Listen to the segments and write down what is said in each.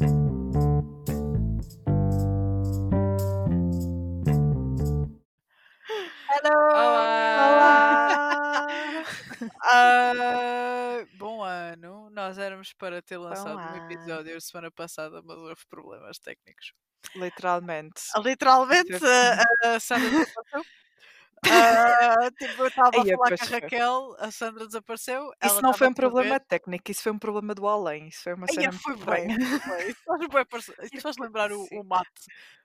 Hello! Olá! Ah, bom ano. Nós éramos para ter lançado um episódio semana passada, mas houve problemas técnicos. Literalmente. Literalmente, a Sandra Ah, tipo, eu estava a Aí, falar pois com a. Raquel, a Sandra desapareceu. Isso não foi um problema técnico, isso foi um problema do além. Isso foi uma Ai, cena foi bem, foi bem. Isso faz bué parece- Isso faz lembrar o, o mate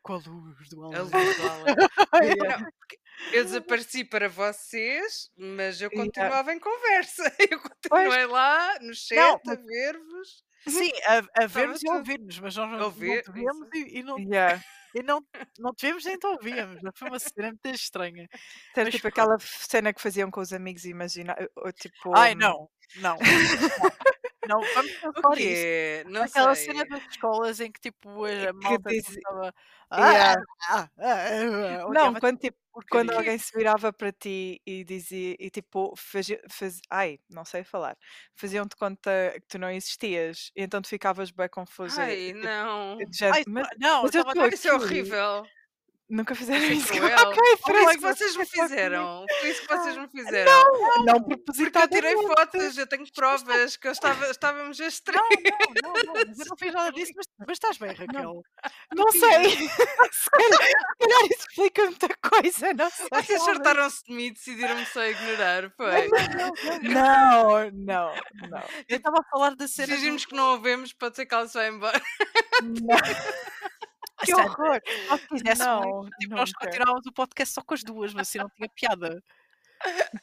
com a luz do A além. luz do além. Yeah. Não, porque eu desapareci para vocês, mas eu Yeah. continuava em conversa. Eu Pois. continuei lá no chat Não, a ver-vos. Sim, a, a ver-nos e a ouvir-nos, mas nós não, ouvir, e, e não, Yeah. E não, não te vemos nem te ouvíamos. Foi uma cena muito estranha. Era tipo aquela cena que faziam com os amigos imaginar, ou tipo. Ai, hum, não, não. Não, vamos O cancelar isso. Não Aquela sei. cena das escolas em que tipo a Que malta diz- Yeah. ah, ah, ah, Não, quando, tipo, quando porcaria. alguém se virava para ti e dizia, e tipo, fazia, faz, ai, não sei falar, faziam-te conta que tu não existias, e então tu ficavas bem confuso. Ai, e, tipo, não. Ai, mas, não, mas eu estava a Isso é horrível. Nunca fizeram Isso é isso. Ok, Foi isso que vocês me fizeram. Foi isso que vocês me fizeram. Não, não Porque eu propositadamente. tirei fotos, eu tenho provas que eu estava, estávamos a estranho. Não, não, não, mas eu não fiz nada disso, mas, mas estás bem, Raquel. Não sei. se calhar, isso explica muita coisa, não sei. Vocês fartaram-se de mim e decidiram-me só ignorar. Foi. Não, não, não. Eu estava a falar da cena. Fingimos que não ouvemos, pode ser que ela se vá embora. não. Que horror. Não, tipo, nós continuávamos o podcast só com as duas, mas assim não tinha piada.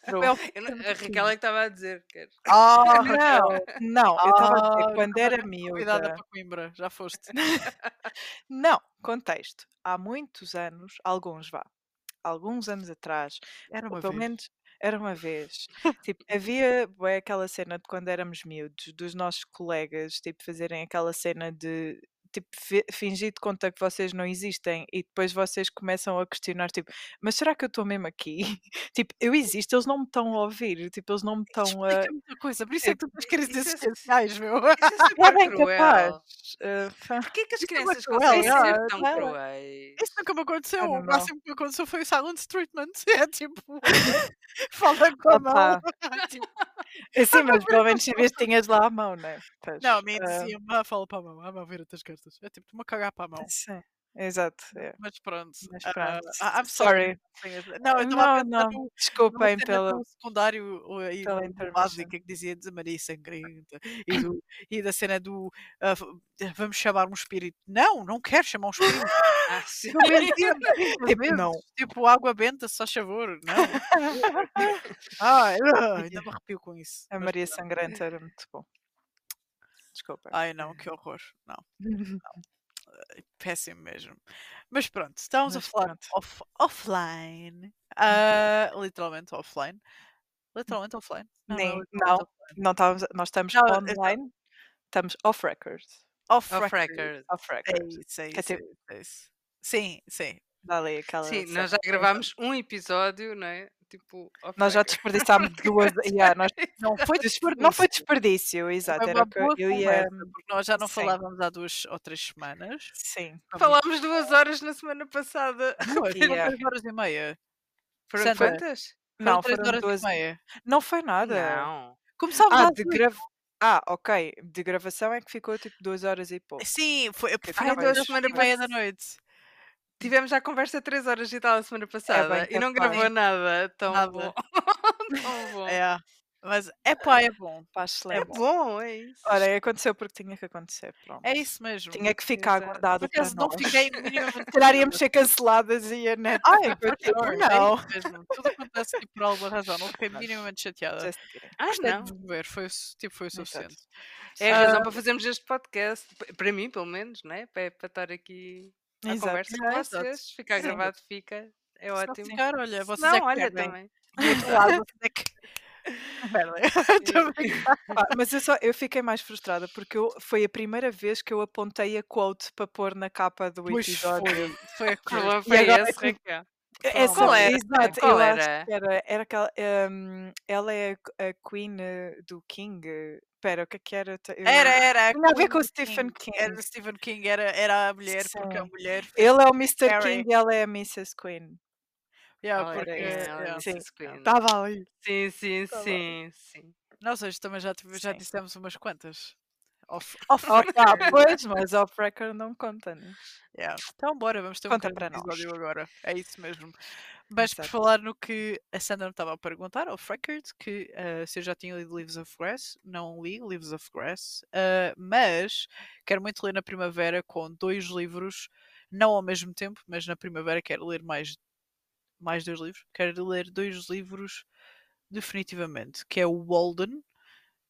True. Eu- não- a Raquel é que estava a dizer. quer. Ah, Não, não, eu estava a dizer Ah, quando era miúda. para Coimbra, já foste. Não, contexto. Há muitos anos, alguns vá, alguns anos atrás, Era uma pelo vez. menos era uma vez. Tipo, havia bué, aquela cena de quando éramos miúdos, dos nossos colegas, tipo, fazerem aquela cena de tipo, fi- fingir de conta que vocês não existem e depois vocês começam a questionar, tipo, mas será que eu estou mesmo aqui? tipo, eu existo, eles não me estão a ouvir, tipo, eles não me estão a. Muita coisa, por isso é que tu tens crises Isso é- existenciais, meu. Isso é É bem capaz. eh, fa- Porquê que as é crianças conseguem ser tão cruéis? Isso nunca me aconteceu. O máximo que aconteceu foi o silence treatment. É tipo. Fala com a mão. Tipo, É Sim, mas pelo menos sabias que tinhas lá a mão, né? Não, a eh, dizia ah, fala para a mão. Ah, mão, vira-te as cartas. É tipo, estou-me a cagar para a mão. Sim, exato. é. Mas pronto. Mas ah, pronto. ah, I'm Sorry. sorry. Não, eu Não, não. no, Desculpem do secundário e básico que dizia de Maria Sangrenta e, do- e da cena do v- vamos chamar um espírito. Não, não quero chamar um espírito. Ah, sim. Menti 30 Tipo, vezes. não. Tipo, água benta, só favor. Não. Ah, ainda me arrepio com isso. A Maria. Sangrenta era muito bom. Desculpa. Ai não, que horror. Não, péssimo mesmo. Mas pronto, estamos a Mas falar pronto. off- offline. Ah, literalmente offline. Literalmente offline. Não, Nem, é não, literalmente offline. não estávamos, nós estamos Não, online, estamos off record. Off Off record. record. Off É record. isso, é é isso, é tipo- isso, é isso. Sim, sim. Dá ali aquela. Sim, nós já gravámos um episódio, não é? Tipo, Nós já desperdiçámos duas. yeah, nós, Não foi desper- não foi desperdício. desperdício, exato. Foi Era uma o que boa eu ia. conversa, porque nós já não Sim. falávamos há duas ou três semanas. Sim. Falámos duas horas na semana passada. Duas, foram Yeah. três horas e meia. Foram Sandra, quantas? Foram Não, três foram horas duas. e meia. Não foi nada. Não. Começámos Ah, de oito. grava... Ah, ok. De gravação é que ficou tipo duas horas e pouco. Sim, foi, foi Ai, à a das semana e meia da noite. Tivemos já a conversa três horas e tal a semana passada bem e não capaz. gravou nada. Tão Nada. bom. Tão bom. É. Mas é pá, é bom. Pá, É excelente. bom, é isso. Ora, aconteceu porque tinha que acontecer. Pronto. É isso mesmo. Tinha que ficar Exato. guardado Por para não nós. fiquei minimamente. Calhar íamos ser canceladas e a net. Ai, ficou por tipo, favor, não. é mesmo. Tudo acontece tipo, por alguma razão. Não fiquei minimamente chateada. Ah, não. de ver, foi, tipo, foi o suficiente. É a razão Ah, para fazermos este podcast. Para mim, pelo menos, não é? Para, para estar aqui à Exato. conversa com É. Ficar Sim. gravado fica. É Se ótimo. ficar, olha, vocês não, é que olha também. Do outro lado, vocês é que. A mas eu, só, eu fiquei mais frustrada porque eu, foi a primeira vez que eu apontei a quote para pôr na capa do Pois episódio. foi. Foi a coisa. foi agora esse. É Foram só Qual era? exato, Qual eu acho era? que era era aquela, hum, ela é a queen, eh, do King. Espera, o que é que era? Eu Era, era. tinha a ver com o Stephen King. Era King. o Stephen King, era, era a mulher, porque a Sim. mulher Ele é o Mr. Harry. King e ela é a Mrs. Queen. Yeah, Era porque. é é yeah. Sim, estava ali. Sim, sim, Estava ali. sim, sim. Nós hoje também já, tive- já Sim. dissemos umas quantas. Off, off tá, record. pois, mas off record não conta, né? Yeah. Então, bora, vamos ter um Conta bocadinho para de nós. episódio agora. É isso mesmo. Mas por Exato. falar no que a Sandra me estava a perguntar, off record, que eh, se eu já tinha lido Leaves of Grass, não li Leaves of Grass, eh, mas quero muito ler na primavera com dois livros, não ao mesmo tempo, mas na primavera quero ler mais, mais dois livros. Quero ler dois livros definitivamente, que é o Walden,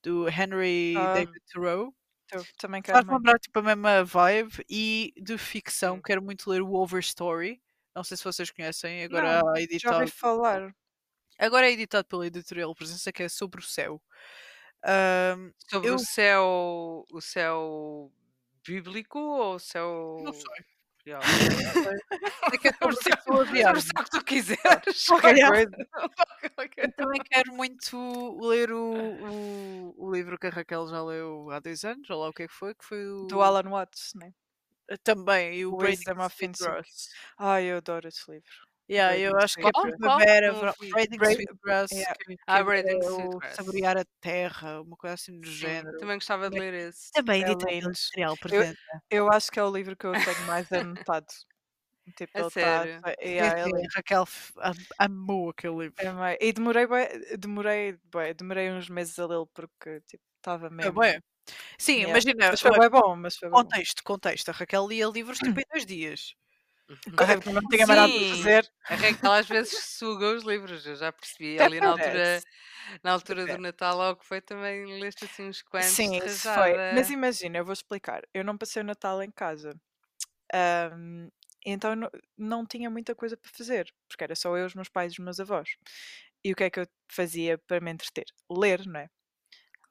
do Henry Ah. David Thoreau. Eu também quero muito. lembrar tipo, a mesma vibe e de ficção, Sim. quero muito ler o Overstory. Não sei se vocês conhecem, agora Não, é já editado. ouvi falar. Agora é editado pela editorial Presença, que é sobre o céu. Ahm, Sobre eu o céu, o céu bíblico ou o céu não sei. Real? É que o que tu quiseres. Qualquer Yeah. coisa. Eu também quero muito ler o, o, o livro que a Raquel já leu há dois anos, ou lá o que é que foi, que foi o. Do Alan Watts, né? Também, e o Wisdom of. Ai, eu adoro esse livro. Yeah, eu acho que é Qual? Primavera. Braiding Bra- Sweet Grass, yeah. que, Ah, é Braiding o Sweet Grass. saborear a terra, uma coisa assim do Sim, género. também gostava de ler esse. Também É editado pela lindo. editorial Eu, eu acho que é o livro que eu tenho mais anotado. Tipo, A ele tá, sério? tá- yeah, ele a Raquel amou aquele livro. é E demorei, demorei, demorei uns meses a lê-lo porque tipo, estava É mesmo. bué. Sim, Yeah. imagina, Mas foi bem bom, mas foi bom. contexto, contexto. A Raquel lia livros tipo em dois dias. Porque não tinha mais nada para fazer. a Raquel às vezes suga os livros, eu já percebi. Até Ali na altura, parece. na altura do Natal, logo que foi, também leste assim uns quantos Sim, de isso foi. Mas imagina, eu vou explicar. Eu não passei o Natal em casa. Ahm, então não, não tinha muita coisa para fazer, porque era só eu, os meus pais e os meus avós. E o que é que eu fazia para me entreter? Ler, não é?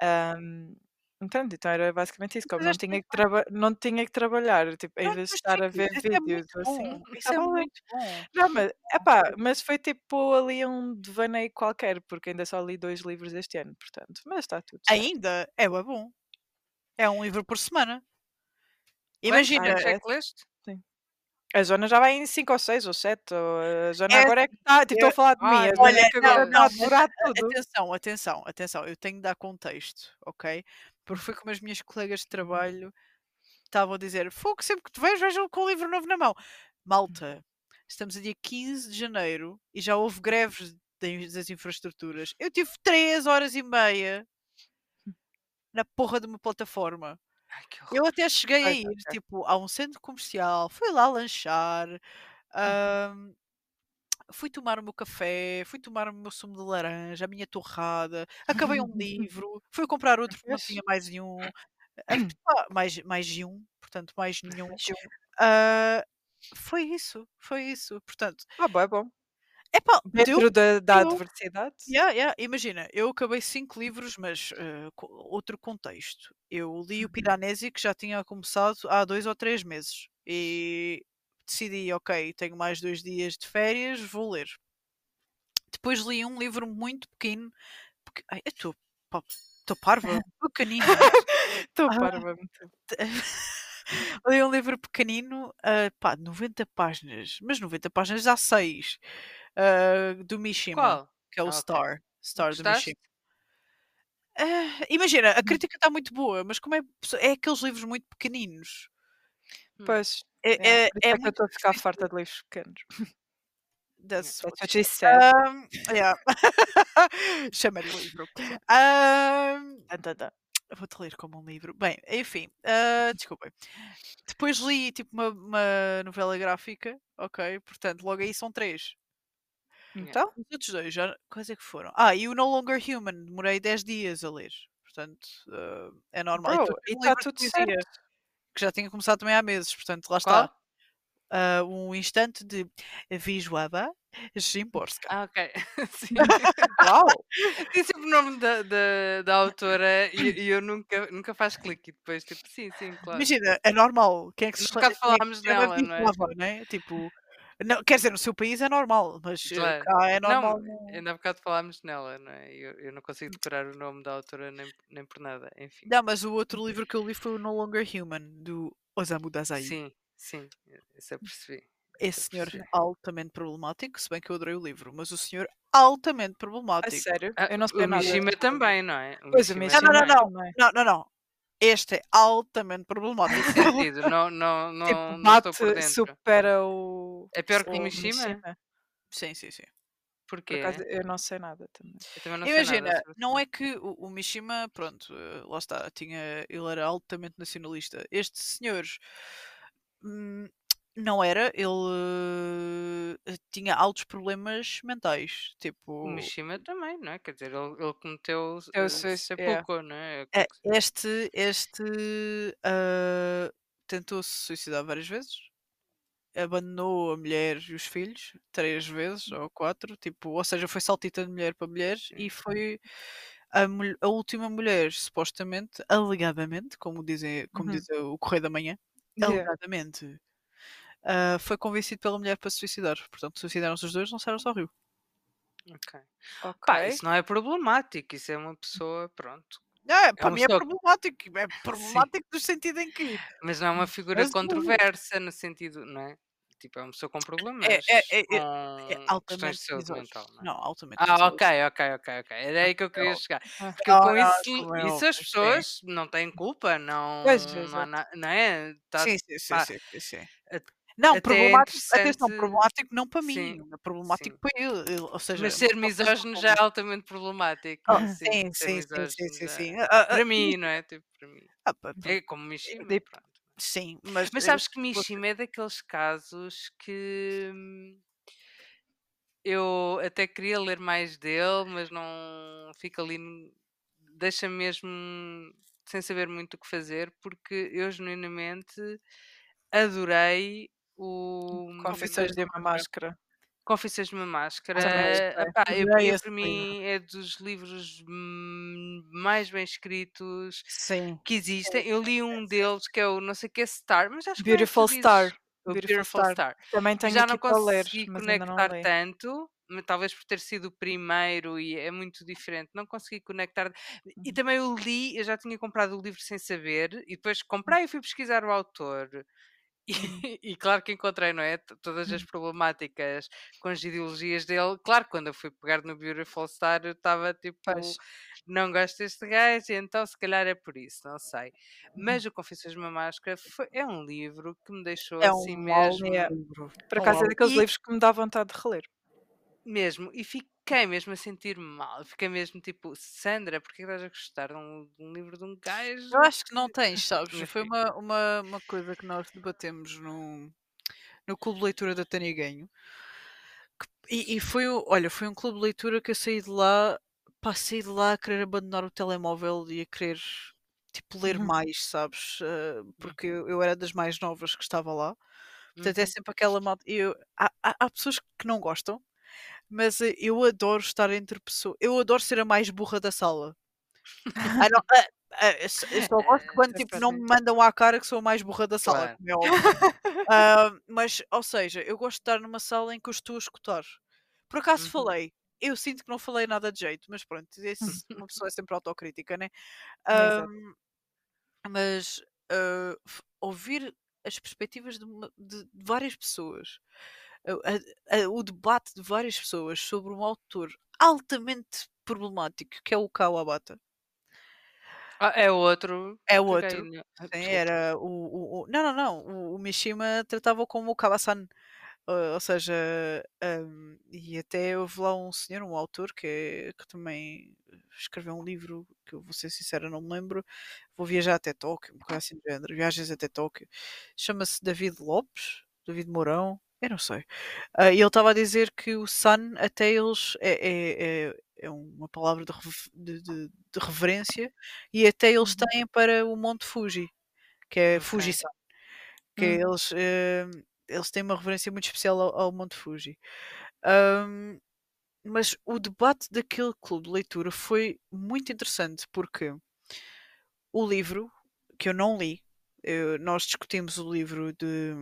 Ahm, Entende? Então era basicamente isso, como não tinha que, traba não tinha que trabalhar, tipo, em Não, vez de mas estar a sim, ver isso é vídeos muito assim, bom. Isso é estava ler. muito bom. Não, mas, epá, mas foi tipo ali um devaneio qualquer, porque ainda só li dois livros este ano, portanto, mas está tudo certo. Ainda é bué bom. É um livro por semana. Imagina, Quantos é é- que leste? A Joana já vai em 5 ou 6 ou 7. A Joana É agora é que está. Tipo, estou a falar de mim. Ai, A Joana olha, é que agora não, está a não, mas devorar a- tudo. atenção, atenção, atenção, eu tenho de dar contexto, ok? Porque foi como as minhas colegas de trabalho estavam a dizer: Fogo, sempre que te vejo, vejo com o livro novo na mão. Malta, estamos a dia 15 de janeiro e já houve greves das infraestruturas. Eu tive 3 horas e meia na porra de uma plataforma. Ai. Eu até cheguei a Pois, ir, ok. tipo, a um centro comercial, fui lá lanchar, ahm, fui tomar o meu café, fui tomar o meu sumo de laranja, a minha torrada, acabei um livro, fui comprar outro porque não tinha mais nenhum, ah, pá, mais, mais de um, portanto, mais nenhum. Ah, foi isso, foi isso. Portanto, Ah, bom, é bom. é pá. Dentro da, da adversidade. Yeah, yeah. Imagina, eu acabei cinco livros, mas eh, co- outro contexto. Eu li o Uhum. Piranesi, que já tinha começado há dois ou três meses. E decidi, ok, tenho mais dois dias de férias, vou ler. Depois li um livro muito pequeno. peque- Ai, eu estou estou parva, pequenino. Estou Ah. parva. muito. li um livro pequenino, ah, pá, 90 páginas, mas 90 páginas há seis, ah, do Mishima, Qual? que é o Ah. Star. Star do Gostaste? Mishima. Ah, imagina, Hum. a crítica está muito boa, mas como é, é aqueles livros muito pequeninos. Hum. Pois. É, É, é, é é que eu estou a ficar farta de livros pequenos. That's That's what what she she said. Um, yeah. Chama-lhe livro. Um. Vou-te ler como um livro. Bem, enfim, ah, desculpem. Depois li tipo uma, uma novela gráfica, ok? Portanto, logo aí são três. Então? Os outros dois, já, quais é que foram? Ah, e o No Longer Human, demorei 10 dias a ler. Portanto, ah, é normal. Depois e está de tudo certo. Que já tinha começado também há meses, portanto, lá Qual? está. Ah, um instante de Wisława Szymborska. Ah, ok. Sim. Uau! Tem sempre o nome da, da, da autora e, e eu nunca, nunca faz clique e depois, tipo, sim, sim, claro. Imagina, é normal. Quem é que se Nunca é falámos não é? Não é? Tipo, Não, quer dizer, no seu país é normal, mas eh, Claro. cá é Não, normal. no- ainda há bocado falámos nela, não é? Eu, eu não consigo decorar o nome da autora nem, nem por nada, enfim. Não, mas o outro livro que eu li foi o No Longer Human, do Osamu Dazai. Sim, sim, isso eu percebi. Esse senhor percebi. altamente problemático, se bem que eu adorei o livro, mas o senhor altamente A problemático. sério? Ah, Eu não sei o nada. Mishima também, não é? O Pois, o Mishima Não, não, não, também. Não, não, não. Este é altamente problemático. Sentido? Não, não, não, Tipo, não por bate, dentro. supera o. É pior que o o Mishima? sim, sim, sim. Por Porquê? acaso, eu não sei nada também. Também não nada Imagina, sobre não é que o, o Mishima, pronto, eh, lá está, tinha, ele era altamente nacionalista. Este senhor hum, não era, ele eh, tinha altos problemas mentais. O Tipo, Mishima também, não é? Quer dizer, ele, ele cometeu Eu uh, sei, sepulcro, não é? é, aquilo que se- este, este ah, tentou se suicidar várias vezes. Abandonou a mulher e os filhos três vezes ou quatro, tipo, ou seja, foi saltitando de mulher para mulher e foi a, a última mulher, supostamente, alegadamente, como, dizem, como Uhum. diz o Correio da Manhã, Yeah. alegadamente, ah, foi convencido pela mulher para se suicidar. Portanto, suicidaram-se os dois, lançaram-se ao rio. Ok. Ok. Pá, isso não é problemático, isso é uma pessoa, pronto. É, para uma mim é problemático. É problemático no sentido em que Mas não é uma figura Mas o- controversa, no sentido, não é? Tipo, é uma pessoa com problemas. é, é, é é questões altamente de saúde mental, não é? Não, altamente Ah, ok, ok, ok, ok. Era aí que eu queria chegar. Ah. Porque com Ah, isso, é isso as pessoas não têm culpa, não, Pois, não, há exato. na- não é? Tá- Sim, sim, sim, sim, sim, Não, até é problemático, atenção, problemático não para mim, Sim, é problemático sim. para ele. ele- Ou seja, Mas ser misógino já é altamente problemático. Oh, sim, sim, sim, sim, sim, misógino sim, já- sim. Ah, ah, Para ah, mim, não é? Tipo, para mim. ah, pá, É como Mishima. Pronto. Sim, mas, Mas eu- sabes que Mishima é daqueles casos que hum, eu até queria ler mais dele, mas não fica ali, deixa mesmo sem saber muito o que fazer, porque eu genuinamente adorei o Confissões de uma máscara. Confissões de uma Máscara. Epá, eu, eu, para mim é dos livros hum, mais bem escritos Sim. que existem. Eu li um deles que é o não sei o que Star, mas acho que Beautiful é Star. O Beautiful Beautiful, Star. Star. Também tenho Já não ler, consegui não conectar tanto, talvez por ter sido o primeiro e é muito diferente, não consegui conectar. E Uhum. também eu li, eu já tinha comprado o livro sem saber, e depois comprei e fui pesquisar o autor. E, claro que encontrei, não é? Todas as problemáticas com as ideologias dele. Claro, quando eu fui pegar no Beautiful Star, eu estava tipo, Pois. não gosto deste gajo, então se calhar é por isso, não sei. Uhum. Mas o Confissões de uma Máscara foi- é um livro que me deixou É assim um mesmo. livro. Por acaso é daqueles E- livros que me dá vontade de reler. Mesmo, e fiquei mesmo a sentir mal. Fiquei mesmo tipo, Sandra, porquê estás a gostar de um, de um livro de um gajo? Eu acho que não tens, sabes? Foi uma, uma, uma coisa que nós debatemos no, no clube de leitura da Tânia Ganho. E, e foi, olha, foi um clube de leitura que eu saí de lá, passei de lá a querer abandonar o telemóvel e a querer, tipo, ler Uhum. mais, sabes? Ah, porque eu, eu era das mais novas que estava lá. Portanto, é Uhum. sempre aquela malta. Eu, há, há pessoas que não gostam, mas eh, eu adoro estar entre pessoas. Eu adoro ser a mais burra da sala. Ah, não, ah, ah, eu só- gosto Eh, quando é tipo, não me mandam à cara que sou a mais burra da sala, Claro. é. Ah, mas, ou seja, eu gosto de estar numa sala em que eu estou a escutar. Por acaso Uhum. falei. Eu sinto que não falei nada de jeito, mas pronto, esse- uma pessoa é sempre autocrítica, né? Ahm, mas f- ouvir as perspectivas de, uma- de- de várias pessoas, a- a- o debate de várias pessoas sobre um autor altamente problemático que é o Kawabata. Ah, é outro. É outro. ah, Sim, era o, o- o- Não, não, não. O, o Mishima tratava como o Kawasan. Uh, ou seja, um, e até houve lá um senhor, um autor, que, que também escreveu um livro que eu vou ser sincera, não me lembro. Vou viajar até Tóquio, uma coisa assim do género. Viagens até Tóquio. Chama-se David Lopes, David Mourão, eu não sei. Ah, e ele estava a dizer que o Sun, até eles, é, é, é, é uma palavra de, de, de- de reverência, e até eles Uhum. têm para o Monte Fuji, que é Ok. Fuji-san que Hum. eles, eh, eles têm uma reverência muito especial ao, ao Monte Fuji. Ahm, mas o debate daquele clube de leitura foi muito interessante porque o livro que eu não li, eu- nós discutimos o livro de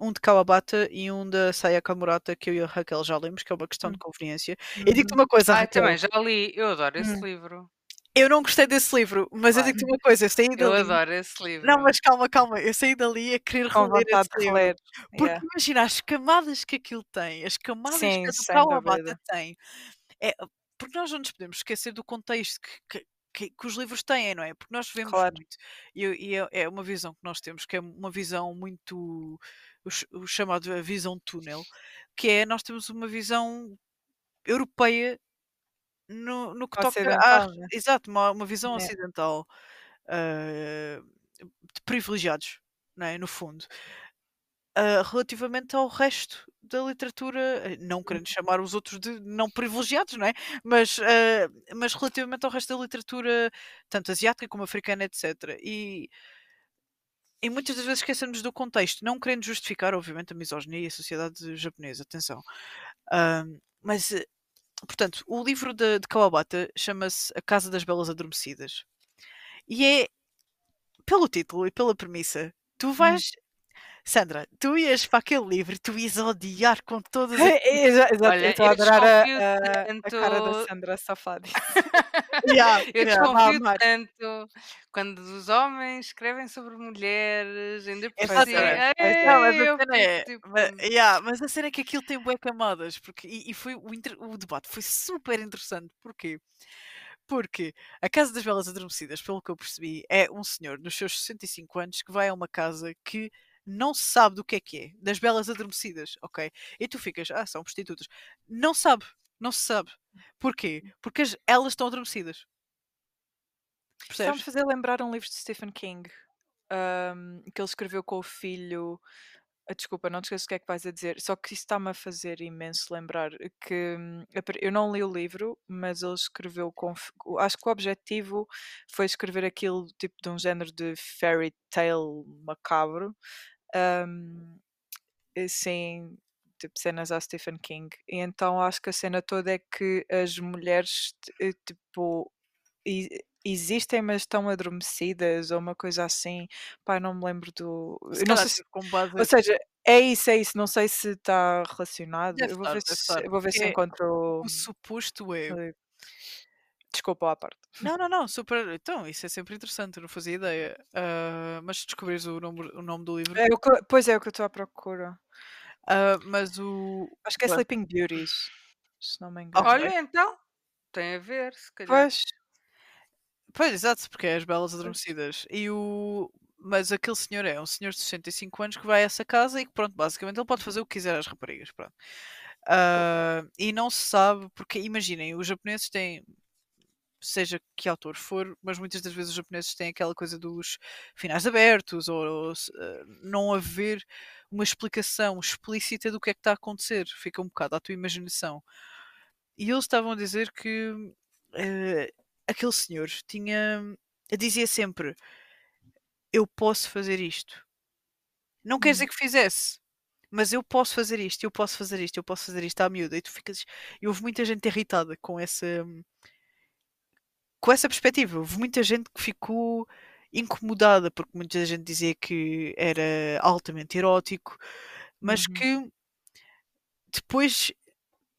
um de Kawabata e um da Sayaka Murata, que eu e a Raquel já lemos, que é uma questão de Hum. conveniência. E digo-te Uhum. uma coisa, Ah, Raquel, também já li. Eu adoro esse Hum. livro. eu não gostei desse livro, mas eu Claro. digo-te uma coisa, eu saí Eu dali. adoro esse livro. Não, mas calma, calma, eu saí dali a querer Com reler esse de livro. reler. Porque Yeah. imagina as camadas que aquilo tem, as camadas que Sim, a do sem Kawabata tem. É, porque nós não nos podemos esquecer do contexto que, que- que- que os livros têm, não é? Porque nós vemos Claro. muito. E, eu- e é, é uma visão que nós temos, que é uma visão muito. O, ch- o chamado a visão túnel, que é nós temos uma visão europeia no, no que toca né? Exato, uma, uma visão É. ocidental ah, de privilegiados, não é? No fundo. Ah, relativamente ao resto da literatura, eh, não querendo Uhum. chamar os outros de não privilegiados, não é? Mas, ah, mas relativamente ao resto da literatura, tanto asiática como africana, etc. E, e muitas das vezes esquecemos do contexto, não querendo justificar, obviamente, a misoginia e a sociedade japonesa, atenção. Mas, eh, portanto, o livro de, de Kawabata chama-se A Casa das Belas Adormecidas. E é, pelo título e pela premissa, tu vais. Sandra, tu ias para aquele livro e tu ias odiar com todas as. Exato, exato. Eu Olha, estou a eu adorar a, a- a cara da tanto- Sandra safada. Yeah, Eu yeah. desconfio amar. tanto quando os homens escrevem sobre mulheres, ainda por cima. A cena é. yeah, mas a cena é que aquilo tem bué camadas. Porque, e, e foi o, inter- o debate foi super interessante. Porquê? Porque a Casa das Belas Adormecidas, pelo que eu percebi, é um senhor nos seus 65 anos que vai a uma casa que não se sabe do que é que é, das belas adormecidas, ok? E tu ficas, ah, são prostitutas. Não sabe, não se sabe. Porquê? Porque as- elas estão adormecidas. Está-me Percebes? fazer lembrar um livro de Stephen King ahm, que ele escreveu com o filho. Ah, Desculpa, não te esqueço o que é que vais a dizer. Só que isso está-me a fazer imenso lembrar que hum, eu não li o livro, mas ele escreveu com. Acho que o objetivo foi escrever aquilo tipo de um género de fairy tale macabro. assim, tipo cenas a Stephen King. E então acho que a cena toda é que as mulheres, eh, tipo, e- existem, mas estão adormecidas, ou uma coisa assim. Pai, não me lembro do. Se eu não calhar sei se- teve base. Ou seja, é isso, é isso. Não sei se está relacionado. Deve eu vou estar, ver deve se, estar, eu vou ver se porque encontro. O suposto é. ali. Desculpa à parte. Não, não, não, super. Então, isso é sempre interessante, eu não fazia ideia. Ah, mas se descobrires o nome, o nome do livro. É o que- pois é, é o que eu estou à procura. Ah, mas o. Acho que é. Sleeping Beauties, se não me engano. Ok. Olha, então, tem a ver, se calhar. Pois, Pois, exato, porque é as belas adormecidas. E o. Mas aquele senhor é um senhor de 65 anos que vai a essa casa e que, pronto, basicamente ele pode fazer o que quiser às raparigas, pronto. Ah, e não se sabe, porque imaginem, os japoneses têm, seja que autor for, mas muitas das vezes os japoneses têm aquela coisa dos finais abertos ou, ou ah, não haver uma explicação explícita do que é que está a acontecer, fica um bocado à tua imaginação. E eles estavam a dizer que eh, aquele senhor tinha dizia sempre eu posso fazer isto. Não quer Hum. dizer que fizesse, mas eu posso fazer isto, eu posso fazer isto, eu posso fazer isto à miúda. E tu ficas. E houve muita gente irritada com essa. com essa perspectiva. Houve muita gente que ficou incomodada, porque muita gente dizia que era altamente erótico, mas Uhum. que depois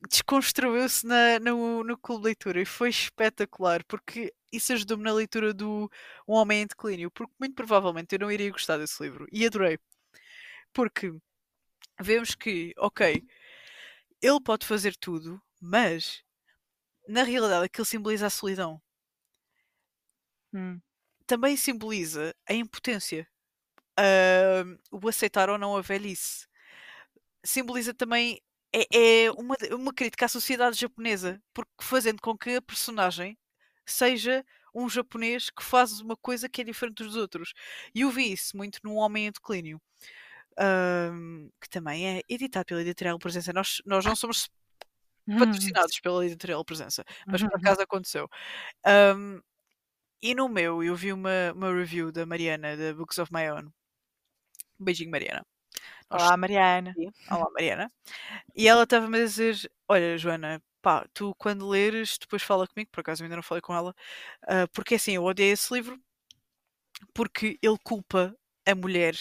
desconstruiu-se na- no, no clube de leitura e foi espetacular porque isso ajudou-me na leitura do Um Homem em Declínio, porque muito provavelmente eu não iria gostar desse livro e adorei, porque vemos que, ok, ele pode fazer tudo, mas na realidade aquilo simboliza a solidão, Hum. também simboliza a impotência, ah, o aceitar ou não a velhice, simboliza também é, é uma, uma crítica à sociedade japonesa, porque fazendo com que a personagem seja um japonês que faz uma coisa que é diferente dos outros. E eu vi isso muito num Homem em Declínio, ahm, que também é editado pela Editorial Presença. Nós, nós não somos patrocinados pela Editorial Presença, mas por Uhum. acaso aconteceu. Ahm, e no meu, eu vi uma, uma review da Mariana, da Books of My Own. Um beijinho, Mariana. Olá, Mariana. Sim. Olá, Mariana. E ela estava-me a dizer: Olha, Joana, pá, tu quando leres, depois fala comigo, por acaso eu ainda não falei com ela, ah, porque assim, eu odiei esse livro porque ele culpa a mulher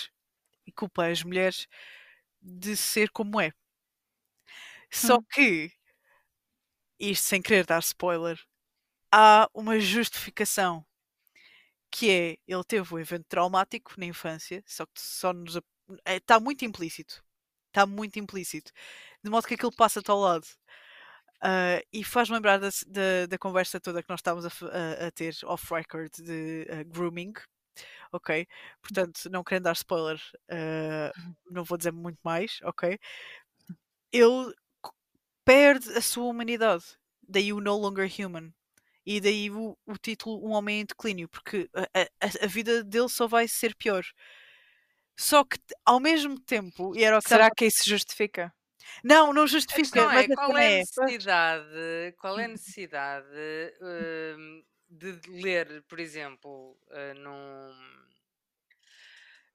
e culpa as mulheres de ser como é. Só Hum. que, isto sem querer dar spoiler, há uma justificação que é ele teve um evento traumático na infância, só que só nos está muito implícito. Está muito implícito. De modo que aquilo passa-te ao lado. Ah, e faz-me lembrar da, da, da conversa toda que nós estávamos a, a- a ter off-record de ah, grooming. Ok? Portanto, não querendo dar spoiler, ah, não vou dizer muito mais, ok? Ele perde a sua humanidade. Daí o No Longer Human. E daí o, o título Um Homem em Declínio, porque a- a- a vida dele só vai ser pior. Só que ao mesmo tempo, e era o que Será que isso justifica? Não, não justifica, é qual cena é a é. necessidade, qual é a necessidade hum, de ler, por exemplo, uh, num,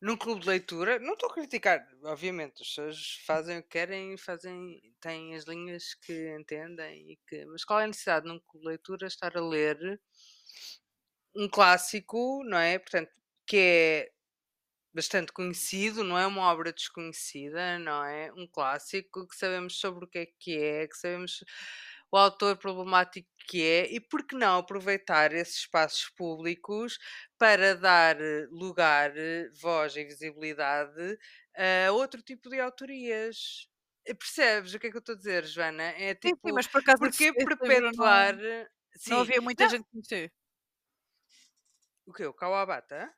num clube de leitura. Não estou a criticar, obviamente, as pessoas fazem o que querem, fazem, têm as linhas que entendem, e que, mas qual é a necessidade num clube de leitura estar a ler um clássico, não é? Portanto, que é bastante conhecido, não é uma obra desconhecida, não é? Um clássico que sabemos sobre o que é que é, que sabemos o autor problemático que é, e por que não aproveitar esses espaços públicos para dar eh, lugar, eh, voz e visibilidade a outro tipo de autorias? Eh, Percebes o que é que eu estou a dizer, Joana? É Sim, sim, tipo, mas por acaso livro perpetuar. Não, eh, não havia muita não, gente que conhecia. o que? O Kawabata?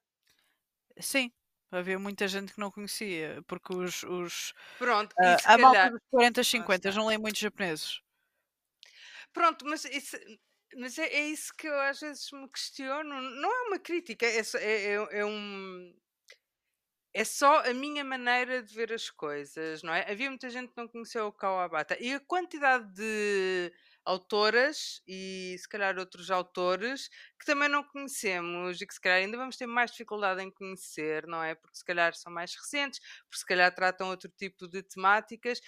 Sim, havia muita gente que não conhecia, porque os, os Pronto, se a malta calhar. dos 40, Lá 50 está. não lê muitos japoneses. Pronto, mas isso, mas é, é isso que eu às vezes me questiono. Não é uma crítica, é, é, é- é um. É só a minha maneira de ver as coisas, não é? Havia muita gente que não conheceu o Kawabata. E a quantidade de autoras e se calhar outros autores que também não conhecemos e que se calhar ainda vamos ter mais dificuldade em conhecer, não é? Porque se calhar são mais recentes, porque se calhar tratam outro tipo de temáticas.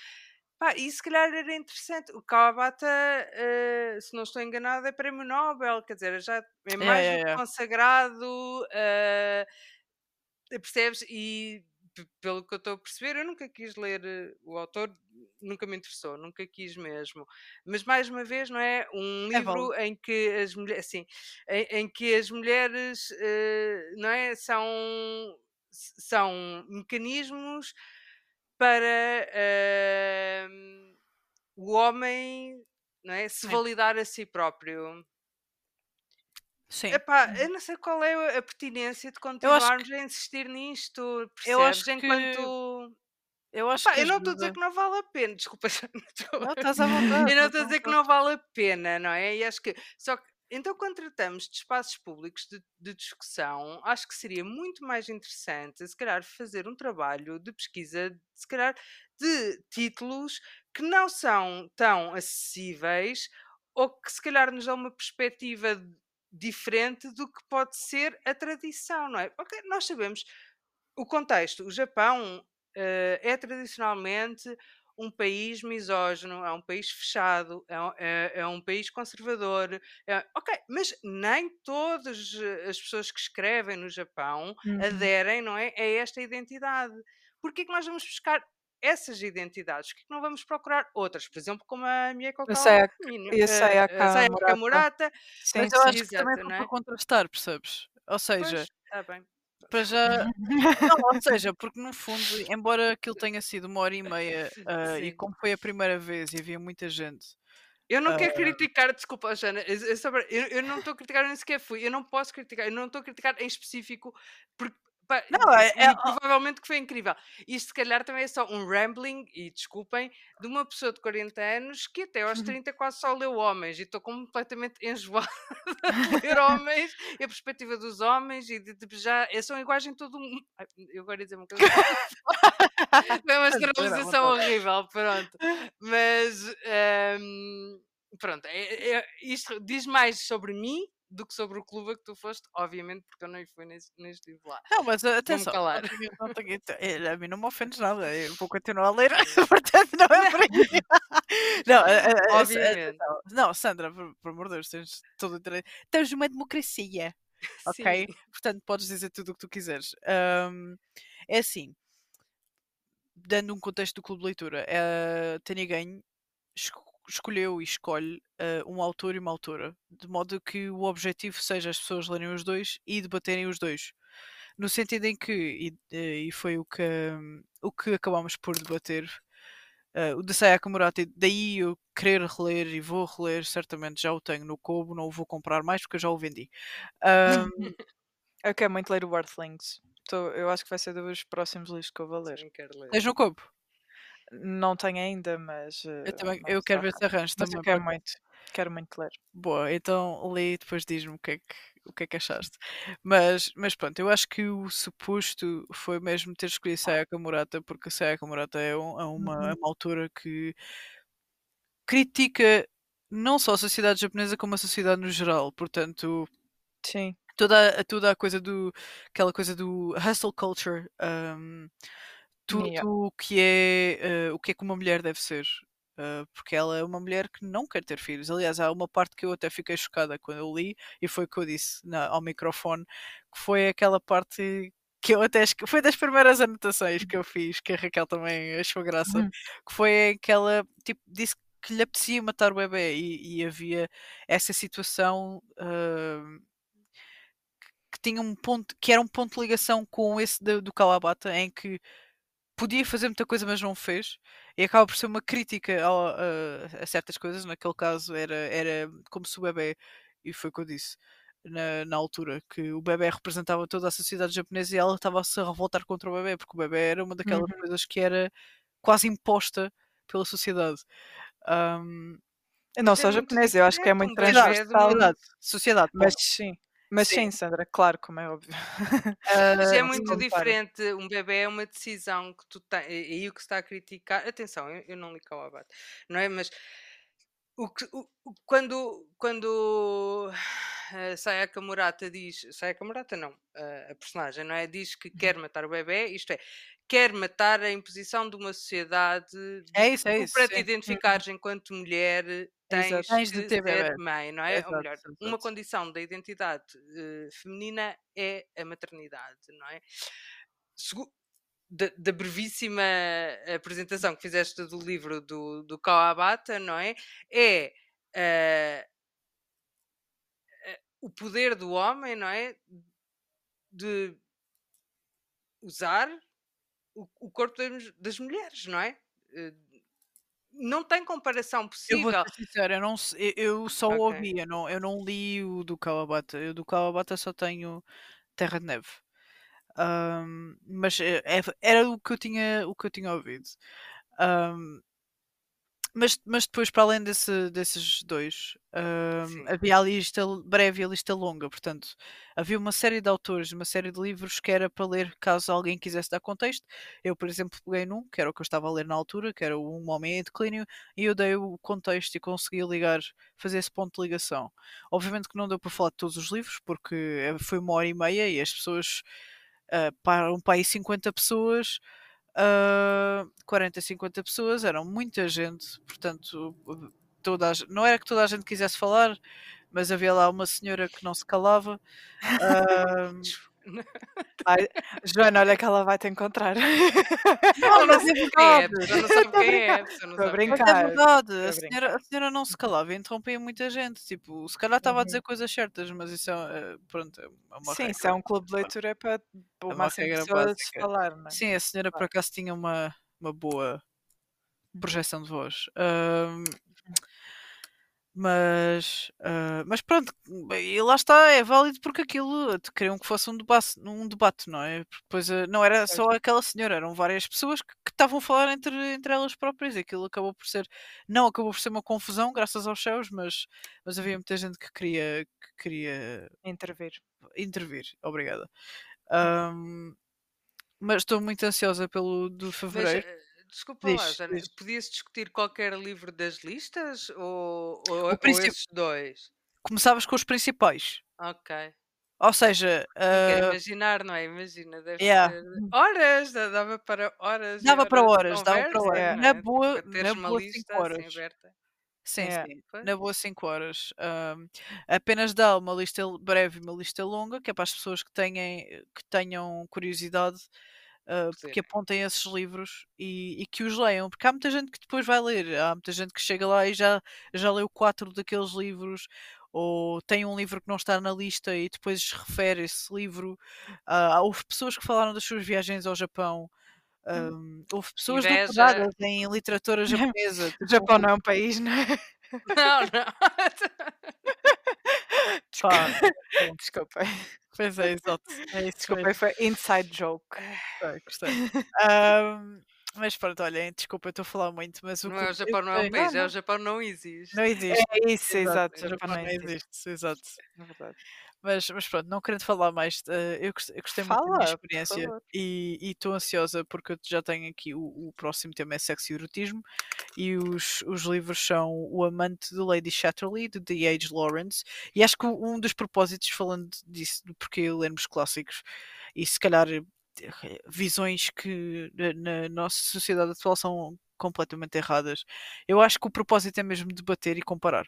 Pá, e se calhar era interessante. O Kawabata, eh, se não estou enganado, é prémio Nobel, quer dizer, já é Yeah, mais yeah, que yeah. consagrado. eh, percebes? E pelo que eu estou a perceber, eu nunca quis ler eh, o autor, nunca me interessou, nunca quis mesmo. Mas mais uma vez, não é? Um É livro válido. em que as mulheres, assim, em, em que as mulheres, eh, não é? São, são mecanismos para ehm, o homem, não é? Se validar a si próprio. Sim. Epá, eu não sei qual é a pertinência de acho que, continuarmos a insistir nisto, eu acho percebes? que, Enquanto. eu acho Epá, que eu não estou a dizer que não vale a pena, desculpa, não estou- Não, estás à vontade, eu não estou a dizer que não vale a pena, não é? E acho que. Só que. Então, quando tratamos de espaços públicos de, de discussão, acho que seria muito mais interessante, se calhar, fazer um trabalho de pesquisa, se calhar, de títulos que não são tão acessíveis ou que, se calhar, nos dão uma perspectiva diferente do que pode ser a tradição, não é? Ok, nós sabemos o contexto. O Japão eh, é tradicionalmente um país misógino, é um país fechado, é, um- é- é um país conservador. é- ok, mas nem todas as pessoas que escrevem no Japão Uhum. aderem, não é, a esta identidade. Porquê que nós vamos buscar essas identidades? Que não vamos procurar outras? Por exemplo, como a Mieko sei, a, Sayaka Kamurata. Murata. Sim, Mas eu acho que também foi não para é? contrastar, percebes? Ou seja, Pois, bem. para já. Não, ou seja, porque no fundo, embora aquilo tenha sido uma hora e meia ah, e como foi a primeira vez e havia muita gente. Eu não ah, quero criticar, desculpa, Jana, eu, eu, eu- eu não estou a criticar, eu nem sequer fui, eu não posso criticar, eu não estou a criticar em específico, porque, Não, é. e é- provavelmente que foi incrível. Isto se calhar também é só um rambling, e desculpem, de uma pessoa de 40 anos que até aos 30 quase só leu homens, e estou completamente enjoada de ler homens, e a perspectiva dos homens, e de, de já, é só iguais em todo o mundo. Ai, Eu agora ia dizer uma coisa. Foi uma generalização horrível, pronto. Mas ehm, pronto, é- é- isto diz mais sobre mim do que sobre o clube a que tu foste, obviamente, porque eu nem fui nesse, nem estive lá. Não, mas Vou-me atenção, calar. não tenho- não eh, a mim não me ofendes nada, eu vou continuar a ler, portanto não é por aí. Não, a- a- a- Obviamente. não, Sandra, por, por amor de Deus, tens todo o direito. Tens uma democracia, ok? Sim. Portanto, podes dizer tudo o que tu quiseres. Ahm, é assim, dando um contexto do clube de leitura, a Tânia Ganho escolheu e escolhe eh, um autor e uma autora, de modo que o objetivo seja as pessoas lerem os dois e debaterem os dois. No sentido em que, e, eh, e foi o que, hum, o que acabámos por debater, eh, o de Sayaka Murata, daí eu querer reler e vou reler, certamente já o tenho no Kobo, não o vou comprar mais porque eu já o vendi. Ahm, Eu quero muito ler o Earthlings. Tô- eu acho que vai ser dos próximos livros que eu vou ler. Quero ler. tens no Kobo? Não tenho ainda, mas. Eu, eh, também, mas eu quero ver se arranjo Mas também. eu quero muito. Quero muito ler. Boa, então lê e depois diz-me o que, é que, o que é que achaste. Mas, mas pronto, eu acho que o suposto foi mesmo ter escolhido Sayaka Murata, porque Sayaka Murata é, um- é uma, é Uhum. uma autora que critica não só a sociedade japonesa, como a sociedade no geral. Portanto, Sim. toda, a- toda a coisa do aquela coisa do hustle culture, um, tudo Yeah. o que é eh, o que é que uma mulher deve ser. Uh, porque ela é uma mulher que não quer ter filhos. Aliás, há uma parte que eu até fiquei chocada quando eu li, e foi o que eu disse na- ao microfone, que foi aquela parte que eu até esque- foi das primeiras anotações que eu fiz, que a Raquel também achou graça, Uhum. que foi aquela tipo, disse que lhe apetecia matar o bebê e, e havia essa situação uh, que tinha um ponto, que era um ponto de ligação com esse do, do Kawabata, em que podia fazer muita coisa, mas não fez, e acaba por ser uma crítica ao- a, a certas coisas. Naquele caso, era, era como se o bebê, e foi o que eu disse na, na altura, que o bebê representava toda a sociedade japonesa e ela estava-se a revoltar contra o bebê, porque o bebê era uma daquelas Uhum. coisas que era quase imposta pela sociedade. Ahm, Não é só muito japonês, eu acho que é muito um é transversal. sociedade, sociedade, Mas sim. Mas Sim. sim, Sandra, claro, como é óbvio. Mas é Ah, muito diferente. Um bebê é uma decisão que tu tens. E o que se está a criticar. Atenção, eu, eu não li Kawabata, não é? Mas o que, o- quando, quando a Sayaka Murata diz. Sayaka Murata não, a, a personagem, não é? Diz que quer matar o bebê, isto é, quer matar a imposição de uma sociedade. É isso, é isso. para te identificares enquanto mulher, tens Exato. Tens de ter ser mãe, não é? Ou Exato, melhor, uma exato. condição da identidade eh, feminina é a maternidade, não é? Segu- da, da brevíssima apresentação que fizeste do livro do, do Kawabata, não é? É eh, eh, o poder do homem, não é? De usar o, o corpo das, das mulheres, não é? Eh, Não tem comparação Eu vou possível. ser sincera, eu, não, eu- eu só o Ok. ouvi, eu não, eu não li o do Kawabata. Eu do Kawabata só tenho Terra de Neve. Ahm, mas eh, é- era o que eu tinha, o que eu tinha ouvido. Ahm, mas, mas depois, para além desse, desses dois, havia a lista breve e a lista longa. Portanto, havia uma série de autores, uma série de livros que era para ler caso alguém quisesse dar contexto. Eu, por exemplo, peguei num, que era o que eu estava a ler na altura, que era o Um Homem em Declínio, e eu dei o contexto e consegui ligar, fazer esse ponto de ligação. Obviamente que não deu para falar de todos os livros, porque eh, foi uma hora e meia e as pessoas uh, para aí 50 pessoas, uh, 40, 50 pessoas, eram muita gente, portanto, toda a, não era que toda a gente quisesse falar, mas havia lá uma senhora que não se calava. ahm, Ai, Joana, olha que ela vai te encontrar. não, mas é é? A verdade. pessoa não sabe quem é. A Estou a é. É brincar. verdade, Estou a a senhora, a senhora não se calava e interrompia muita gente. Tipo, se calhar estava a dizer coisas certas, mas isso é, é, pronto, é uma Sim, regra. se é um clube de leitura é para É o uma máximo de pessoas falar, não é? Sim, a senhora por acaso tinha uma, uma boa projeção de voz. Ahm, mas, ah, mas pronto, e lá está, é válido porque aquilo te queriam que fosse um debate, um debate não é? Porque Depois ah, não era só aquela senhora, eram várias pessoas que, que estavam a falar entre, entre elas próprias e aquilo acabou por ser, não acabou por ser uma confusão, graças aos céus, mas, mas havia muita gente que queria, que queria Intervir. intervir. Obrigada. Ahm, mas estou muito ansiosa pelo do Mas, fevereiro. eh, desculpa lá, Diz, Jana, diz. podia-se discutir qualquer livro das listas ou, ou, ou esses dois? Começavas com os principais. Ok. Ou seja, Não quero ah, imaginar, não é? Imagina, deve yeah. ser horas, dá- dava para horas. e dava para de horas, dava para conversa, horas. não Na é? boa, Para teres na uma boa lista 5 assim horas. aberta. Sim, Yeah. sim. Pois. Na boa 5 horas. Ahm, apenas dá uma lista breve e uma lista longa, que é para as pessoas que, tenham, que tenham curiosidade uh, Sim. que apontem esses livros e, e que os leiam, porque há muita gente que depois vai ler, há muita gente que chega lá e já, já leu quatro daqueles livros, ou tem um livro que não está na lista e depois refere esse livro. Ah, houve pessoas que falaram das suas viagens ao Japão. um, houve pessoas Inveja. doutoradas em literatura japonesa. O tipo, Japão não é um país, não é? Não, não. pá, Desculpem. pois é, exato. É isso Desculpem, mesmo. foi inside joke. Gostei, gostei. Ahm, mas pronto, olhem, desculpa, eu estou a falar muito, mas o Não que é o Japão, não é um país, é o Japão não existe. Não existe. É isso, exato. o Japão não existe, exato. É verdade. Mas, mas pronto, não querendo falar mais, eh, eu gostei, muito da minha experiência e estou ansiosa porque eu já tenho aqui o, o próximo tema é sexo e erotismo e os, os livros são O Amante de Lady Chatterley, de D.H. Lawrence, e acho que um dos propósitos, falando disso, de porque lermos clássicos e se calhar eh, visões que na, na nossa sociedade atual são completamente erradas. Eu acho que o propósito é mesmo debater e comparar,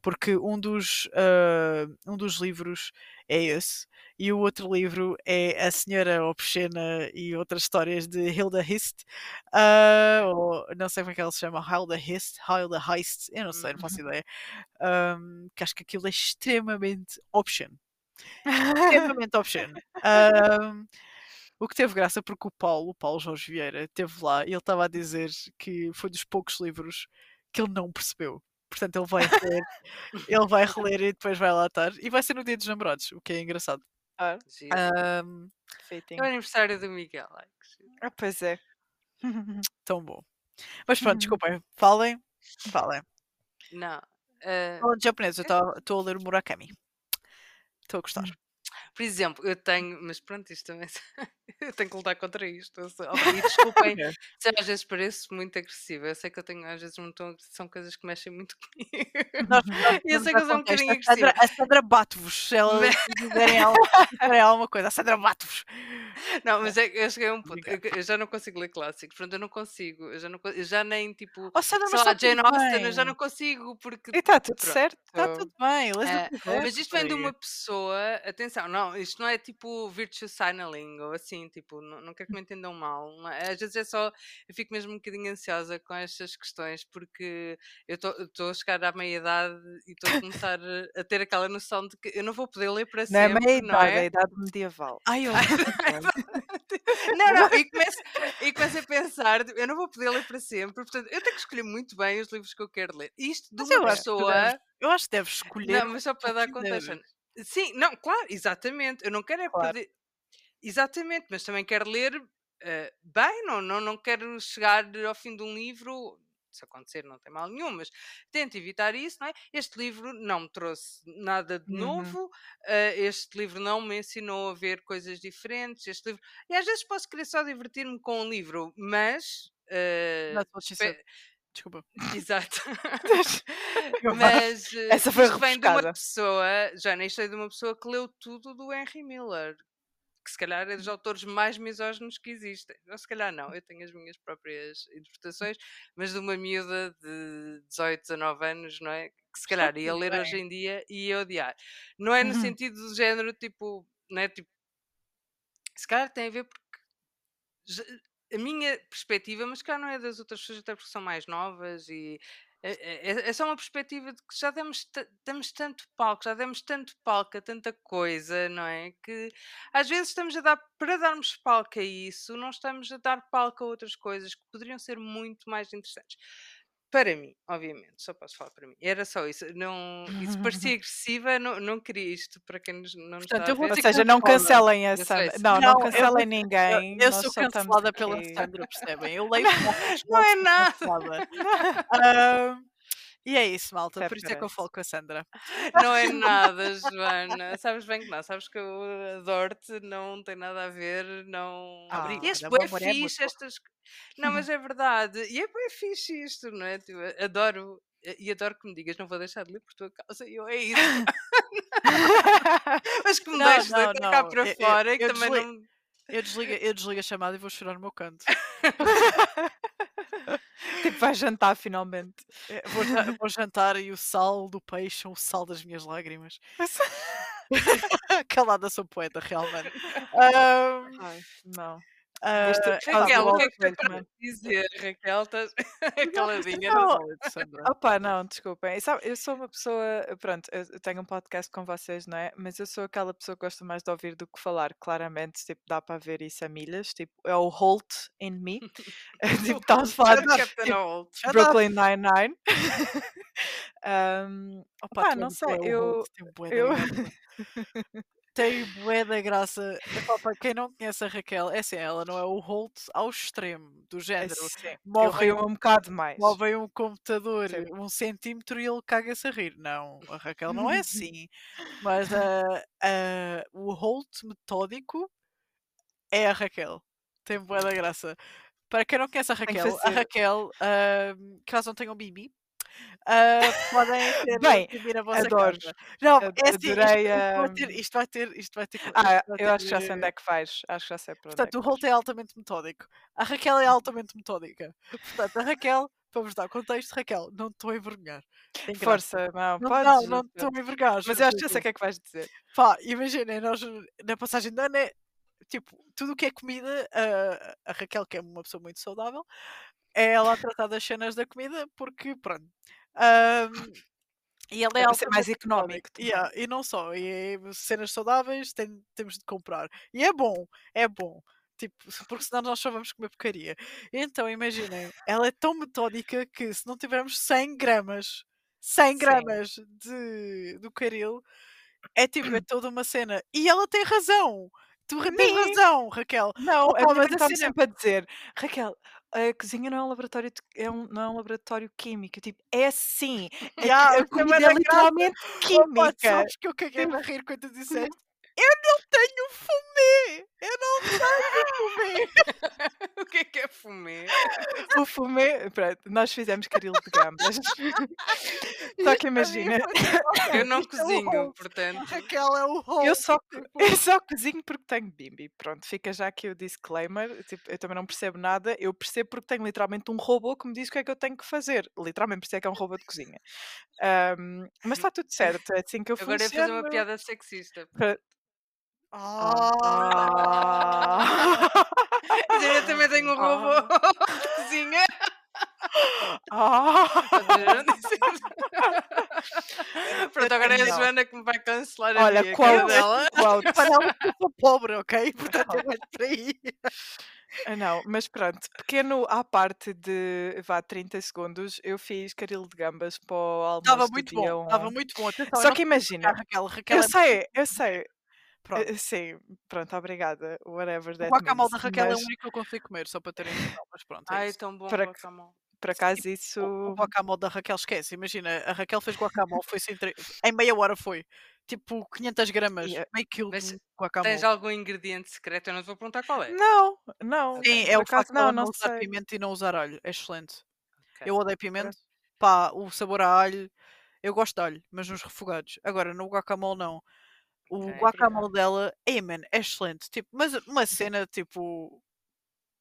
porque um dos, ah, um dos livros é esse, e o outro livro é A Senhora Obscena e outras histórias de Hilda Hist, ah, ou não sei como é que ela se chama, Hilda Hist, Hilda Heist, eu não sei, não faço ideia, ahm, que acho que aquilo é extremamente obsceno. Extremamente obsceno. O que teve graça porque o Paulo, o Paulo Jorge Vieira, esteve lá e ele estava a dizer que foi dos poucos livros que ele não percebeu. Portanto, ele vai reler, ele vai reler e depois vai lá estar. E vai ser no dia dos namorados, o que é engraçado. Ah, feitinho. É o aniversário do Miguel. Ah, pois é. tão bom. Mas pronto, desculpem. Falem. Falem. Não. ah, Falando de japonês, eu estou a ler o Murakami. Estou a gostar. Por exemplo, eu tenho, mas pronto, isto também eu tenho que lutar contra isto. E desculpem se às vezes pareço muito agressiva. Eu sei que eu tenho às vezes muito, são coisas que mexem muito comigo. Nós, nós E eu sei que eu sou um bocadinho agressiva. a Sandra bate-vos se ela Mas- se dizerem algo- se dizerem alguma coisa. A Sandra bate-vos. Não, mas é, que eu cheguei a um ponto. Eu, eu já não consigo ler clássicos. Pronto, eu não consigo. Eu já, não, eu já nem tipo. Oh, Sandra, Sei lá, Jane Austen, eu já não consigo porque. E está tudo Pronto. certo. Está tudo bem. É, mas isto vem de uma pessoa, atenção, não, isto não é tipo virtue signaling ou assim, tipo, não, não quero que me entendam mal. é? Às vezes é só, eu fico mesmo um bocadinho ansiosa com estas questões porque eu estou a chegar à meia idade e estou a começar a ter aquela noção de que eu não vou poder ler para Não é sempre, meia não idade, é a é? idade medieval. Ai, eu... Não, não, e começo, e começo a pensar, tipo, eu não vou poder ler para sempre, portanto, eu tenho que escolher muito bem os livros que eu quero ler. Isto de Mas uma eu acho pessoa. deves, eu acho que deves escolher Não, mas só para dar quiseres. Sim, não, claro, exatamente. Eu não quero é Claro. perder. Exatamente, mas também quero ler eh, bem, não, não, não quero chegar ao fim de um livro. Se acontecer, não tem mal nenhum, mas tento evitar isso, não é? Este livro não me trouxe nada de Uhum. novo, eh, este livro não me ensinou a ver coisas diferentes. Este livro. E às vezes posso querer só divertir-me com um livro, mas. said. Desculpa. Exato. Mas eh, Essa foi isto vem de uma pessoa, já nem sei de uma pessoa que leu tudo do Henry Miller, que se calhar é dos autores mais misóginos que existem. Ou se calhar não, eu tenho as minhas próprias interpretações, mas de uma miúda de 18, 19 anos, não é? Que se calhar ia ler hoje em dia e ia odiar. Não é no Uhum. sentido do género, tipo, não é? Tipo, se calhar tem a ver porque já- a minha perspectiva, mas cá não é das outras pessoas, até porque são mais novas e é, é- é só uma perspectiva de que já demos, damos tanto palco, já demos tanto palco a tanta coisa, não é? Que às vezes estamos a dar, para darmos palco a isso, não estamos a dar palco a outras coisas que poderiam ser muito mais interessantes. Para mim, obviamente, só posso falar para mim. Era só isso. Não, isso parecia agressiva, não, não queria isto para quem nos, não nos Portanto, está eu a vou ver. Ou seja, não cancelem a Eu sei, Sandra. sim. Não, Não, não eu cancelem Eu, ninguém. eu nós sou cancelada pela. Sandra, percebem? Eu leio Não é nada. e é isso, malta. Até Por isso é que eu falo com a Sandra. Não é nada, Joana. Sabes bem que não. Sabes que eu adoro-te, não tem nada a ver, não. Ah, e obrigada, bué amor é fixe, mútuo. estas. Não, mas é verdade. E é bem fixe isto, não é? Tipo, adoro. E adoro que me digas, não vou deixar de ler por tua causa. E eu, é isso. Mas que me Não, deixes não, de cá não. para Eu- eu- fora e que eu também desli- não. Eu desligo, eu desligo a chamada e vou chorar no meu canto. tipo, vai jantar finalmente. Eh, Vou, vou jantar e o sal do peixe é o sal das minhas lágrimas. Calada sou poeta, realmente. Ahm, Ai, não. Causa Raquel, o que é que tu queres dizer? Raquel, estás caladinha. não, não válido, Sandra. Opa, não, desculpem. Sabe, eu sou uma pessoa, pronto, eu tenho um podcast com vocês, não é? Mas eu sou aquela pessoa que gosta mais de ouvir do que falar, claramente, tipo, dá para ver isso a milhas, tipo, é o Holt in me. tipo, estamos a falar de Captain tipo. Brooklyn Nine-Nine. um, Opa, tu não sei, eu- eu-. Tem bué da graça. Epá, para quem não conhece a Raquel, é assim, ela não é o Holt ao extremo, do é género. Movem rio um bocado mais. movem um computador Sim. um centímetro e ele caga-se a rir. Não, a Raquel não é assim. Mas ah, ah, o Holt metódico é a Raquel. Tem bué da graça. Para quem não conhece a Raquel, a. Raquel, ah, caso não tenham Bibi, ah, podem ter Bem, Bibi na vossa adoro. casa. Não, Ad- é assim, isto, adorei, isto vai ter, ah, isto vai ter, isto vai ter, Ah, isto vai eu acho que já ter, sei onde é que vais. Acho que já sei para onde é Portanto, que o Holt é altamente metódico. A Raquel é altamente metódica. Portanto, a Raquel, vamos dar contexto, Raquel, não te estou a envergonhar. Força, não, Não, podes. não, não te estou a envergonhar. Mas eu acho que já sei o que é que vais dizer. Pá, imaginem, nós na passagem de ano é tipo, tudo o que é comida, a, a Raquel, que é uma pessoa muito saudável, é ela a tratar das cenas da comida, porque pronto. Ahm, e ela é, É mais económico metódica. Yeah, e não só, e é cenas saudáveis tem- temos de comprar. E é bom, é bom. Tipo, porque senão nós só vamos comer porcaria. Então, imaginem, ela é tão metódica que se não tivermos 100 gramas, 100 Sim. gramas de, do caril, é tipo, é toda uma cena. E ela tem razão. Tu tens razão, Raquel. Não, a minha mas a cena- sempre a dizer, Raquel, a cozinha não é um laboratório, de- é um, não é um laboratório químico. Eu, Tipo, é sim. A, Ya, a isso é comida é literalmente química. sabes que eu caguei-me a rir quando tu disseste tenho fumê. Eu não tenho fumê. O que é que é fumê? O fumê, pronto, nós fizemos caril de gambas. Só que imagina, Eu não é cozinho, portanto. Raquel é o Holt. eu só, tipo, eu só cozinho porque tenho bimbi. Pronto, fica já aqui o disclaimer. Tipo, eu também não percebo nada. Eu percebo porque tenho literalmente um robô que me diz o que é que eu tenho que fazer. Literalmente, por isso é que é um robô de cozinha. Ahm, mas está tudo certo, é assim que eu Agora ia funciono. fazer uma piada sexista. Ah. Dizer, Eu também tenho um robô de cozinha. Ah. Pronto, agora é a. Joana que me vai cancelar a Olha, minha qual dela. quote. Para ela que eu sou pobre, ok? Portanto, é mais por aí. Ah, Não, mas pronto, pequeno à parte de vá 30 segundos, eu fiz caril de gambas para o almoço Estava muito bom. Estava 1. muito bom. Atenção, eu Só que a imagina, a Raquel. A Raquel eu é sei, eu sei, Pronto. eh, sim, pronto, obrigada, whatever O that guacamole da Raquel é o mas único que eu consigo comer, só para terem noção. Mas pronto, é Ai, isso. tão bom Para- guacamole. por acaso isso, O, o guacamole da Raquel esquece. Imagina, a Raquel fez guacamole, foi sem tre... em meia hora foi. Tipo 500 gramas, Yeah. meio quilo Mas de guacamole. Tens algum ingrediente secreto? Eu não te vou perguntar qual é. não, não, Sim, é o ela não, não não usar sei. pimenta e não usar alho. É excelente. Ok. Eu odeio pimenta. Pá, o sabor a alho. Eu gosto de alho, mas nos refogados. Agora, no guacamole não. O Ok, guacamole dela, ei, man, é excelente. Tipo, mas uma cena tipo.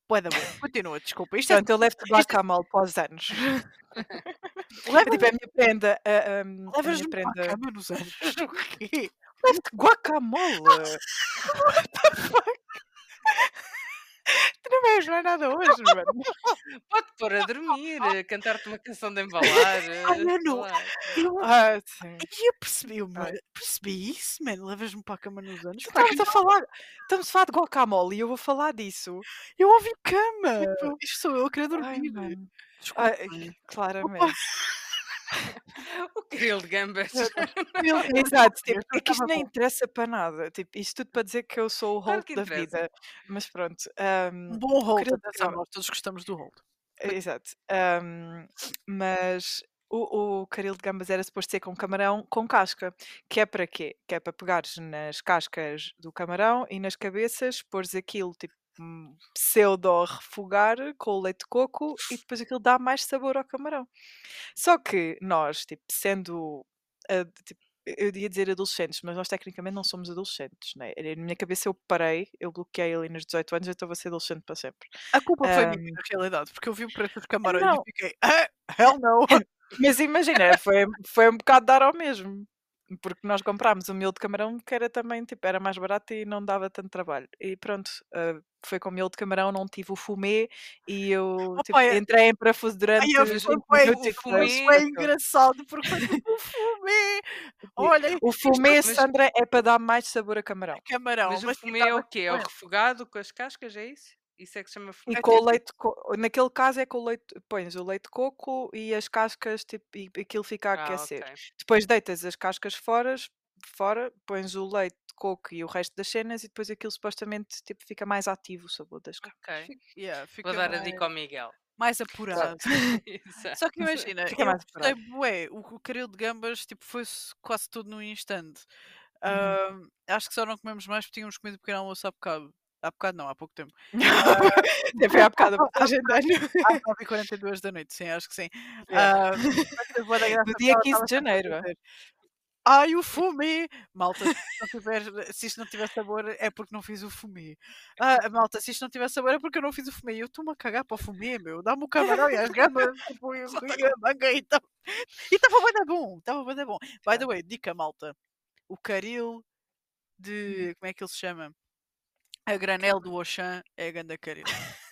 Bué da boa. Continua, desculpa. Isto é Portanto, eu levo guacamole para os anos. Leva- tipo, é a minha prenda, a, a- a minha prenda. cama nos anos. Levo-te guacamole! What the fuck? Tu não mais nada hoje, mano. Pode pôr a dormir, cantar-te uma canção de embalar. eh, Ah, sei mano. Eu, Ah, sim. eu percebi, uma, Ai. percebi isso, mano. Levas-me para a cama nos anos. Estamos a falar, estamos a falar de guacamole e eu vou falar disso. Eu ouvi cama. Tipo, Isto sou eu a querer Ai, dormir. mano. Desculpa. Ai, claramente. O grill de gambas. Exato, tipo, é que isto nem interessa para nada. Tipo, isto tudo para dizer que eu sou o Claro Hulk que da interessa. vida. Mas pronto. ahm, Um bom hold, atenção, nós todos gostamos do hold. Exato. ahm, mas o, o caril de gambas era suposto ser com camarão com casca. Que é para quê? Que é para pegares nas cascas do camarão e nas cabeças, pôres aquilo tipo um pseudo refogar com o leite de coco e depois aquilo dá mais sabor ao camarão. Só que nós, tipo, sendo ah, tipo, eu ia dizer adolescentes, mas nós tecnicamente não somos adolescentes, né? Na minha cabeça eu parei, eu bloqueei ali nos 18 anos, então vou ser adolescente para sempre. A culpa foi Ahm, minha, na realidade, porque eu vi o preço dos camarões não. e fiquei, ah, hell no. Mas imagina, foi, foi um bocado dar ao mesmo. Porque nós comprámos o mil de camarão que era também, tipo, era mais barato e não dava tanto trabalho. E pronto, ah, foi com miolo de camarão, não tive o fumê e eu tipo, é- entrei em parafuso durante Ai, eu uns foi 20 bué- minutos e fumê- Foi passou. engraçado porque foi tipo um fumê. Olha, O fumê, mas- Sandra, é para dar mais sabor a camarão. camarão. Mas o tipo, fumê é o quê? É o refogado com as cascas, é isso? Isso é que se chama? E É com o tipo- leite, co- naquele caso é com o leite, pões o leite de coco e as cascas, tipo, e aquilo fica a Ah, aquecer. ok. Depois deitas as cascas fora, fora, pões o leite de coco e o resto das cenas e depois aquilo supostamente tipo, fica mais ativo o sabor das cascas. Ok. Fica- yeah, fica Vou dar a mais, dica ao Miguel. mais apurado. Exato. Só que imagina, Fica eu mais gostei bué, o, o caril de gambas tipo, foi-se quase tudo num instante. Uhum. Ah, acho que só não comemos mais porque tínhamos comido pequeno almoço há bocado. Há bocado não, há pouco tempo. Até foi há bocado a ano. Às 9h42 da noite, sim, acho que sim. Yeah. Ah, No porque dia ela 15 de janeiro, Ai, o fumê! Malta, se, tiver, se isto não tiver sabor é porque não fiz o fumê. Ah, malta, se isto não tiver sabor é porque eu não fiz o fumê. Eu estou-me a cagar para o fumê, meu. Dá-me o camarão e as gambas, tipo, e a manga e estava bem bom, estava bem bom. By the way, dica, malta. O caril de. Como é que ele se chama? A granel do Oxã é a ganda caril.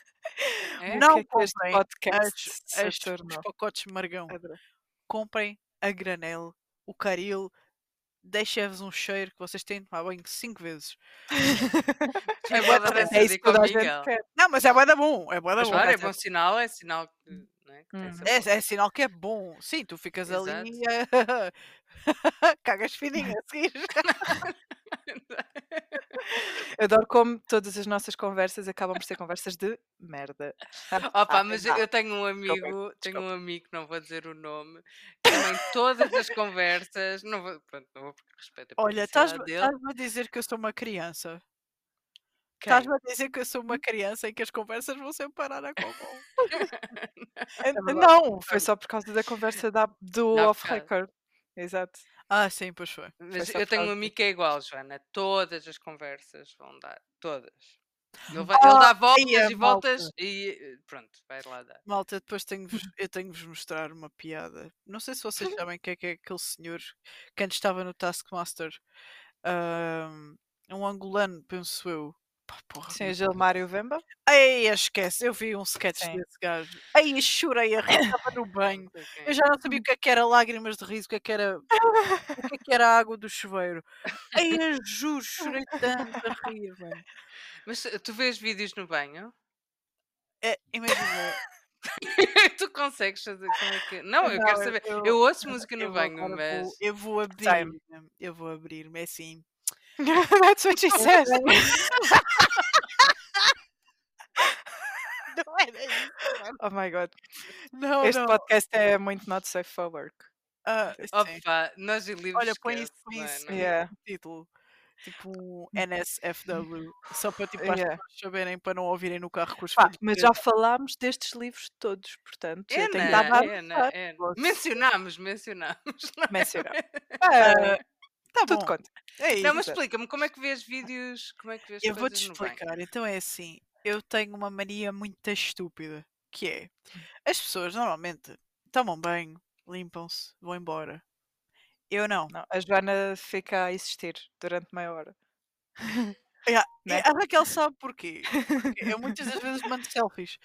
É? Não que é que este comprem podcast as, as, os pacotes Margão. Adoro. Comprem a granel, o caril. Deixem-vos um cheiro que vocês têm de tomar banho 5 vezes. É boa dar essa É isso que a gente quer. Não, mas é bué da bom. É bué da bom. claro, é bom sinal, é sinal que, é, tem Uhum. sabor. É, é sinal que é bom. Sim, tu ficas ali e cagas fininho a seguir. Adoro como todas as nossas conversas acabam por ser conversas de merda. Opa, Ah, mas ah, eu tenho um amigo, tenho um amigo, não vou dizer o nome, que também todas as conversas, não vou, pronto, não vou porque respeito a Olha, estás- estás-me a dizer que eu sou uma criança. Estás-me a dizer que eu sou uma criança e que as conversas vão sempre parar a. Eh, verdade. Não, foi só por causa da conversa da, do Dá off bocado. record. Exato. Ah, sim, pois foi. Mas só eu tenho um amigo que é igual, Joana. Todas as conversas vão dar. Todas. Ele, vai, ele Ah, dá voltas ia, e voltas malta. e eh, pronto, vai lá dar. Malta, depois tenho-vos, eu tenho-vos mostrar uma piada. Não sei se vocês sabem quem é que é aquele senhor que antes estava no Taskmaster. Ahm, um angolano, penso eu. Porra, Sim, Gilmário Vemba. Ei, esquece, eu vi um sketch Sim. desse gajo. Aí chorei a rir, estava no banho. Eu já não sabia o que é que era lágrimas de riso, o que é que era, o que é que era a água do chuveiro. Aí eu juro, chorei tanto a rir, mano. Mas eh, tu vês vídeos no banho? É, imagina. tu consegues fazer como é que. Não, eu Não, quero eu- saber. eu- Eu ouço música eu no vou banho, mas. eu vou abrir. Same. Eu vou abrir-me, é assim. That's what she said. Não era isso. Oh my god. Não, Este não. podcast é muito not safe for work. Ah, sim. Opa, nós e livros. Olha, põe isso, esquece, põe isso mano. Yeah. no título. Tipo um NSFW. Só para tipo, as Yeah. pessoas saberem para não ouvirem no carro com os Pá, filhos. mas já falámos destes livros todos, portanto, eu tenho Ana, dar a Ana, avançar. Ana. Você- Mencionámos, mencionámos. mencionar. Tá Tudo bom. conta. É isso. Não, mas explica-me como é que vês vídeos, como é que vês Eu vou-te explicar. Então é assim. Eu tenho uma mania muito estúpida. Que é. As pessoas normalmente tomam banho, limpam-se, vão embora. Eu não. Não, a Joana fica a existir durante meia hora. Yeah, Né? A Raquel sabe porquê. Porque eu muitas das vezes mando selfies.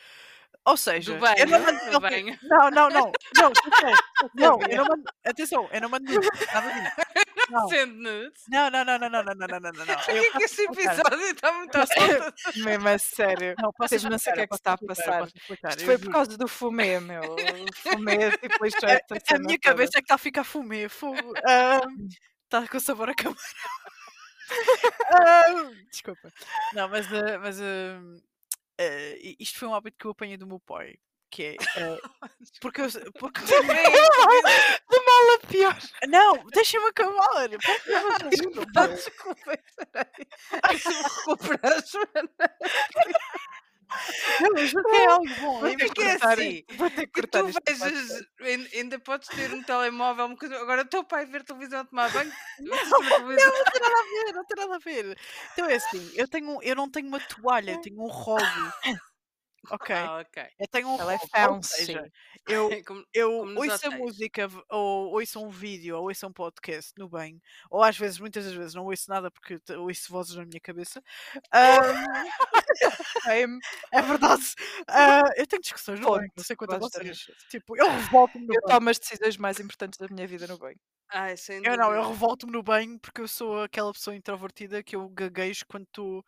Ou seja, banho, eu não mando do selfie. banho. Não, não, não. Não, atenção. não, eu não mando. Atenção, eu não mando nada disso. Não. Sendo nudes. Não, não, não, não, não, não, não, não, não, não. não. Por Eu que é este episódio está muito à volta? Mesmo a sério. Não, posso não sei o que é que está a passar. Isto foi por causa do fumê, meu. O fumê, tipo, isto A, é a minha cabeça é que está a ficar fumê. Está com sabor a camarão. Desculpa. Não, mas, ah, mas ah, ah, isto foi um hábito que eu apanhei do meu pai. É. porque eu. Porque, De mal a pior. não, deixa-me acabar. Desculpa, desculpa. recuperar, Joana. Não, mas porque é algo bom. Mas é assim. Vou ter que cortar tu vejas, ainda podes ter um telemóvel, uma coisa. Agora o teu pai ver televisão a tomar banho. Não, não, não tem nada a ver, não tem nada a ver. Então é assim, eu, tenho, eu não tenho uma toalha, eu tenho um rolo. Ok? Ah, ok. Eu tenho um Ela é ou seja, eu Como, eu como ouço a música ou ouço um vídeo ou ouço um podcast no banho, ou às vezes, muitas das vezes, não ouço nada porque ouço vozes na minha cabeça. Same. é verdade. Ah, eu tenho discussões no banho, Ponto. não sei Basta vocês. Tipo, eu revolto-me no Eu tomo as decisões mais importantes da minha vida no banho. Ai, sem Eu não, eu revolto-me no banho porque eu sou aquela pessoa introvertida que eu gaguejo quando estou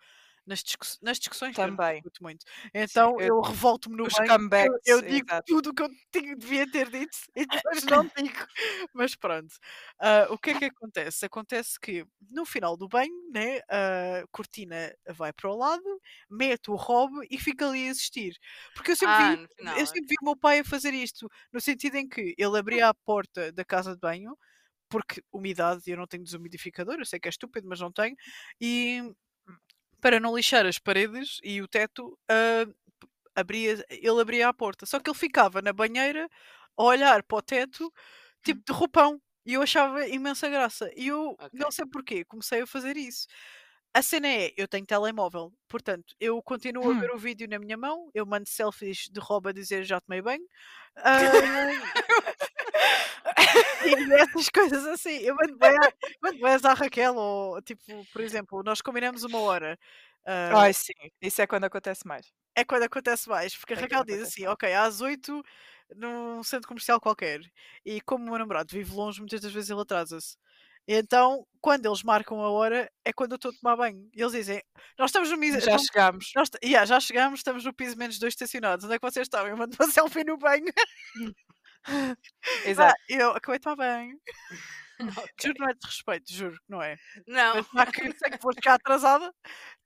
nas, discuss- nas discussões, eu Também. discuto muito. Então eu- eu revolto-me no os banho, eu, comebacks, eu digo exato. tudo o que eu tinha- devia ter dito e depois não digo. Mas pronto. Ah, o que é que acontece? Acontece que no final do banho, né, a cortina vai para o lado, mete o rob e fica ali a assistir. Porque eu sempre Ah, vi final. eu sempre vi o meu pai a fazer isto, no sentido em que ele abria a porta da casa de banho, porque umidade, eu não tenho desumidificador, eu sei que é estúpido, mas não tenho, e para não lixar as paredes e o teto, ah, abria, ele abria a porta. Só que ele ficava na banheira a olhar para o teto, tipo de roupão. E eu achava imensa graça. E eu, não Ok. sei porquê, comecei a fazer isso. A cena é, eu tenho telemóvel, portanto, eu continuo a ver o vídeo na minha mão, eu mando selfies de roupa a dizer já tomei banho. Ah, e essas coisas assim, eu mando bem, à, Raquel, ou tipo, por exemplo, nós combinamos uma hora. ah, Ai, sim. Isso é quando acontece mais. é quando acontece mais, porque a É Raquel diz assim, mais. ok, às 8 num centro comercial qualquer. E como o meu namorado vive longe, muitas das vezes ele atrasa-se. Então, quando eles marcam a hora, é quando eu estou a tomar banho. E eles dizem, nós estamos no piso. Já chegámos. Nós, yeah, já chegamos, estamos no piso menos dois estacionados. Onde é que vocês estão? Eu mando uma selfie no banho. Ah, Exato. eu acabei de tomar banho. Ok. Juro, não é desrespeito, juro que não é. Não. Mas que sei que vou chegar atrasada,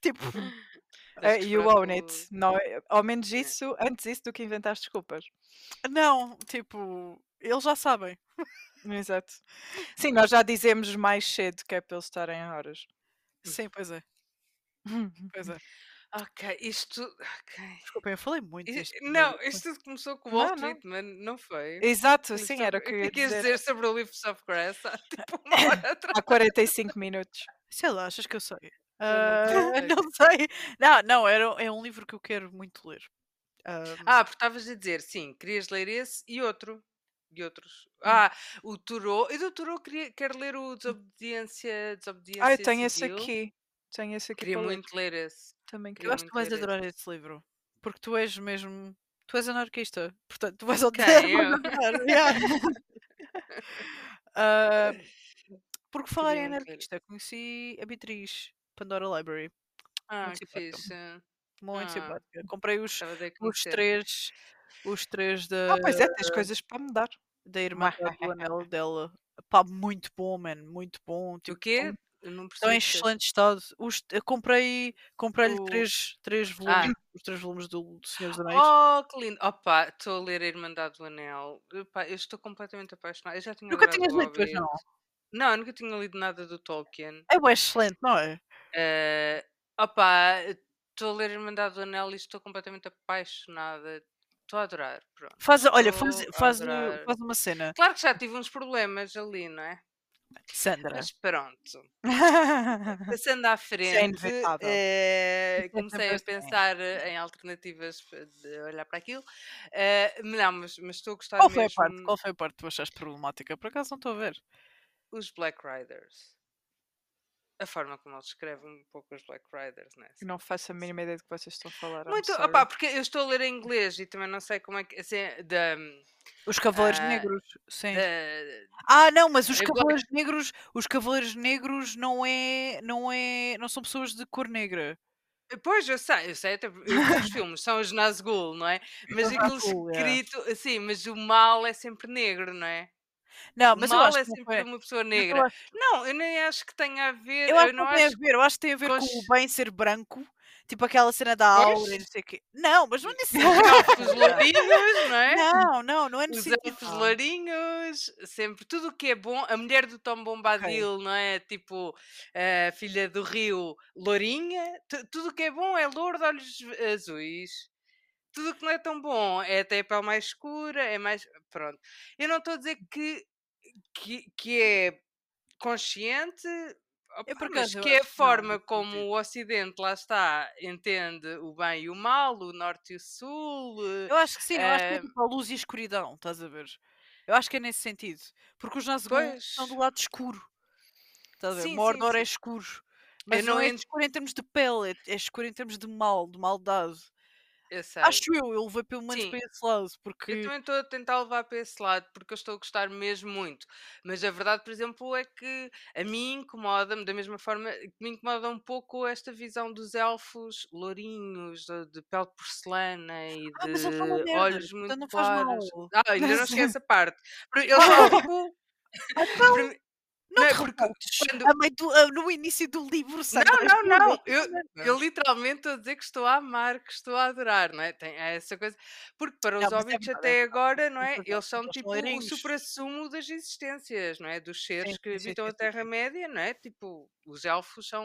tipo, É, Tens que you own it. o- Não, é- ao menos isso, antes isso do que inventar desculpas. não, tipo, eles já sabem. Exato. Sim, nós já dizemos mais cedo que é para eles estarem a horas. Sim, pois é, pois é. Ok, isto. Ok. Desculpem, eu falei muito I- deste Não, isto tudo começou com o Não, Walt não. Whitman, não foi? Exato, sim, era o que eu O ia que queres dizer. dizer sobre o Leaves of Grass há tipo uma hora atrás? Há 45 minutos. Sei lá, achas que eu sei? não Ah, sei. não sei. Não, não, era, é um livro que eu quero muito ler. Ah, Ah, porque estavas a dizer, sim, querias ler esse e outro. E outros. Hum. Ah, o Turô. E do Turô queria, quero ler o Desobediência, Desobediência Ah, eu tenho esse Civil. aqui. Tenho esse aqui Queria ler. muito ler esse. Também eu queria. acho que tu vais adorar esse livro. Porque tu és mesmo. Tu és anarquista. Portanto, tu vais odiar. eu? adorar, yeah. Ah, porque falar em ler. anarquista, conheci a Beatriz, Pandora Library. Ah, Muito que fixe. Muito Ah. simpática. Comprei os, os três. Os três da, Ah, pois é, tens coisas para mudar. da irmã do anel dela. Pá, muito bom, man. Muito bom. O Tipo, quê? Estão em excelente estado. Os, eu comprei comprei-lhe O- três, três Ah. volumes, os três volumes do, do Senhor dos Anéis. Oh, que lindo. Opa, estou a ler a Irmandade do Anel. Epá, eu estou completamente apaixonada. Eu já tinha Nunca tinhas lido, pois não? Não, eu nunca tinha lido nada do Tolkien. É excelente, não é? Eh, opa, estou a ler a Irmandade do Anel e estou completamente apaixonada. Estou a adorar. Pronto. Faz, olha, faz, Estou a faz, adorar. faz uma cena. Claro que já tive uns problemas ali, não é? Sandra. Mas pronto. Passando à frente, é Isso é comecei a assim. pensar em alternativas de olhar para aquilo. Eh, não, mas, mas estou a gostar Qual foi a mesmo parte? Qual foi a parte que tu achaste problemática? Por acaso não estou a ver. os Black Riders. A forma como eles escrevem um pouco os Black Riders, né? Eu não faço a mínima ideia do que vocês estão a falar. Muito, opá, porque eu estou a ler em inglês e também não sei como é que. Assim, da, Os Cavaleiros Ah, Negros, sim. da- Ah, não, mas os Cavaleiros Negros, os Cavaleiros Negros não é, não é, não são pessoas de cor negra. Pois, eu sei, eu sei, até os filmes são os Nazgûl, não é? Mas aquilo escrito, assim, mas o mal é sempre negro, não é? Não, mas eu mal acho é não sempre foi. uma pessoa eu negra. acho- Não, eu nem acho que tenha a ver. Eu acho que não não tem a acho. ver, eu acho que tem a ver com cons- o bem ser branco, tipo aquela cena da aura e não sei o quê. Não, mas não disse Elfos lourinhos, não é? Não, não, não é no Os não. lourinhos, sempre tudo o que é bom. A mulher do Tom Bombadil, não é? Tipo, a filha do Rio, lourinha. Tu- Tudo o que é bom é louro de olhos azuis. Tudo o que não é tão bom é até a pele mais escura, é mais. Pronto. Eu não estou a dizer que, que, que é consciente. Opa, por mas eu que é a forma como o Ocidente, lá está, entende o bem e o mal, o Norte e o Sul. Eu acho que sim, eu acho que é eh, tipo a luz e a escuridão, estás a ver? Eu acho que é nesse sentido. Porque os Nazgûl estão do lado escuro. Estás a ver? sim, sim, Mordor é sim. escuro. Eu Mas não não é ent... escuro em termos de pele, é, é escuro em termos de mal, de maldade. Eu sei. Acho eu, eu levei pelo menos Sim, para esse lado, eu porque. também estou a tentar levar para esse lado porque eu estou a gostar mesmo muito. Mas a verdade, por exemplo, é que a mim incomoda-me, da mesma forma que me incomoda um pouco esta visão dos elfos lourinhos, de, de pele de porcelana e Ah, mas de merda, olhos muito não faz mal. claros. Ah, ainda não cheguei a Sim. essa parte. Eles são Oh, tipo. então não Não é porque quando. A meio do- no início do livro Não, das não, não. nuvens, Eu, eu literalmente estou a dizer que estou a amar, que estou a adorar, não é? Tem é essa coisa. Porque para Não, os mas é verdade, é até agora, não é? razão, Eles são eles tipo o supra-sumo das existências, não é? Dos seres que sim, sim, habitam sim, a sim. Terra-média, não é? Tipo, os elfos são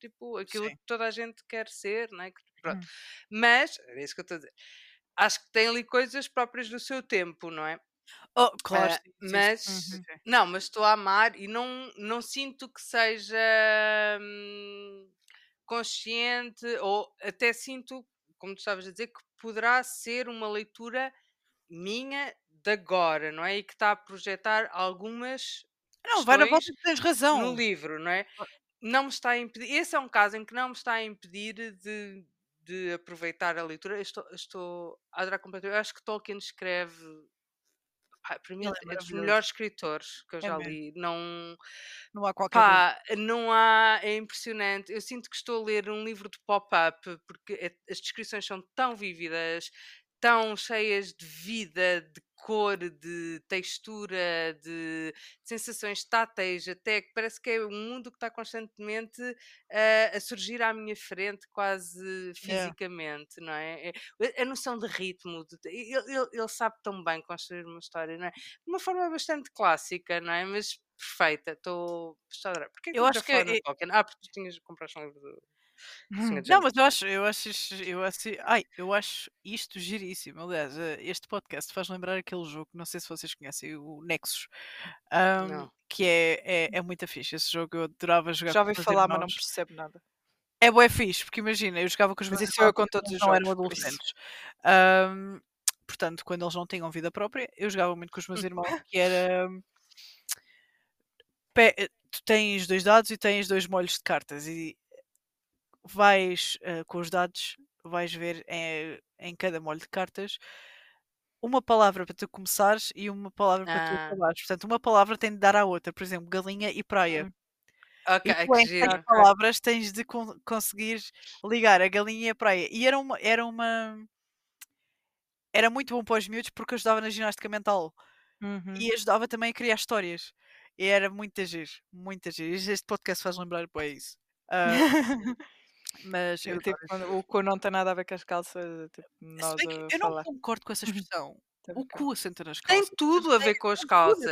tipo aquilo que toda a gente quer ser, não é? Que- Pronto. Hum. Mas, é isso que eu estou a dizer. Acho que tem ali coisas próprias do seu tempo, não é? Oh, claro, Ah, sim, sim, sim, mas sim, Uhum. não, mas estou a amar e não, não sinto que seja hum, consciente ou até sinto, como tu estavas a dizer, que poderá ser uma leitura minha de agora, não é? E que está a projetar algumas Não, vai na volta que tens no razão. livro, não é? Ah, Não me está a impedir. Esse é um caso em que não me está a impedir de, de aproveitar a leitura. Eu estou, estou a adorar completamente. Eu acho que Tolkien escreve Pá, para mim é é é dos melhores escritores que eu É já mesmo. li. Não, Não há qualquer pá, não há, é impressionante. Eu sinto que estou a ler um livro de pop-up porque é- as descrições são tão vívidas, tão cheias de vida, de cor, de textura, de sensações táteis, até que parece que é um mundo que está constantemente ah, a surgir à minha frente, quase Yeah. fisicamente, não é? É- A noção de ritmo, de- ele, ele- sabe tão bem construir uma história, não é? De uma forma bastante clássica, não é? Mas perfeita, estou adorar. Porquê que Eu acho que é- Tolkien? Ah, porque tu tinhas compraste um livro do Não, mas eu acho, eu acho, isto- eu acho, ai, eu acho isto giríssimo. Aliás, eh, este podcast faz lembrar aquele jogo, não sei se vocês conhecem, o Nexus, Não. que é, é, é muito fixe. Esse jogo eu adorava jogar Já ouvi falar, mas não percebo nada. É bué fixe, porque imagina, eu jogava com os Mas meus irmãos com quando todos os não eram jogos, isso. adolescentes. Ahm, portanto, quando eles não tinham vida própria, eu jogava muito com os meus irmãos, que era pe- eh, tu tens dois dados e tens dois molhos de cartas e vais eh, com os dados, vais ver em, em cada molho de cartas uma palavra para tu começares e uma palavra para tu Ah, acabares. Portanto, uma palavra tem de dar à outra, por exemplo, galinha e praia. Hum, ok, E tu que giro. palavras tens de con- conseguir ligar a galinha e a praia. E era uma, era uma era muito bom para os miúdos porque ajudava na ginástica mental Uhum. e ajudava também a criar histórias. E era muito giro, muito. E Este podcast faz lembrar para isso. Ah, mas eu tipo, quando o cu não tem nada a ver com as calças, tipo, nós eu não falar. concordo com essa expressão. O cu assenta nas calças. Tem, tudo a ver com as calças.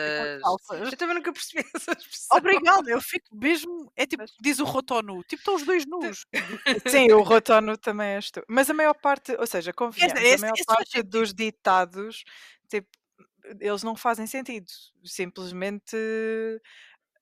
Eu também nunca percebi essa expressão. Obrigada, eu fico mesmo. É tipo, diz o rotonu. Tipo, estão os dois nus. Sim, o rotono também és tu. Mas a maior parte, ou seja, dizer, a maior parte dos ditados, tipo, eles não fazem sentido. Simplesmente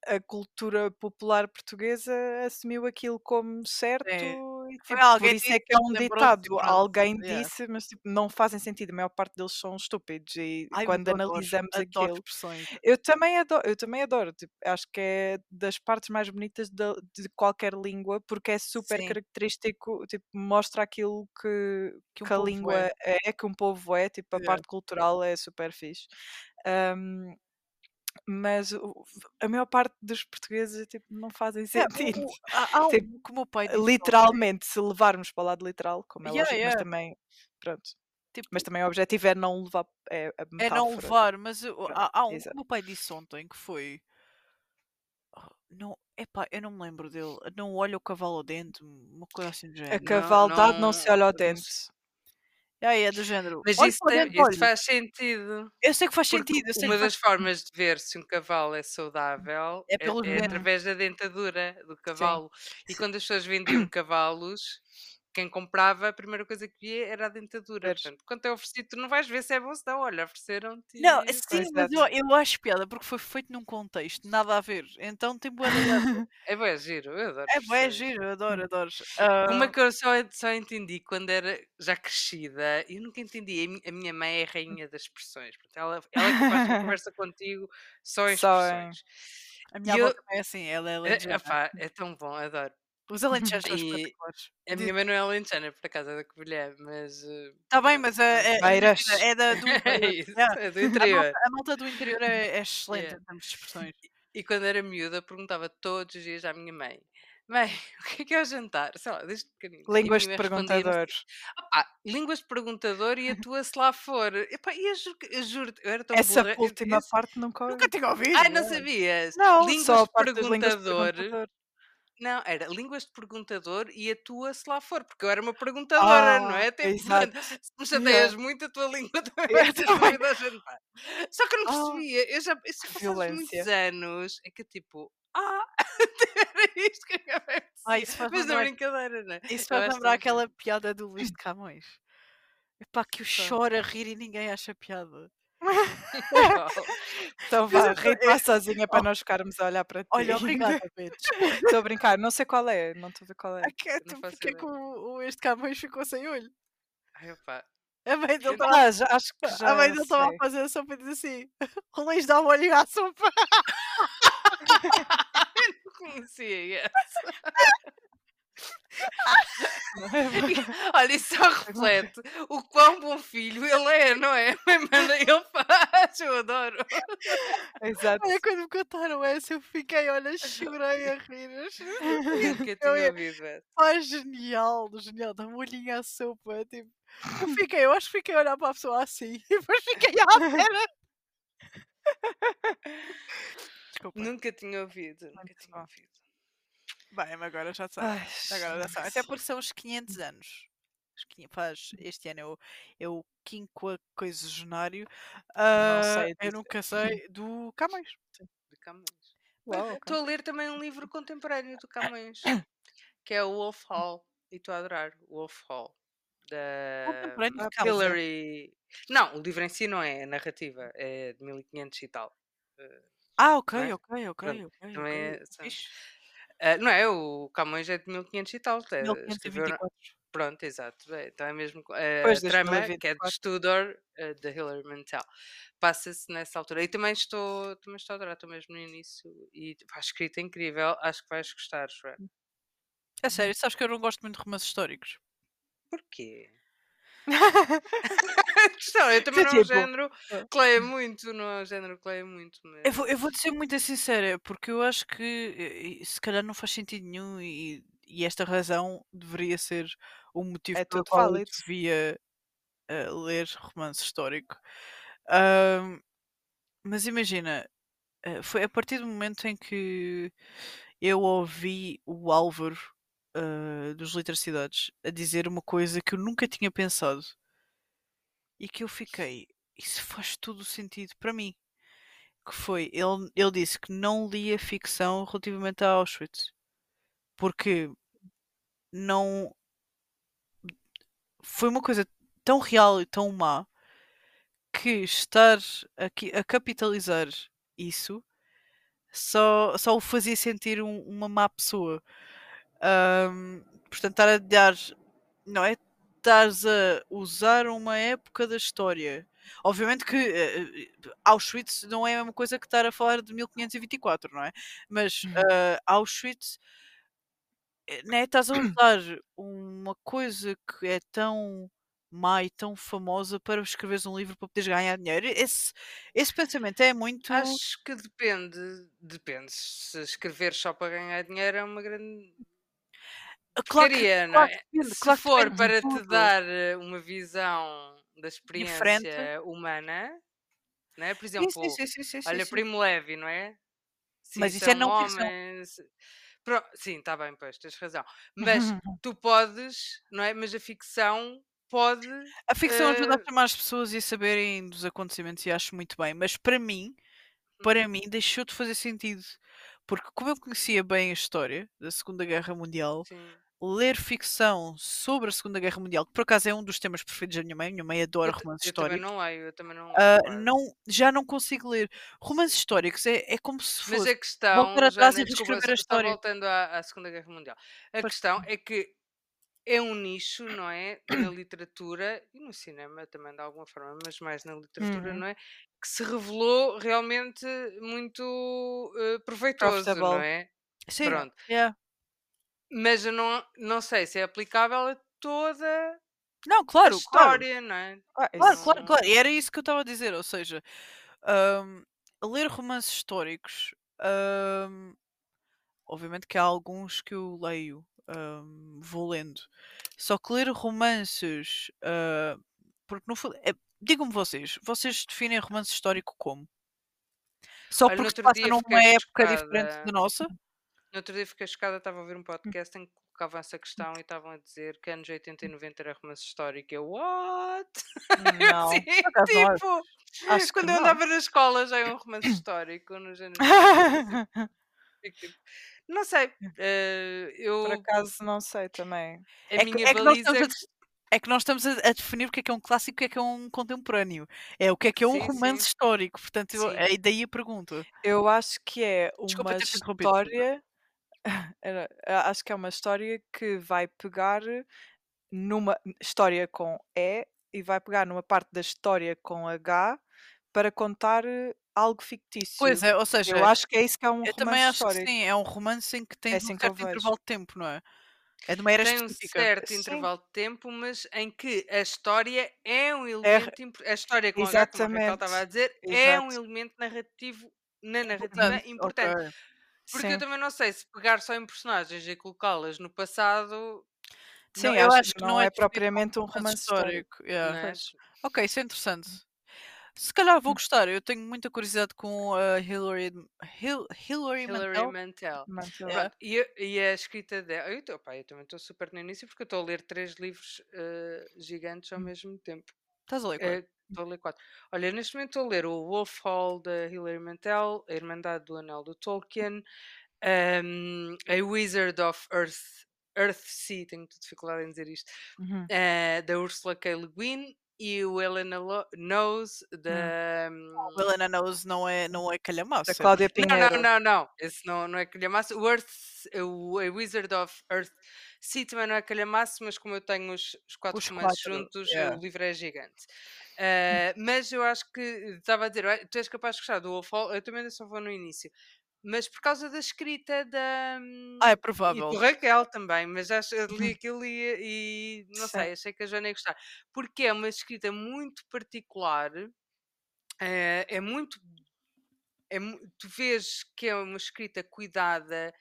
a cultura popular portuguesa assumiu aquilo como certo Sim. e tipo, por alguém isso é disse, que é um ditado. Alguém disse, mas tipo, não fazem sentido. A maior parte deles são estúpidos e Ai, quando adoro, analisamos adoro aquilo. expressões. Eu também adoro, eu também adoro, tipo, acho que é das partes mais bonitas de, de qualquer língua, porque é super Sim, característico, tipo, mostra aquilo que, que um que a língua é. é, que um povo é, tipo, a parte cultural é super fixe. Ahm, mas o- a maior parte dos portugueses tipo, não fazem Yeah, sentido. o- o- há, há Tipo, que o pai ontem. literalmente, se levarmos para o lado literal, como é Yeah, lógico, mas yeah. também, pronto. Tipo, Mas também o objetivo é não levar é, a é não metáfora. levar, mas eu- Pronto, há, há um que o meu pai disse ontem que foi. Ah, Não, epá, eu não me lembro dele. Não olha o cavalo ao dente, uma coisa assim do A género. Não, cavaldade não se olha ao não dente. se- Ah, é do género. Mas Olha isso, para o tem, dente, isso olha. faz sentido. Eu sei que faz Porque sentido, uma que faz das formas de ver se um cavalo é saudável É é, é através da dentadura do Sim. cavalo. E quando as pessoas vendiam cavalos, quem comprava, a primeira coisa que via era a dentadura. Pois. Portanto, quando é oferecido, tu não vais ver se é bom se não. Olha, ofereceram-te. Não, e sim, mas eu, eu acho piada porque foi feito num contexto, nada a ver. Então tem boa. É bem giro, eu adoro. É bué expressões. giro, eu adoro, adoro. Uma Ah, que eu só, só entendi quando era já crescida, eu nunca entendi. A mi- A minha mãe é a rainha das expressões. Portanto, ela, ela é de ter uma conversa contigo só em Só em- expressões. a minha E avó eu- também é assim, ela é É, alentejana. epá, é tão bom, adoro. Os alentejanos são espetaculares. A minha mãe não é alentejana, por acaso, é da Covilhã, mas... eh, Está bem, mas é, é, Beiras. imagina, é da, do é isso, Yeah. é do A interior. malta, a malta do interior é, é excelente Yeah. em termos de expressões. E quando era miúda, perguntava todos os dias à minha mãe: Mãe, o que é que é o jantar? Sei lá, desde pequenino. A Línguas de respondia-me perguntador. Opá, línguas de perguntador e atua se lá for. Epá, e eu juro, eu juro, eu era tão Essa burra. última eu- parte nunca ouvi. Nunca tinha ouvido. Ai, não sabias? Não, línguas só a parte das línguas de perguntador. Não, era línguas de perguntador e atua se lá for, porque eu era uma perguntadora, não é? Ah, Tipo, exato. mano, se me chateias muito, a tua língua também Eu vai ser também. fluida a jantar. Só que eu não Ah, percebia, eu já, isso que passados muitos anos, é que eu tipo, ah, era isto que eu acabei de Ah, dizer. isso faz Mas na lembrar, brincadeira, não é? isso Eu faz acho lembrar tão aquela piada do Luís de Camões. Epá, que eu Qual? choro a rir e ninguém acha piada. Então vá, eu ri-te lá sozinha Oh, para nós ficarmos a olhar para ti. olha, obrigada. Estou a brincar, não sei qual é, não estou a ver qual é. Que- Eu tu- faço Porque é que o, o este Camões ficou sem olho? Ai, opá. A mãe dele Eu estava Ah, já, acho que a já mãe dele estava a fazer a sopa e diz assim: Luís dá um olho à sopa. Não conhecia essa. Olha, isso só reflete o quão bom filho ele é, não é? Mas ele faz, eu adoro. Exato. Olha, quando me contaram essa, eu fiquei, olha, chorei a rir. Nunca Eu tinha ia- ouvido essa. Pá, genial, genial, dá um olhinho à sopa. Tipo, eu fiquei, eu acho que fiquei a olhar para a pessoa assim e depois fiquei à espera. Desculpa. Nunca tinha ouvido, nunca tinha ouvido. Bem, agora já sabe. Ai, Agora já sabe. Até porque são os 500 anos. Os 500 faz, este ano é o, é o. Não sei ah, eu nunca sei do Camões. Camões. Uau. Estou a ler também um livro contemporâneo do Camões, que é o Wolf Hall. E estou a adorar o Wolf Hall. Da Camões. Hillary. Não, o livro em si não é a narrativa, é de 1500 e tal. Eh, Ah, ok, é? ok, ok, Pronto, ok. não ok. é- são-. Ah, não é? O Camões é de 1500 e tal. é, escreveu na- 1524. Pronto, exato. é, Então é mesmo co- a Pois, trama, que é de 2024. Tudor, eh, de Hilary Mantel, passa-se nessa altura. E também estou, também estou a adorar, estou mesmo no início. E a escrita é incrível, acho que vais gostar, Joana. É sério, sabes que eu não gosto muito de romances históricos. Porquê? Questão, eu também Sim, não é um tipo, género que muito, não é um género que muito. Eu vou, eu vou ser muito sincera, porque eu acho que se calhar não faz sentido nenhum e, e esta razão deveria ser o motivo É pelo qual eu devia eh, ler romance histórico. Ahm, mas imagina, eh, foi a partir do momento em que eu ouvi o Álvaro eh, dos Literacidades a dizer uma coisa que eu nunca tinha pensado e que eu fiquei, isso faz todo sentido para mim. Que foi, ele, ele disse que não lia ficção relativamente a Auschwitz porque não foi uma coisa tão real e tão má que estar aqui a capitalizar isso só, só o fazia sentir um- uma má pessoa. Ahm, portanto, estar a dar, não é? Estás a usar uma época da história. Obviamente que eh, Auschwitz não é a mesma coisa que estar a falar de 1524, não é? Mas ah, Auschwitz né, estás a usar uma coisa que é tão má e tão famosa para escreveres um livro para poderes ganhar dinheiro. Esse, esse pensamento é muito. Acho que depende, depende. Se escrever só para ganhar dinheiro é uma grande Claro que, não é? depende, Se claro for para te tudo. dar eh, uma visão da Diferente. experiência humana, não é? Por exemplo, sim, sim, sim, sim, sim, olha. Primo Levi, não é? Sim, Mas isso é são não ficção. homens. Sim, está bem, pois, tens razão. Mas tu podes, não é? Mas a ficção pode. A ficção ajuda a eh, chamar as pessoas e a saberem dos acontecimentos e acho muito bem, mas para mim, para mim, deixou de fazer sentido. Porque como eu conhecia bem a história da Segunda Guerra Mundial, Sim. ler ficção sobre a Segunda Guerra Mundial, que por acaso é um dos temas preferidos da minha mãe, minha mãe adora Eu, romances eu também históricos. não leio, eu também não. Ah, leio. não, já não consigo ler. Romances históricos é, é como se Mas fosse. a questão, voltar atrás e desculpa, reescrever a história. voltando à, à Segunda Guerra Mundial. A questão é que é um nicho, não é? Na literatura e no cinema também, de alguma forma, mas mais na literatura, Uhum. não é? Que se revelou realmente muito eh, proveitoso, não Profitable. é? Sim, Pronto. yeah. Mas eu não, não sei se é aplicável a toda Não, a claro, claro. história, não é? Ah, Claro, isso- claro, Não- claro. E era isso que eu estava a dizer. Ou seja, ahm, ler romances históricos. ahm, obviamente que há alguns que eu leio, ahm, vou lendo. Só que ler romances. ah, porque no fundo. é- Digam-me vocês, vocês definem romance histórico como? Só Olha, porque passa numa época diferente chocada. da nossa? No outro dia fiquei chocada, estava a ouvir um podcast em que colocavam essa questão e estavam a dizer que anos 80 e 90 era romance histórico. Eu, what? Não. não acho. tipo, Acho que quando eu não. andava na escola já é um romance histórico nos anos 90. Fico tipo, Não sei, eh, eu, Por acaso não sei também. a É que, minha é que nós estamos é que nós estamos a, a definir o que é que é um clássico e o que é que é um contemporâneo. É o que é que é um Sim, romance sim. histórico. Portanto, eu, é daí a pergunta. Eu acho que é Desculpa uma Sandra. história. Acho que é uma história que vai pegar numa história com E e vai pegar numa parte da história com H para contar eh, algo fictício. Pois é, ou seja, Eu acho que é isso que é um eu romance também acho histórico. que sim. É um romance em que tens É um assim eu certo intervalo de tempo, não é? É de uma era Tem um específica. certo Sim. intervalo de tempo, mas em que a história é um É, elemento importante. A história como a exatamente. estava a dizer, é um Exato. elemento narrativo na narrativa Portanto, importante. ok. Porque Sim. eu também não sei se pegar só em personagens e colocá-las no passado, Sim, Não, eu acho que não é é propriamente um romance histórico. histórico. yeah. não é? Pois. Ok, isso é interessante. Se calhar vou Hum. gostar. Eu tenho muita curiosidade com a Hillary, Hil, Hillary Hillary Mantel. Mantel. Mantel. Pronto, e, a- e a escrita dela. Eu, tô- pá, eu também estou super no início porque eu estou a ler três livros eh, gigantes ao Hum. mesmo tempo. Estás a ler qual? Eh, Estou a ler quatro. Olha, neste momento estou a ler o Wolf Hall da Hilary Mantel, A Irmandade do Anel do Tolkien, um, A Wizard of Earth, Earthsea, tenho dificuldade em dizer isto, Uhum. eh, da Ursula K. Le Guin e o Helena Lo- Knows Hum. da. O Helena Knows não é, não é Da calhamaço. é Cláudia Não, não, Pinheiro. não, não. Esse não, não é calhamaço. O, Earth, o A Wizard of Earth Sea também não é calhamaço, mas como eu tenho os, os quatro Os romances quatro, juntos, yeah. o livro é gigante. Eh, mas eu acho que estava a dizer, "Olha, tu és capaz de gostar do Wolf Hall, eu também só vou no início. Mas por causa da escrita da. Ah, é E provável. do Raquel também, mas acho, eu li aquilo e, e não Sim. sei, achei que a Joana ia gostar. Porque é uma escrita muito particular, eh, é muito é tu vês que é uma escrita cuidada,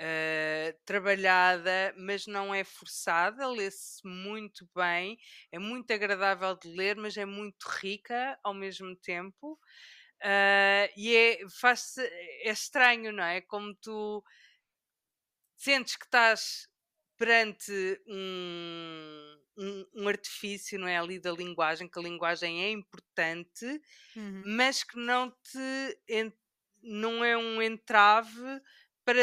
eh, trabalhada, mas não é forçada, lê-se muito bem, é muito agradável de ler, mas é muito rica ao mesmo tempo. Eh, e é, faz é estranho, não é? Como tu sentes que estás perante um, um, um artifício, não é? Ali da linguagem, que a linguagem é importante, Uhum. mas que não te não é um entrave para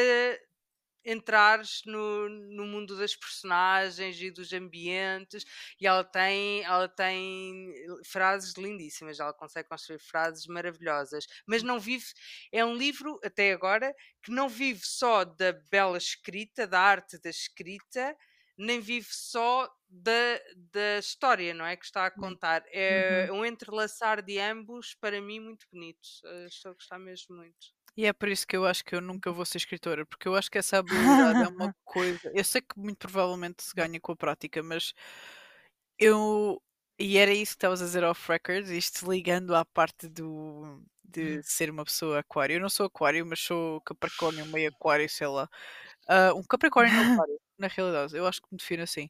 entrares no, no mundo das personagens e dos ambientes e ela tem ela tem frases lindíssimas ela consegue construir frases maravilhosas mas não vive é um livro até agora que não vive só da bela escrita da arte da escrita nem vive só da, da história, não é? Que está a contar. É um entrelaçar de ambos, para mim, muito bonito. Eh, Estou a gostar mesmo muito. E é por isso que eu acho que eu nunca vou ser escritora, porque eu acho que essa habilidade é uma coisa. Eu sei que muito provavelmente se ganha com a prática, mas eu. E era isso que estavas a dizer off record, isto ligando à parte do de ser uma pessoa aquário. Eu não sou aquário, mas sou capricórnio, meio aquário, sei lá. Ah, um capricórnio no aquário, na realidade. Eu acho que me defino assim.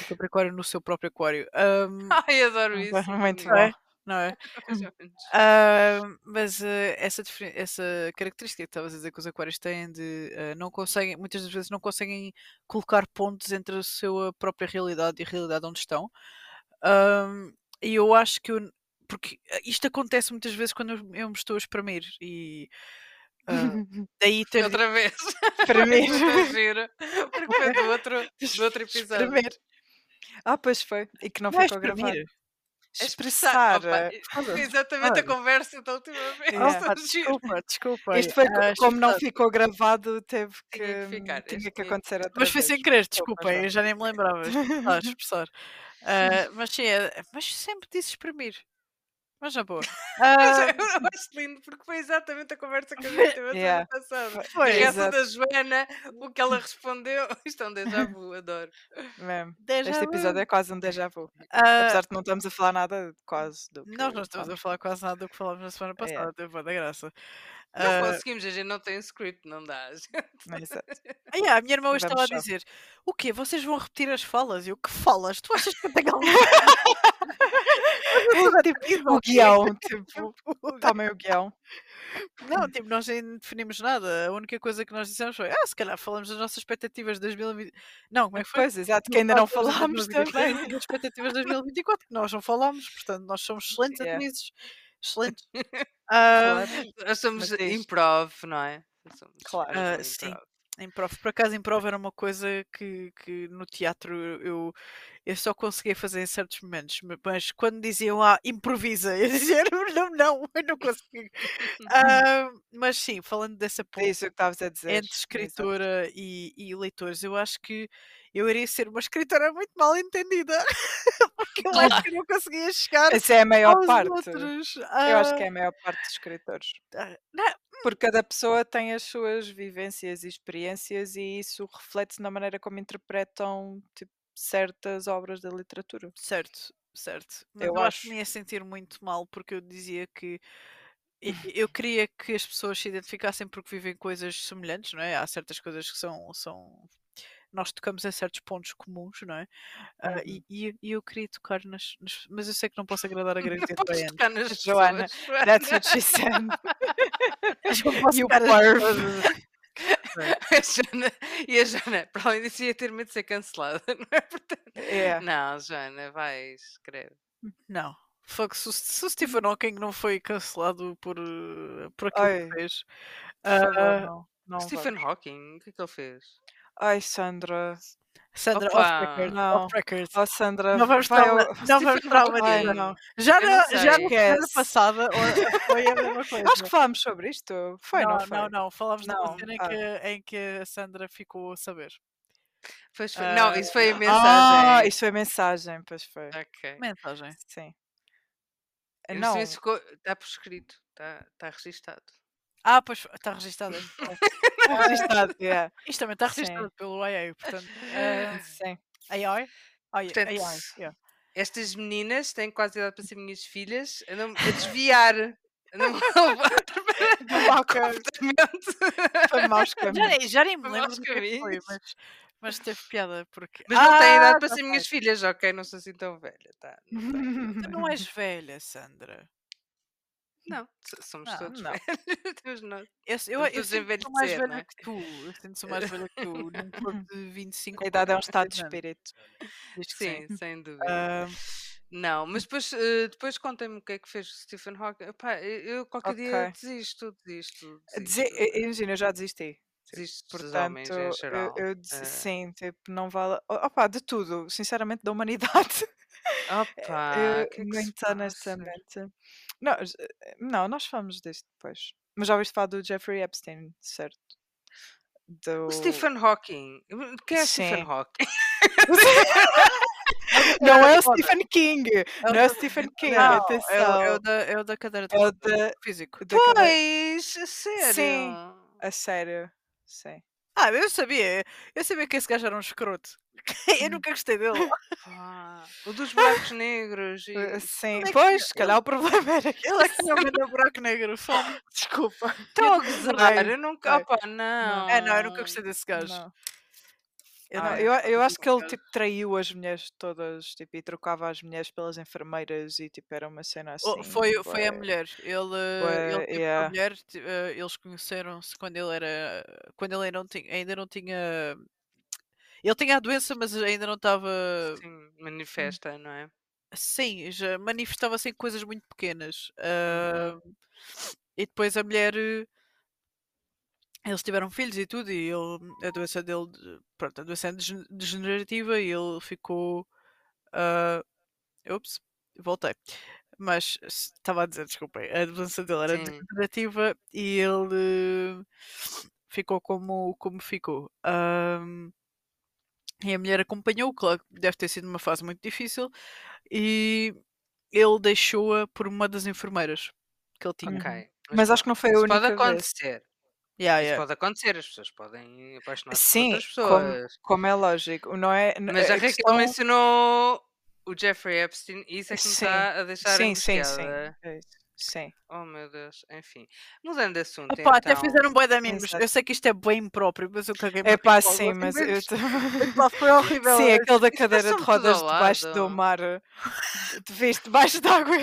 Um capricórnio no seu próprio aquário. Ahm, Ai, adoro isso. Muito é? bom. Não é? Ah, mas eh, essa, essa característica que estavas a dizer que os aquários têm de eh, não conseguem, muitas das vezes não conseguem colocar pontos entre a sua própria realidade e a realidade onde estão. E eu acho que eu, porque isto acontece muitas vezes quando eu, eu me estou a espremer e Ah, daí ter Outra vez. Para mim. Muito giro. Porque foi do outro, do outro episódio. Espremer. Ah, pois foi. E que não Não é ficou gravado. Espremer. Expressar. Opa, foi exatamente a Olha. conversa da última vez. Yeah. Giro. desculpa, desculpa. Isto foi Ah, como não expressar. ficou gravado, teve que, Tinha que ficar, tinha este que tinha- acontecer outra Mas foi sem querer, Desculpa, desculpem, eu já nem me lembrava. Expressar, expressar. Ah, mas sim, é- mas sempre disse exprimir. Mas na boa. Ah, eu acho lindo porque foi exatamente a conversa que a gente teve a Yeah. semana passada. Foi, a reação exato. da Joana, o que ela respondeu. Isto é um déjà vu, adoro. Mesmo. déjà Este vu. episódio é quase um déjà vu. Ah, Apesar de não estamos a falar nada quase do que nós não estamos a falar quase nada do que falámos na semana Yeah. passada, teve bué da graça. Não Ah, conseguimos, a gente não tem script, não dá. Exato. ah, yeah, a minha irmã hoje estava a dizer: O quê? Vocês vão repetir as falas? E eu, que falas? Tu achas que eu tenho alguma tipo, o guião, tipo, tomem o guião. Não, tipo, nós nem definimos nada. A única coisa que nós dissemos foi: Ah, se calhar falamos das nossas expectativas de 2020. Não, como é que foi? Pois, exato, que ainda não falámos também. 2024, das expectativas de 2024, que nós não falámos, portanto, nós somos excelentes Yeah. atrizes. Excelentes. Claro. Nós somos Mas improv, não é? Somos Claro. Ah, sim. improv. Por acaso, em prova era uma coisa que, que no teatro eu, eu só conseguia fazer em certos momentos, ma- mas quando diziam ah, improvisa, eu dizia não, não, eu não consigo. Ah, mas sim, falando dessa É ponte isso que a dizer. entre escritora e, e leitores, eu acho que eu iria ser uma escritora muito mal entendida, porque eu acho que não conseguia chegar Essa é a maior parte. outros. Eu acho que é Ah, a maior parte dos escritores. ah, não, Porque cada pessoa tem as suas vivências e experiências e isso reflete-se na maneira como interpretam tipo, certas obras da literatura. Certo, certo. Mas Eu eu, acho que me ia sentir muito mal porque eu dizia que e- eu queria que as pessoas se identificassem porque vivem coisas semelhantes, não é? Há certas coisas que são, são nós tocamos em certos pontos comuns, não é? Ah, Uhum. e, e- e eu queria tocar nas, nas- Mas eu sei que não posso agradar a grande Joana, pessoas. That's what she said. Mas eu posso A Joana, e a Joana, para além disso, ia ter medo de ser cancelada, não é? Portanto, É. Não, Joana, vais, escreve. Não. Fuck, se, o- se o Stephen Hawking não foi cancelado por, eh, por aquilo Ai, que fez. ah, não. não Stephen vamos. Hawking, o que é que ele fez? Ai, Sandra. Sandra, off record, Não. off record. Oh, Sandra, Não vamos vai trauma- ao- não vamos traumatizar. não. Já na, não já na semana passada ou- foi a mesma coisa. Acho que falámos sobre isto. Foi, não, não, foi? não, não, falámos Não, cena em ah. que, em que a Sandra ficou a saber. Pois foi- Não, Ah, isso foi a Ah, mensagem. isso foi mensagem, pois foi. Ok. Mensagem. Sim. Eu Não, Está por escrito, está tá registado. Ah, pois está registado. Registado, yeah. Isto também está Sim. registado pelo AI, portanto. eh, Sim. AI? AI, Portanto, AI, yeah. Estas meninas têm quase idade para ser minhas filhas, andam a desviar, andam a levar Do mau comportamento. Para maus Já caminhos. nem, já nem me lembro maus do que é foi, caminhos. mas, mas teve piada porque. Mas não têm idade Ah, para já ser minhas filhas, ok? Não sou assim tão velha, tá? Não, Tu não és velha, Sandra. Não so- somos Não, todos não. velhos. Nós. Eu, eu, eu sinto-me mais velha é? que tu. Eu sinto-me mais velha que tu. Num corpo de 25 A idade é um estado de 46 anos. espírito. Que sim. Sim, sem dúvida. Ah, Não, mas depois, eh, depois contem-me o que é que fez o Stephen Hawking. Epá, eu eu qualquer dia Ok. desisto, desisto, desisto. eh, imagina, eu já desisti. Desisto dos homens Portanto, eu, eu disse, Eh, sim, tipo, não vale. Opa, de tudo, sinceramente, da humanidade. Opa, Eu, que é que se muito passa? honestamente. Não, j- não, nós falamos disto depois. Mas já ouviste falar do Jeffrey Epstein, certo? Do... O Stephen Hawking. Quem é Stephen Sim. Hawking? Não é o. Stephen King! É Não é o Stephen King, Não, é o, é atenção! o da, é o da cadeira de É o da- físico. da cadeira- Pois, a sério. Sim. A sério, sim. Ah, eu sabia. Eu sabia que esse gajo era um escroto. Eu nunca gostei dele. Pá, o dos buracos negros. E... Uh, Sim, é pois, se calhar o problema era que Ele é que não manda buraco negro. Fome. Desculpa. Estão a gozar, eu nunca. Opa, não. É, não, eu nunca gostei desse gajo. Não. Eu Não, não- eu, eu acho que ele tipo, traiu as mulheres todas tipo, e trocava as mulheres pelas enfermeiras e tipo, era uma cena assim. Oh, foi, foi a bué- mulher. Ele, bué, ele teve yeah. a mulher, eh, eles conheceram-se quando ele era. Quando ele ainda não tinha. Ainda não tinha ele tinha a doença, mas ainda não estava. Sim, manifesta, não é? Sim, já manifestava-se em coisas muito pequenas. Ah, e depois a mulher. Eles tiveram filhos e tudo, e ele, a doença dele, de- pronto, a doença é degen- degenerativa e ele ficou. ah, ups, voltei. Mas estava a dizer, desculpem, a doença dele era Sim. degenerativa e ele ficou como, como ficou. Ahm, e a mulher acompanhou, claro, que deve ter sido uma fase muito difícil, e ele deixou-a por uma das enfermeiras que ele tinha. Ok. Uhum. Mas acho que não foi a única pode vez. Yeah, Isso yeah. pode acontecer, as pessoas podem apaixonar-se por Sim, outras como, pessoas. como é lógico. Não é, Mas a a Raquel questão... mencionou o Jeffrey Epstein e isso é que me Sim, está a deixar sim, sim, sim. é Sim. Oh meu Deus, enfim. Mudando de assunto, Opa, até então. fizeram boi de mimos. Exato. Eu sei que isto é bem impróprio, mas eu caguei É pá, sim, mas eu... Foi horrível. Sim, aquele da cadeira de rodas debaixo do mar. De viste, debaixo d'água.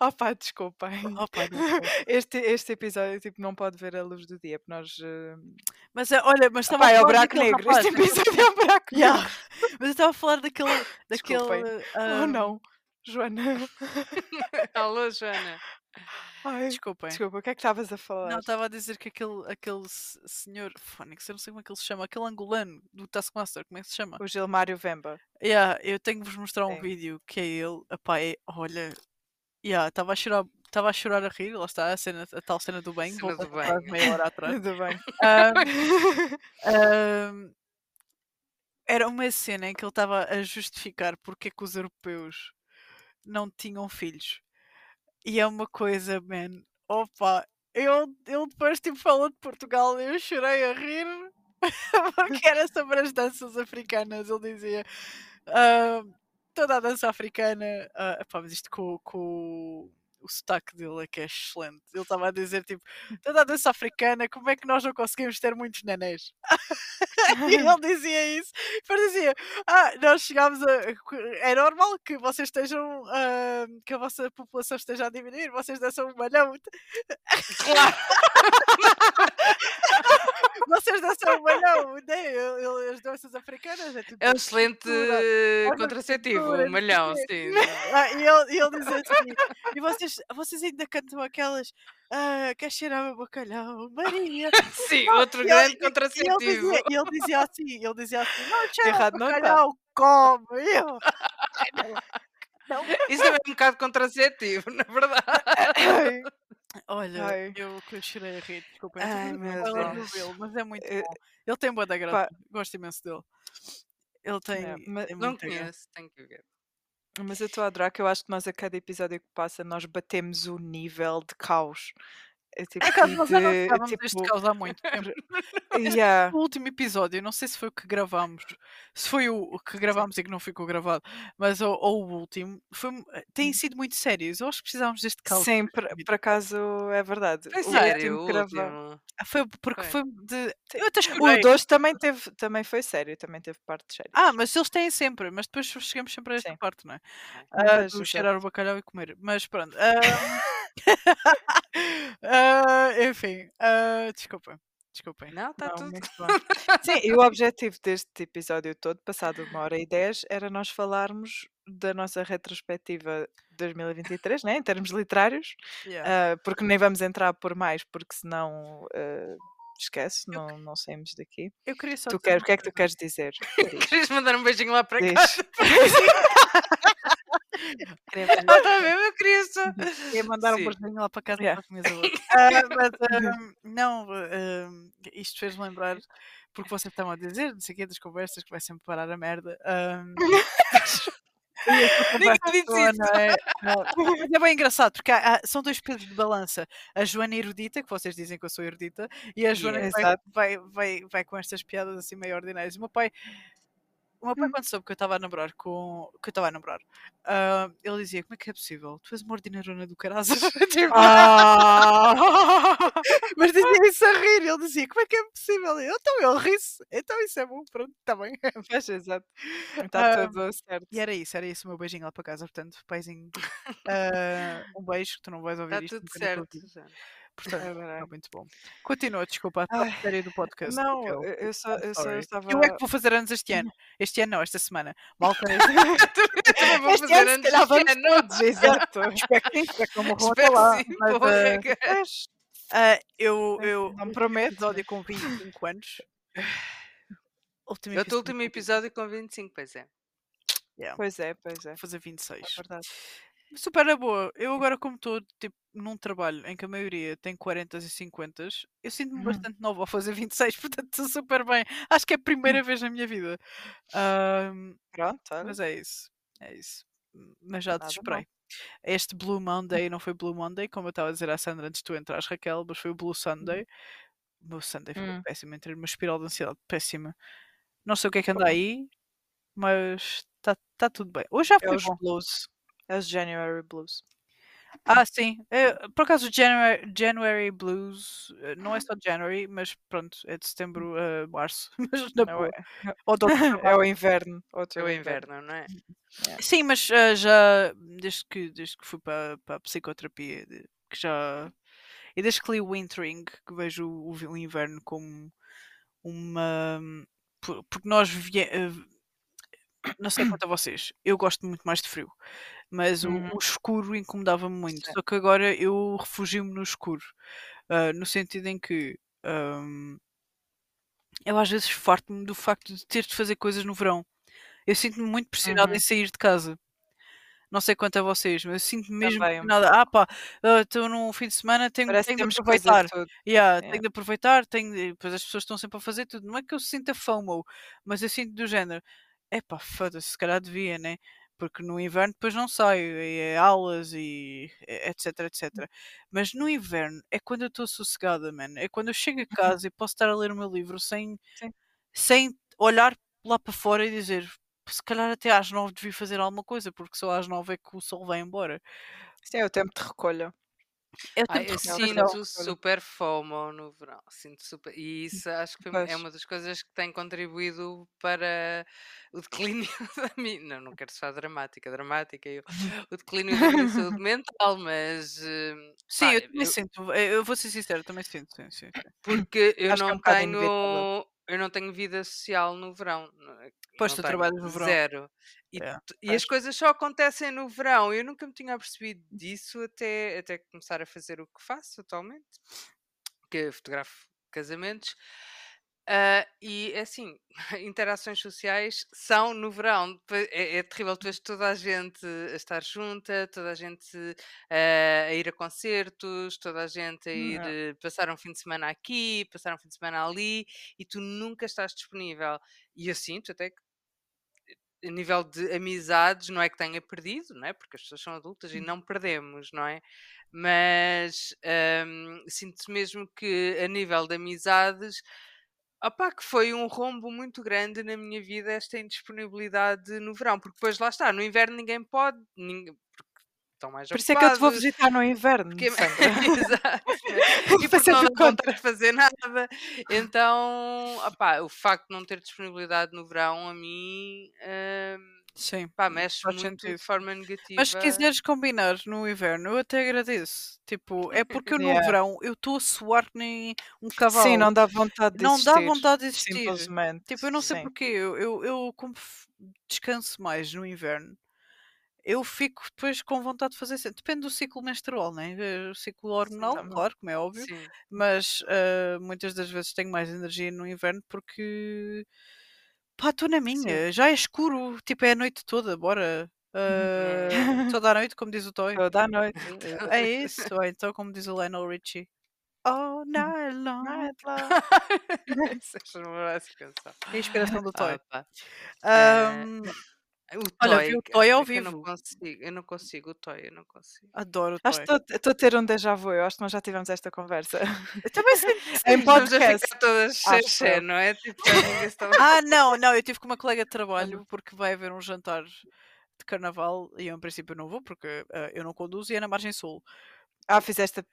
Oh pá, desculpem. Opa, não sei. Este, este episódio tipo, não pode ver a luz do dia, porque nós. eh, mas eh, olha, mas estava Pá, a é o falar buraco negro. rapaz. Este episódio é o buraco Yeah. negro. Mas eu estava a falar daquele. daquele ah, Oh não, Joana. Alô, Joana. Ai, Desculpem. desculpa, o que é que estavas a falar? Não, estava a dizer que aquele, aquele se- senhor. Fónix, eu não sei como é que ele se chama. Aquele angolano do Taskmaster, como é que se chama? O Gilmário Vemba. Yeah, eu tenho que vos mostrar um Sim. vídeo que é ele. Epá, é, olha. Yeah, estava a chorar. Estava a chorar a rir, lá está a, cena, a tal cena do banho, Cena do banho. meia hora atrás. Bem. Ahm, ahm, era uma cena em que ele estava a justificar porque é que os europeus não tinham filhos. E é uma coisa, man. Opa, eu, ele depois tipo falou de Portugal e eu chorei a rir porque era sobre as danças africanas. Ele dizia toda a dança africana, ah, epá, mas isto com, com o sotaque dele é que é excelente. Ele estava a dizer tipo toda a dança africana, como é que nós não conseguimos ter muitos nenés? e ele dizia isso. Depois dizia: Ah, nós chegámos a. É normal que vocês estejam. ah, que a vossa população esteja a diminuir, vocês dançam um malhão. Claro. vocês dançam um malhão, né? As danças africanas é tudo. É um excelente olha, contraceptivo, um malhão, não sim. Ah, e ele, e ele dizia assim: E vocês, vocês ainda cantam aquelas. Ah, quer cheirar o bacalhau, Maria. Sim, Não, outro grande e- e contraceptivo. ele dizia, e ele dizia assim, ele dizia assim, não, cheira o não bacalhau, come. Eu, não. Isso também é um bocado contraceptivo, na verdade. Ai, Olha, Ai. eu que chorei a rir, desculpa. Ai, eu meu não Deus. dele, mas é muito Eh, bom. Ele tem boa da graça, gosto imenso dele. Ele tem, É, tem Não muita graça. conheço, tenho que ver. Mas eu estou a adorar que eu acho que nós a cada episódio que passa nós batemos o nível de caos. É tipo, acaso, nós já não deste tipo, caos há muito tempo. yeah, O último episódio, não sei se foi o que gravámos, se foi o que gravámos e que não ficou gravado, mas ou, ou o último, foi, têm sido muito sérios. Eu acho que precisávamos deste caos. Hum. sim, por, por acaso é verdade. Foi O sério, último o último. Ah, Foi porque Foi. foi de. Eu até O chorei. 2 também, teve, também foi sério, também teve partes sérias. Ah, mas eles têm sempre, mas depois chegamos sempre a esta Sim. parte, não é? Ah, do cheirar o bacalhau e comer. Mas pronto. ah, ah, enfim, ah, desculpem. Desculpem. Não, está Não, tudo. muito bom. Sim, e o objetivo deste episódio todo, passado uma hora e dez, era nós falarmos da nossa retrospectiva de 2023, né, em termos literários, Yeah. ah, porque nem vamos entrar por mais, porque senão ah, esquece, não, não saímos daqui. Eu queria só Tu dizer quer, uma o que é que tu queres dizer? Diz. Querias mandar um beijinho lá para Diz. Ah, está mesmo? Eu queria só. queria mandar um beijinho lá para casa Yeah. para a outra. Ah, mas ah, não, ah, isto fez-me lembrar, porque vocês estavam a dizer, não sei o quê, das conversas que vai sempre parar a merda. Ninguém disse toda, isso. não é? Mas é bem engraçado, porque há- há- são dois pesos de balança. A Joana erudita, que vocês dizem que eu sou erudita, e a Joana que vai, vai, vai, vai com estas piadas assim meio ordinárias. O meu pai, o meu pai Hum. quando soube que eu estava a namorar com. que eu estava a namorar, ah, ele dizia: Como é que é possível? Tu és uma ordinarona do caraças. Tipo, Ah! mas dizia isso a rir. Ele dizia: Como é que é possível? Eu, então ele ri-se. Então isso é bom, pronto, está bem. Pois, exato. Está Ah, tudo certo. E era isso, era isso o meu beijinho lá para casa. Portanto, paizinho, ah, um beijo, que tu não vais ouvir Está tudo certo. Portanto, É verdade. muito bom. Continua, desculpa, a séria do podcast. Não, eu, eu só, eu só estava. Eu é que vou fazer anos este ano. Este ano não, esta semana. Malta, Eu também vou Este fazer ano, deste vamos ano. todos, exato. espero que sim, espero que não morram até Espero lá. sim, Mas, Ah, eu, eu, não um prometo, episódio com 25 anos. Último o último episódio com 25, pois é. Yeah, Pois é, pois é. vou fazer 26. É verdade. Super na boa. Eu agora, como estou tipo, num trabalho em que a maioria tem 40 e 50, eu sinto-me Uhum. bastante nova ao fazer 26, portanto estou super bem. Acho que é a primeira vez na minha vida. Ahm, Pronto, olha. mas é isso. É isso. M- Mas já desesperei. Este Blue Monday não foi Blue Monday, como eu estava a dizer à Sandra antes de tu entrares, Raquel, mas foi o Blue Sunday. O meu Sunday foi Hum. péssimo, entrei numa espiral de ansiedade péssima. Não sei o que é que anda aí, mas está tá tudo bem. Hoje já É foi os bom. blues. É os January blues. Ah, sim. É, por acaso, January, January Blues eh, não é só January, mas pronto, é de setembro a março. Mas na Não boa. é, Ou de outubro a é o inverno. Outro É o inverno, não é? Sim, mas eh, já desde que, desde que fui para, para a psicoterapia, que já. E desde que li o Wintering, que vejo o, o inverno como uma. por- Porque nós. vie- eh, Não sei quanto a vocês, eu gosto muito mais de frio, mas o, Uhum. o escuro incomodava-me muito. Sim. Só que agora eu refugio-me no escuro, ah, no sentido em que ahm, eu às vezes farto-me do facto de ter de fazer coisas no verão. Eu sinto-me muito pressionada Uhum. em sair de casa. Não sei quanto a vocês, mas eu sinto-me mesmo Também. pressionada. Ah pá, ah, estou num fim de semana, tenho, tenho que de aproveitar. Yeah, Yeah. Tenho de aproveitar, tenho de... Depois as pessoas estão sempre a fazer tudo. Não é que eu sinta FOMO, mas eu sinto do género. Epá, foda-se, se calhar devia, né? Porque no inverno depois não saio, e é aulas e etc, etc. Mas no inverno é quando eu estou sossegada, man. É quando eu chego a casa e posso estar a ler o meu livro sem, Sim. sem olhar lá para fora e dizer se calhar até às nove devia fazer alguma coisa, porque só às nove é que o sol vai embora. Sim, é o tempo de recolha. É eu Não, recuperação. sinto super FOMO no verão. Sinto super... E isso acho que é Pois. uma das coisas que tem contribuído para o declínio da minha. Não, não quero ser dramática, dramática. Eu... O declínio da minha saúde mental, mas. eh, Sim, pá, eu também eu- sinto. Eu eu vou ser sincero, eu também sinto. Sim, sim, sim. Porque eu Acho que é um não bocado tenho. Eu não tenho vida social no verão. Pois, Não tu tenho, trabalhas no verão. Zero. E, É, e as coisas só acontecem no verão. Eu nunca me tinha percebido disso até, até começar a fazer o que faço atualmente, que eu fotografo casamentos. Ah, e é assim, interações sociais são no verão. É, é terrível, tu vês toda a gente a estar junta, toda a gente ah, a ir a concertos, toda a gente a ir eh, passar um fim de semana aqui, passar um fim de semana ali, e tu nunca estás disponível. E eu sinto até que a nível de amizades, não é que tenha perdido, não é? Porque as pessoas são adultas e não perdemos, não é? Mas hum, sinto mesmo que a nível de amizades, opá, que foi um rombo muito grande na minha vida esta indisponibilidade no verão, porque depois lá está, no inverno ninguém pode, ninguém, porque estão mais Por isso é que eu te vou visitar no inverno, porque- Sandra. Exato. E Para porque não de fazer nada. Então, opá, o facto de não ter disponibilidade no verão, a mim, hum, Sim. pá, mexe faz muito sentido. de forma negativa. Mas se quiseres combinar no inverno, eu até agradeço. Tipo, é porque eu no Yeah. verão eu estou a suar que nem um cavalo. Sim, não dá vontade de Não dá existir, vontade de existir. Simplesmente. Tipo, eu não sei sim. porquê. Eu, eu, eu como f- descanso mais no inverno, eu fico depois com vontade de fazer. sempre. Depende do ciclo menstrual, né? Eh, O ciclo hormonal, também. claro, como é óbvio. Sim. Mas ah, muitas das vezes tenho mais energia no inverno porque pá, estou na minha, já é escuro, tipo é a noite toda, bora. Ah, toda a noite, como diz o Toy. Toda a noite. É isso, ou então como diz o Lionel Richie. All night long. Night long. É. É a inspiração do Toy. Ah. O Olha, Toy, vi o Toy ao é que Eu não vivo. consigo, eu não consigo o Toy, eu não consigo. adoro o Acho Toy. que estou a ter um déjà vu. Eu acho que nós já tivemos esta conversa. Eu também que Em podcast. ficar todas Acho xé, eu. não é? Tipo. Ah, não, não, eu tive com uma colega de trabalho porque vai haver um jantar de carnaval e eu, em princípio, não vou porque ah, eu não conduzo e é na Margem Sul. Ah, fizeste a...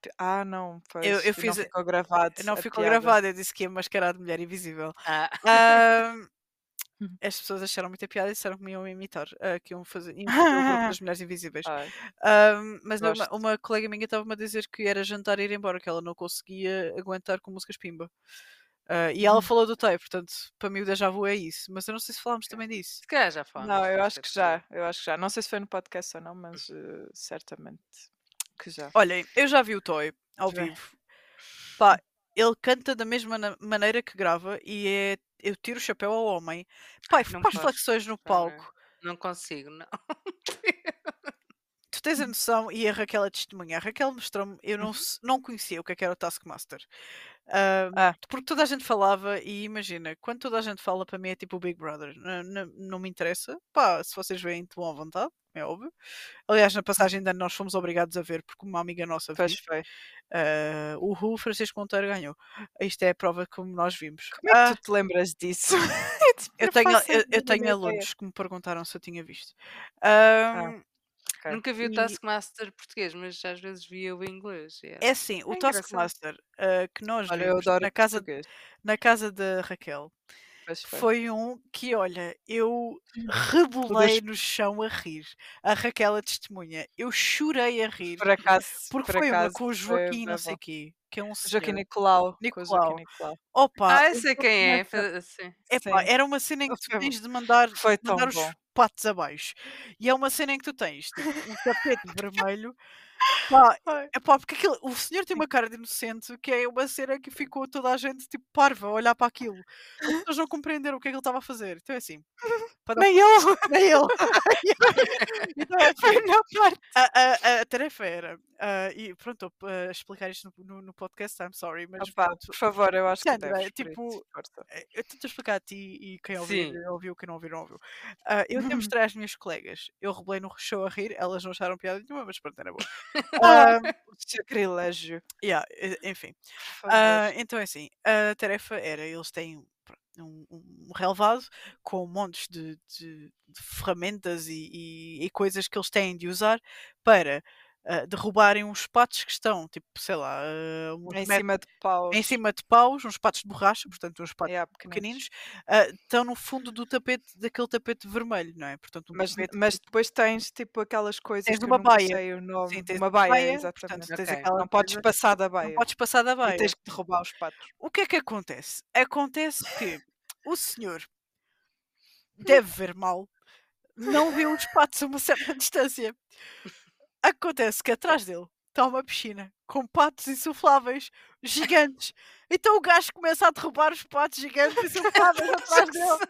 Ah, não. Pois. eu e fiz Não ficou gravado. Não ficou piada. gravado, eu disse que ia mascarar de mulher invisível. Ah, Uhum. As pessoas acharam muita piada e disseram que me iam imitar, ah, que iam fazer, o grupo das mulheres invisíveis. Ahm, mas não, uma, uma colega minha estava-me a dizer que era jantar e ir embora, que ela não conseguia aguentar com músicas pimba. Ah, e ela Hum. falou do Tay, portanto, para mim o déjà vu é isso. Mas eu não sei se falámos também disso. se calhar já falamos. Não, eu acho que já. Eu acho que já. Não sei se foi no podcast ou não, mas eh, certamente que já. Olhem, eu já vi o Toy ao Já. vivo. Pá, ele canta da mesma maneira que grava e é. Eu tiro o chapéu ao homem. Não faz posso, flexões no palco. Não consigo, não. Tu tens a noção, e a Raquel é testemunha. A Raquel mostrou-me, eu não, Uhum. não conhecia o que é que era o Taskmaster. Ah, Ah. Porque toda a gente falava, e imagina, quando toda a gente fala para mim é tipo o Big Brother, não, não, não me interessa. Pá, se vocês veem, estão à vontade, é óbvio. Aliás, na passagem de ano nós fomos obrigados a ver, porque uma amiga nossa viu. Ah, o Ru Francisco Monteiro ganhou. Isto é a prova como nós vimos. Como é Ah, que tu te lembras disso? eu, tenho, eu, eu tenho alunos que me perguntaram se eu tinha visto. Ah, Ok. Nunca vi o E- Taskmaster português, mas às vezes via o inglês. era- É assim, o É engraçado. Taskmaster ah, que nós Olha, eu vimos adoro na o casa, português. na casa da Raquel Pois foi. foi um que, olha, eu Hum. rebolei no chão a rir. A Raquel é testemunha. Eu chorei a rir. Por acaso, Porque por foi uma acaso com o foi Joaquim, não sei bom. quê, que é um Joaquim senhor. Nicolau. Com o Nicolau. Joaquim Nicolau. Opa, Ah, eu sei quem é. Taskmaster- fa- Assim. Epá, Sim. era uma cena em que tu Foi- tens de mandar, Foi tão mandar os bom. Patos abaixo. E é uma cena em que tu tens tipo, um tapete vermelho. Pá, Ai. epá, porque aquilo, o senhor tem uma cara de inocente que é uma cena que ficou toda a gente tipo parva a olhar para aquilo. As pessoas não compreenderam o que é que ele estava a fazer. Então é assim. para Nem eu. Nem ele. então é assim, a, a, a tarefa era. ah, e pronto, estou a explicar isto no, no, no podcast, I'm sorry, mas Opa, pronto, por favor, eu acho que Sandra, deves. por tipo, eh, eu tento explicar a ti e quem ouvir, Sim. ouviu, quem não ouviu, não ouviu. Ah, eu até mostrei às minhas colegas. Eu rebolei no show a rir, elas não acharam piada nenhuma, mas pronto, era boa. Ah, Sacrilégio. yeah, enfim. Favor. então é assim, a tarefa era, eles têm um, um relevado com montes de, de- de ferramentas e, e- e coisas que eles têm de usar para derrubarem uns patos que estão, tipo, sei lá, Em cima de paus. em cima de paus, uns patos de borracha, portanto, uns patos Yeah, pequeninos, ah, estão no fundo do tapete, daquele tapete vermelho, não é? Portanto, um Mas, tapete mas depois tens tipo aquelas coisas Tens que uma baia. sei o nome. Sim, tens uma baia, baia, exatamente. portanto, tens Ok. aquela Não podes passar da não baia. podes passar da E baia. tens que derrubar os patos. O que é que acontece? Acontece que o senhor deve ver mal, não vê os patos a uma certa distância. Acontece que atrás dele está uma piscina com patos insufláveis gigantes. Então o gajo começa a derrubar os patos gigantes insufláveis atrás dele.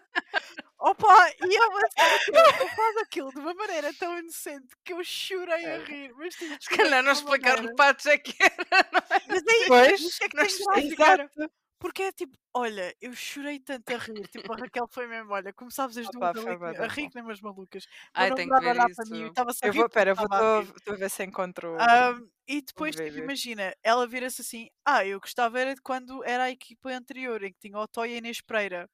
Opa, e é que ele faz aquilo de uma maneira tão inocente que eu chorei a rir. Mas, tipo, Se calhar não explicaram maneira- patos é que era. não é? Mas é isso, Pois, é que não tem graça. Porque é tipo, olha, eu chorei tanto a rir. Tipo, a Raquel foi mesmo, olha, começámos as Opa, duas a rir que nem umas malucas. Ai, tenho que a ver olhar para mim, isso. estava a Eu rir vou, pera, eu vou a a ver se encontro. Ahm, e depois, tipo, imagina, ela vira-se assim, ah, eu gostava era de quando era a equipa anterior, em que tinha o Toy e a Inês Pereira.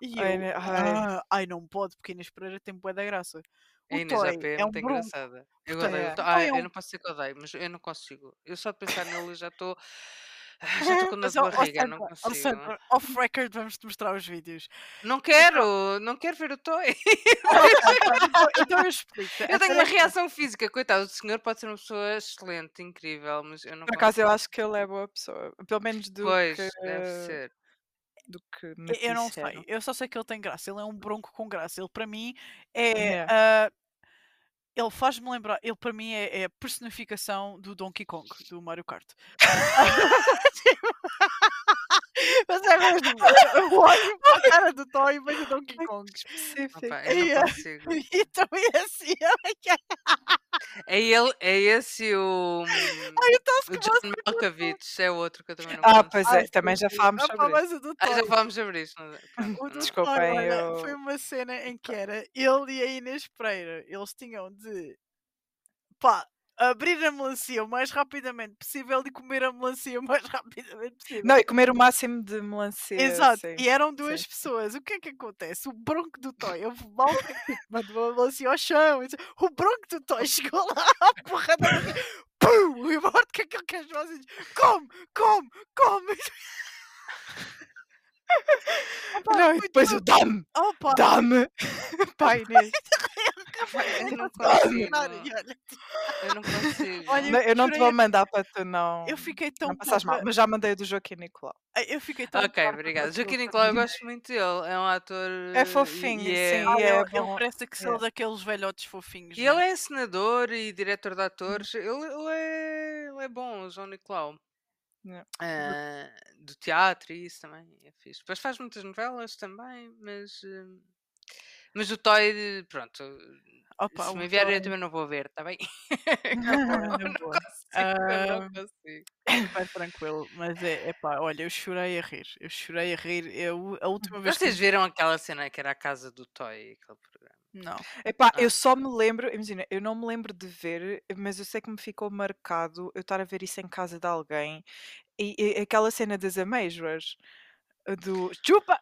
E eu, Ai, né, ai. ah, ai, não pode, porque a Inês Pereira tem bué da graça. A O Inês Toy AP é um muito bronco. engraçada. Eu odeio. é. Ai, é eu um não posso dizer que odeio, mas eu não consigo. Eu só de pensar nele já estou. Já estou com ó, barriga, não consigo. Off record vamos-te mostrar os vídeos. Não quero, não quero ver o Toy. então, então eu explico. Eu A tenho uma tarefa- reação física, coitado, o senhor pode ser uma pessoa excelente, incrível, mas eu não Por acaso eu acho que ele é boa pessoa. Pelo menos do Pois, que, deve ser. do que me Eu- Eu não disseram. sei, eu só sei que ele tem graça. Ele é um bronco com graça. Ele, para mim, é. Yeah. ah, ele faz-me lembrar. Ele, para mim, é, é a personificação do Donkey Kong, do Mario Kart. Mas é mesmo. Eu, olho para a cara do Toy e vejo o Donkey Ai, Kong. específico. Opa, eu não Ia. consigo. E também é assim. É ele, é esse o. Ai, eu estou O John Malkovich, é outro que eu também não Ah, consigo. pois Ai, é, também já sim. falámos Ah, sobre isso. Ah, já falámos sobre isto. não? Pronto, O do não. Toy, eu- foi uma cena em que era ele e a Inês Pereira. Eles tinham de pá, abrir a melancia o mais rapidamente possível e comer a melancia o mais rapidamente possível. Não, e comer o máximo de melancia. Exato, sim. e eram duas sim. pessoas. O que é que acontece? O bronco do Toy, eu mal mandou a melancia ao chão. O bronco do Toy chegou lá à porrada. Pum! E morte que aquele queijo assim, come, come, come. Opa, Não, e depois tão- o dame, Opa, dame. Pai, Eu não consigo. Eu não consigo. Olha, Não, eu não te vou mandar para tu não, eu fiquei tão não mal, mas já mandei do Joaquim Nicolau. Eu fiquei tão Ok, obrigada. Joaquim. Nicolau, eu gosto muito dele. É um ator. É eh, fofinho, e é- sim, Ah, é ele, ele parece que são Yeah. daqueles velhotes fofinhos. E não ele é? é senador e diretor de atores. Ele, ele é, ele é bom, o João Nicolau. Ah, do teatro e isso também é fixe. Depois faz muitas novelas também, mas. hum, mas o Toy, pronto. Opa, se me enviar, eu também não vou ver, está bem? Não boa. consigo, eu não consigo. Vai tranquilo, mas é, epá, olha, eu chorei a rir, eu chorei a rir, eu, a última vez que Vocês viram aquela cena que era a casa do Toy, aquele programa? Não, Epá, Ah. eu só me lembro, imagina, eu não me lembro de ver, mas eu sei que me ficou marcado eu estar a ver isso em casa de alguém e, e aquela cena das amêijoas do chupa!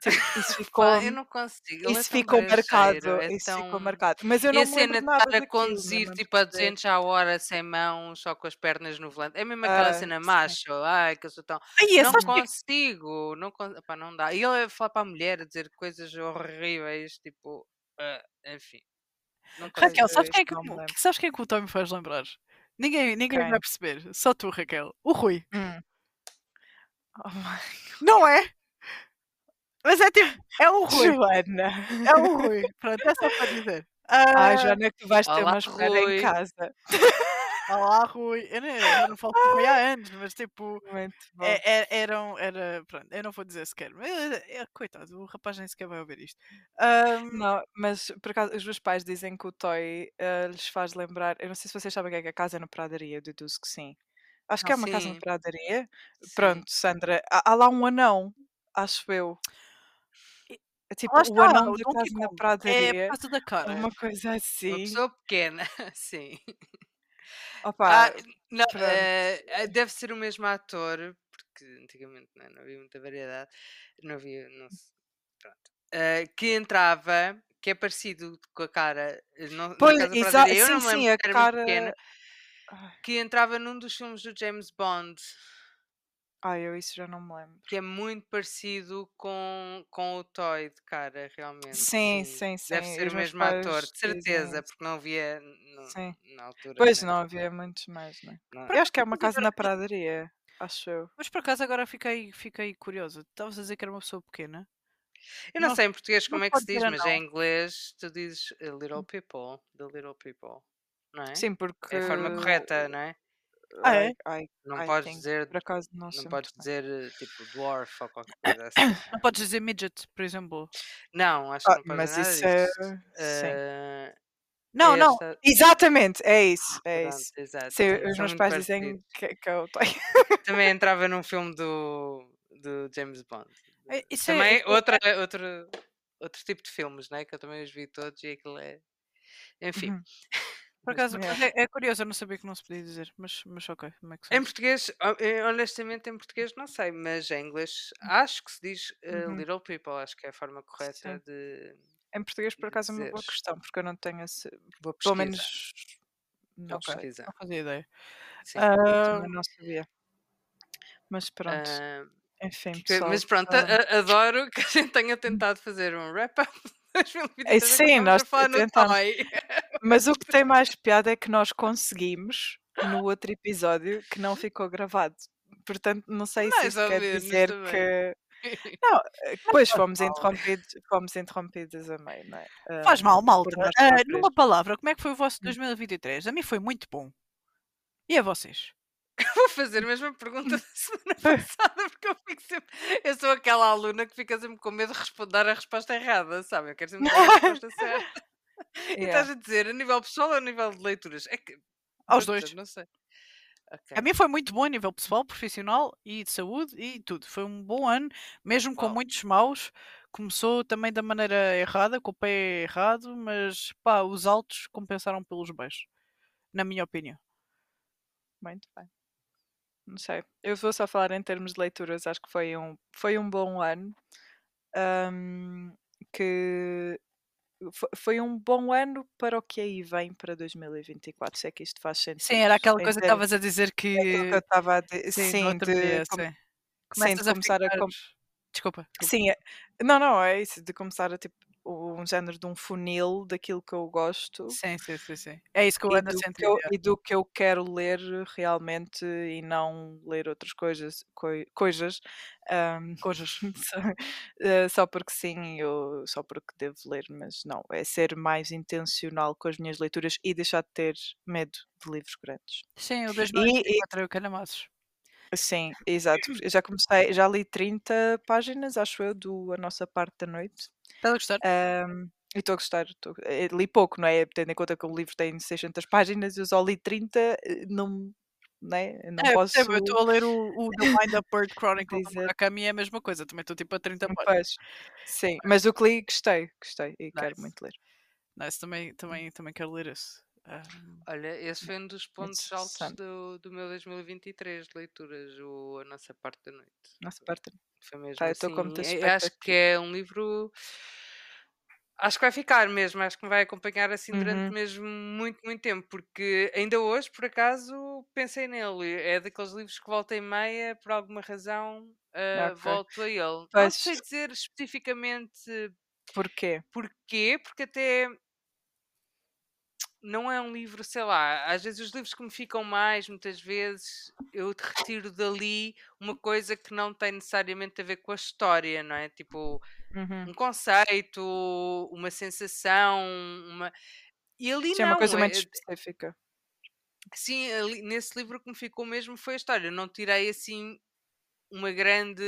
Tipo, isso ficou, Pá, eu não consigo. é isso tão ficou marcado, é isso tão... ficou marcado. Mas eu E não a me lembro cena de estar a conduzir tipo a de dizer. 200 à hora sem mãos, só com as pernas no volante. É mesmo aquela Ah, cena sim. macho. Ai, que eu sou tão. Ai, é Não só que- consigo. Não, con... Epá, não dá. E ele a falar para a mulher, a dizer coisas horríveis, tipo. ah, enfim. Raquel, consigo. Sabes quem, é que, que- sabes quem é que o Tom me faz lembrar? Ninguém, ninguém Quem? vai perceber, só tu, Raquel. O Rui. Hum. Oh Não é? Mas é tipo, é o Rui. Joana. É o Rui. Pronto, é só para dizer. Ai, Ah, Joana, que tu vais ter uma espera em casa. Olá, Rui. Eu não, eu não falo com Rui há anos, mas tipo, Muito bom. é, é, eram, era, pronto, eu não vou dizer sequer. Mas, é, é, coitado, o rapaz nem sequer vai ouvir isto. Ahm, Não, mas por acaso os meus pais dizem que o Toy eh, lhes faz lembrar. Eu não sei se vocês sabem o que é que é a casa na pradaria, eu deduzo que sim. Acho que Ah, é uma casa na sim. pradaria. Sim. Pronto, Sandra, há, há lá um anão, acho eu. É tipo lá o está, anão da casa na. É pradaria. por causa da cara. Uma coisa Uma assim. pessoa pequena. Sim. Opa, Ah, não, eh, deve ser o mesmo ator, porque antigamente não, é, não havia muita variedade, não havia, não se- pronto, eh, que entrava, que é parecido com a cara na pois, Casa exa- Pradaria, eu sim, não sim, a cara. que entrava num dos filmes do James Bond, Ai, eu isso já não me lembro. que é muito parecido com, com o Toy de cara, realmente. Sim, Sim, sim, deve sim. ser Os o mesmo ator, de certeza, porque não havia no- Sim. na altura. Pois né? não havia muitos mais, né? Não- Eu acho que é uma casa na pradaria, acho eu. Mas por acaso agora fiquei, fiquei curiosa. Estavas a dizer que era uma pessoa pequena? Eu não, Não- sei em português como é que se diz, mas não. em inglês tu dizes a little people, the little people, não é? Sim, porque. É a forma correta, não é? Ah, é? Ai, ai, Não I podes dizer, Por acaso não não podes dizer eh, tipo dwarf ou qualquer coisa assim. Não podes dizer midget, por exemplo. Não, acho que Ah, não podes mas isso é. Eh, Não, não. esta- Exatamente, é isso. É pronto, isso. exato, Sim, sim, os meus pais dizem que, que eu tenho. Também entrava num filme do, do James Bond. É, Isso é- Também é- outra, outro, outro tipo de filmes, né? Que eu também os vi todos e aquilo é. Enfim. Uhum. por acaso, é, é curioso, eu não sabia que não se podia dizer, mas, mas ok, como é que Em português, eh, honestamente, em português não sei, mas em inglês acho que se diz eh, Uhum. little people, acho que é a forma correta Sim. de. Em português, por acaso, é uma boa questão, porque eu não tenho esse. Vou Pelo menos. Não pesquisar. Não fazia ideia. Sim. Também não sabia. Mas pronto. Ah, Enfim, pessoal. mas pronto, a- adoro que a gente tenha tentado fazer um wrap-up. De 2023 É, enquanto sim, nós tentamos. Mas o que tem mais piada é que nós conseguimos no outro episódio que não ficou gravado. Portanto, não sei se Mais isto ou quer menos dizer que. Não, eh, depois faz fomos interrompidos, fomos interrompidos a meio, não é? Faz mal, malta. próprios. numa palavra, como é que foi o vosso Hum. 2023? A mim foi muito bom. E a vocês? Vou fazer a mesma pergunta da semana passada, porque eu fico sempre. Eu sou aquela aluna que fica sempre com medo de responder, a resposta errada, sabe? Eu quero sempre dar a resposta certa. E Yeah. estás a dizer a nível pessoal ou a nível de leituras? É que. Aos puta, dois. Não sei. Ok. A mim foi muito bom a nível pessoal, profissional e de saúde e tudo. Foi um bom ano, mesmo com Uau. muitos maus. Começou também da maneira errada, com o pé errado, mas pá, os altos compensaram pelos baixos, na minha opinião. Muito bem. Não sei. Eu vou só falar em termos de leituras. Acho que foi um, foi um bom ano. ahm, que fo- foi um bom ano para o que aí vem para 2024. Se é que isto faz sentido. Sim, era aquela coisa que estavas a dizer é aquilo que eu que. estava a dizer. Sim, Sim, de, dia, com- sim. sim, de Começas a começar a. ficar. com- Desculpa. desculpa. Sim, é- não, não, é isso, de começar a tipo um género de um funil daquilo que eu gosto Sim, sim, sim, sim. É isso que eu e ando a sentir. eu, é. e do que eu quero ler realmente e não ler outras coisas, coi- coisas ahm, Coisas. só, eh, só porque sim, eu, só porque devo ler, mas não, é ser mais intencional com as minhas leituras e deixar de ter medo de livros grandes. Sim, o E, e 2024 é o calhamaços. Sim, exato. Eu já comecei, já li 30 páginas, acho eu, do A Nossa Parte da Noite. Estás a gostar? Ahm, e estou a gostar. estou- eh, li pouco, não é? Tendo em conta que o livro tem 600 páginas, eu só li 30, eh, não, né? não É, posso percebo, eu estou a ler o, o The Wind Up Bird Chronicle da. Murakami é a mesma coisa, também estou tipo a 30 páginas. Pois, sim, mas o que li, gostei, gostei e quero Nice. muito ler. Nice, também, também, também quero ler esse. Olha, esse foi um dos pontos altos do, do meu 2023 de leituras, o A Nossa Parte da Noite. Nossa parte. Foi mesmo Pá, eu estou com assim. eu Acho que é um livro. Acho que vai ficar mesmo, acho que me vai acompanhar assim durante Uhum. mesmo muito, muito tempo, porque ainda hoje, por acaso, pensei nele. É daqueles livros que volta e meia, por alguma razão, ah, Ok. volto a ele. Não Pois. sei dizer especificamente Porquê? porquê, porque até não é um livro, sei lá, às vezes os livros que me ficam mais, muitas vezes eu te retiro dali uma coisa que não tem necessariamente a ver com a história, não é? Tipo, Uhum. um conceito, uma sensação, uma. E ali Sim, é não, uma coisa muito é- específica. sim, ali- nesse livro que me ficou mesmo foi a história. Eu não tirei assim uma grande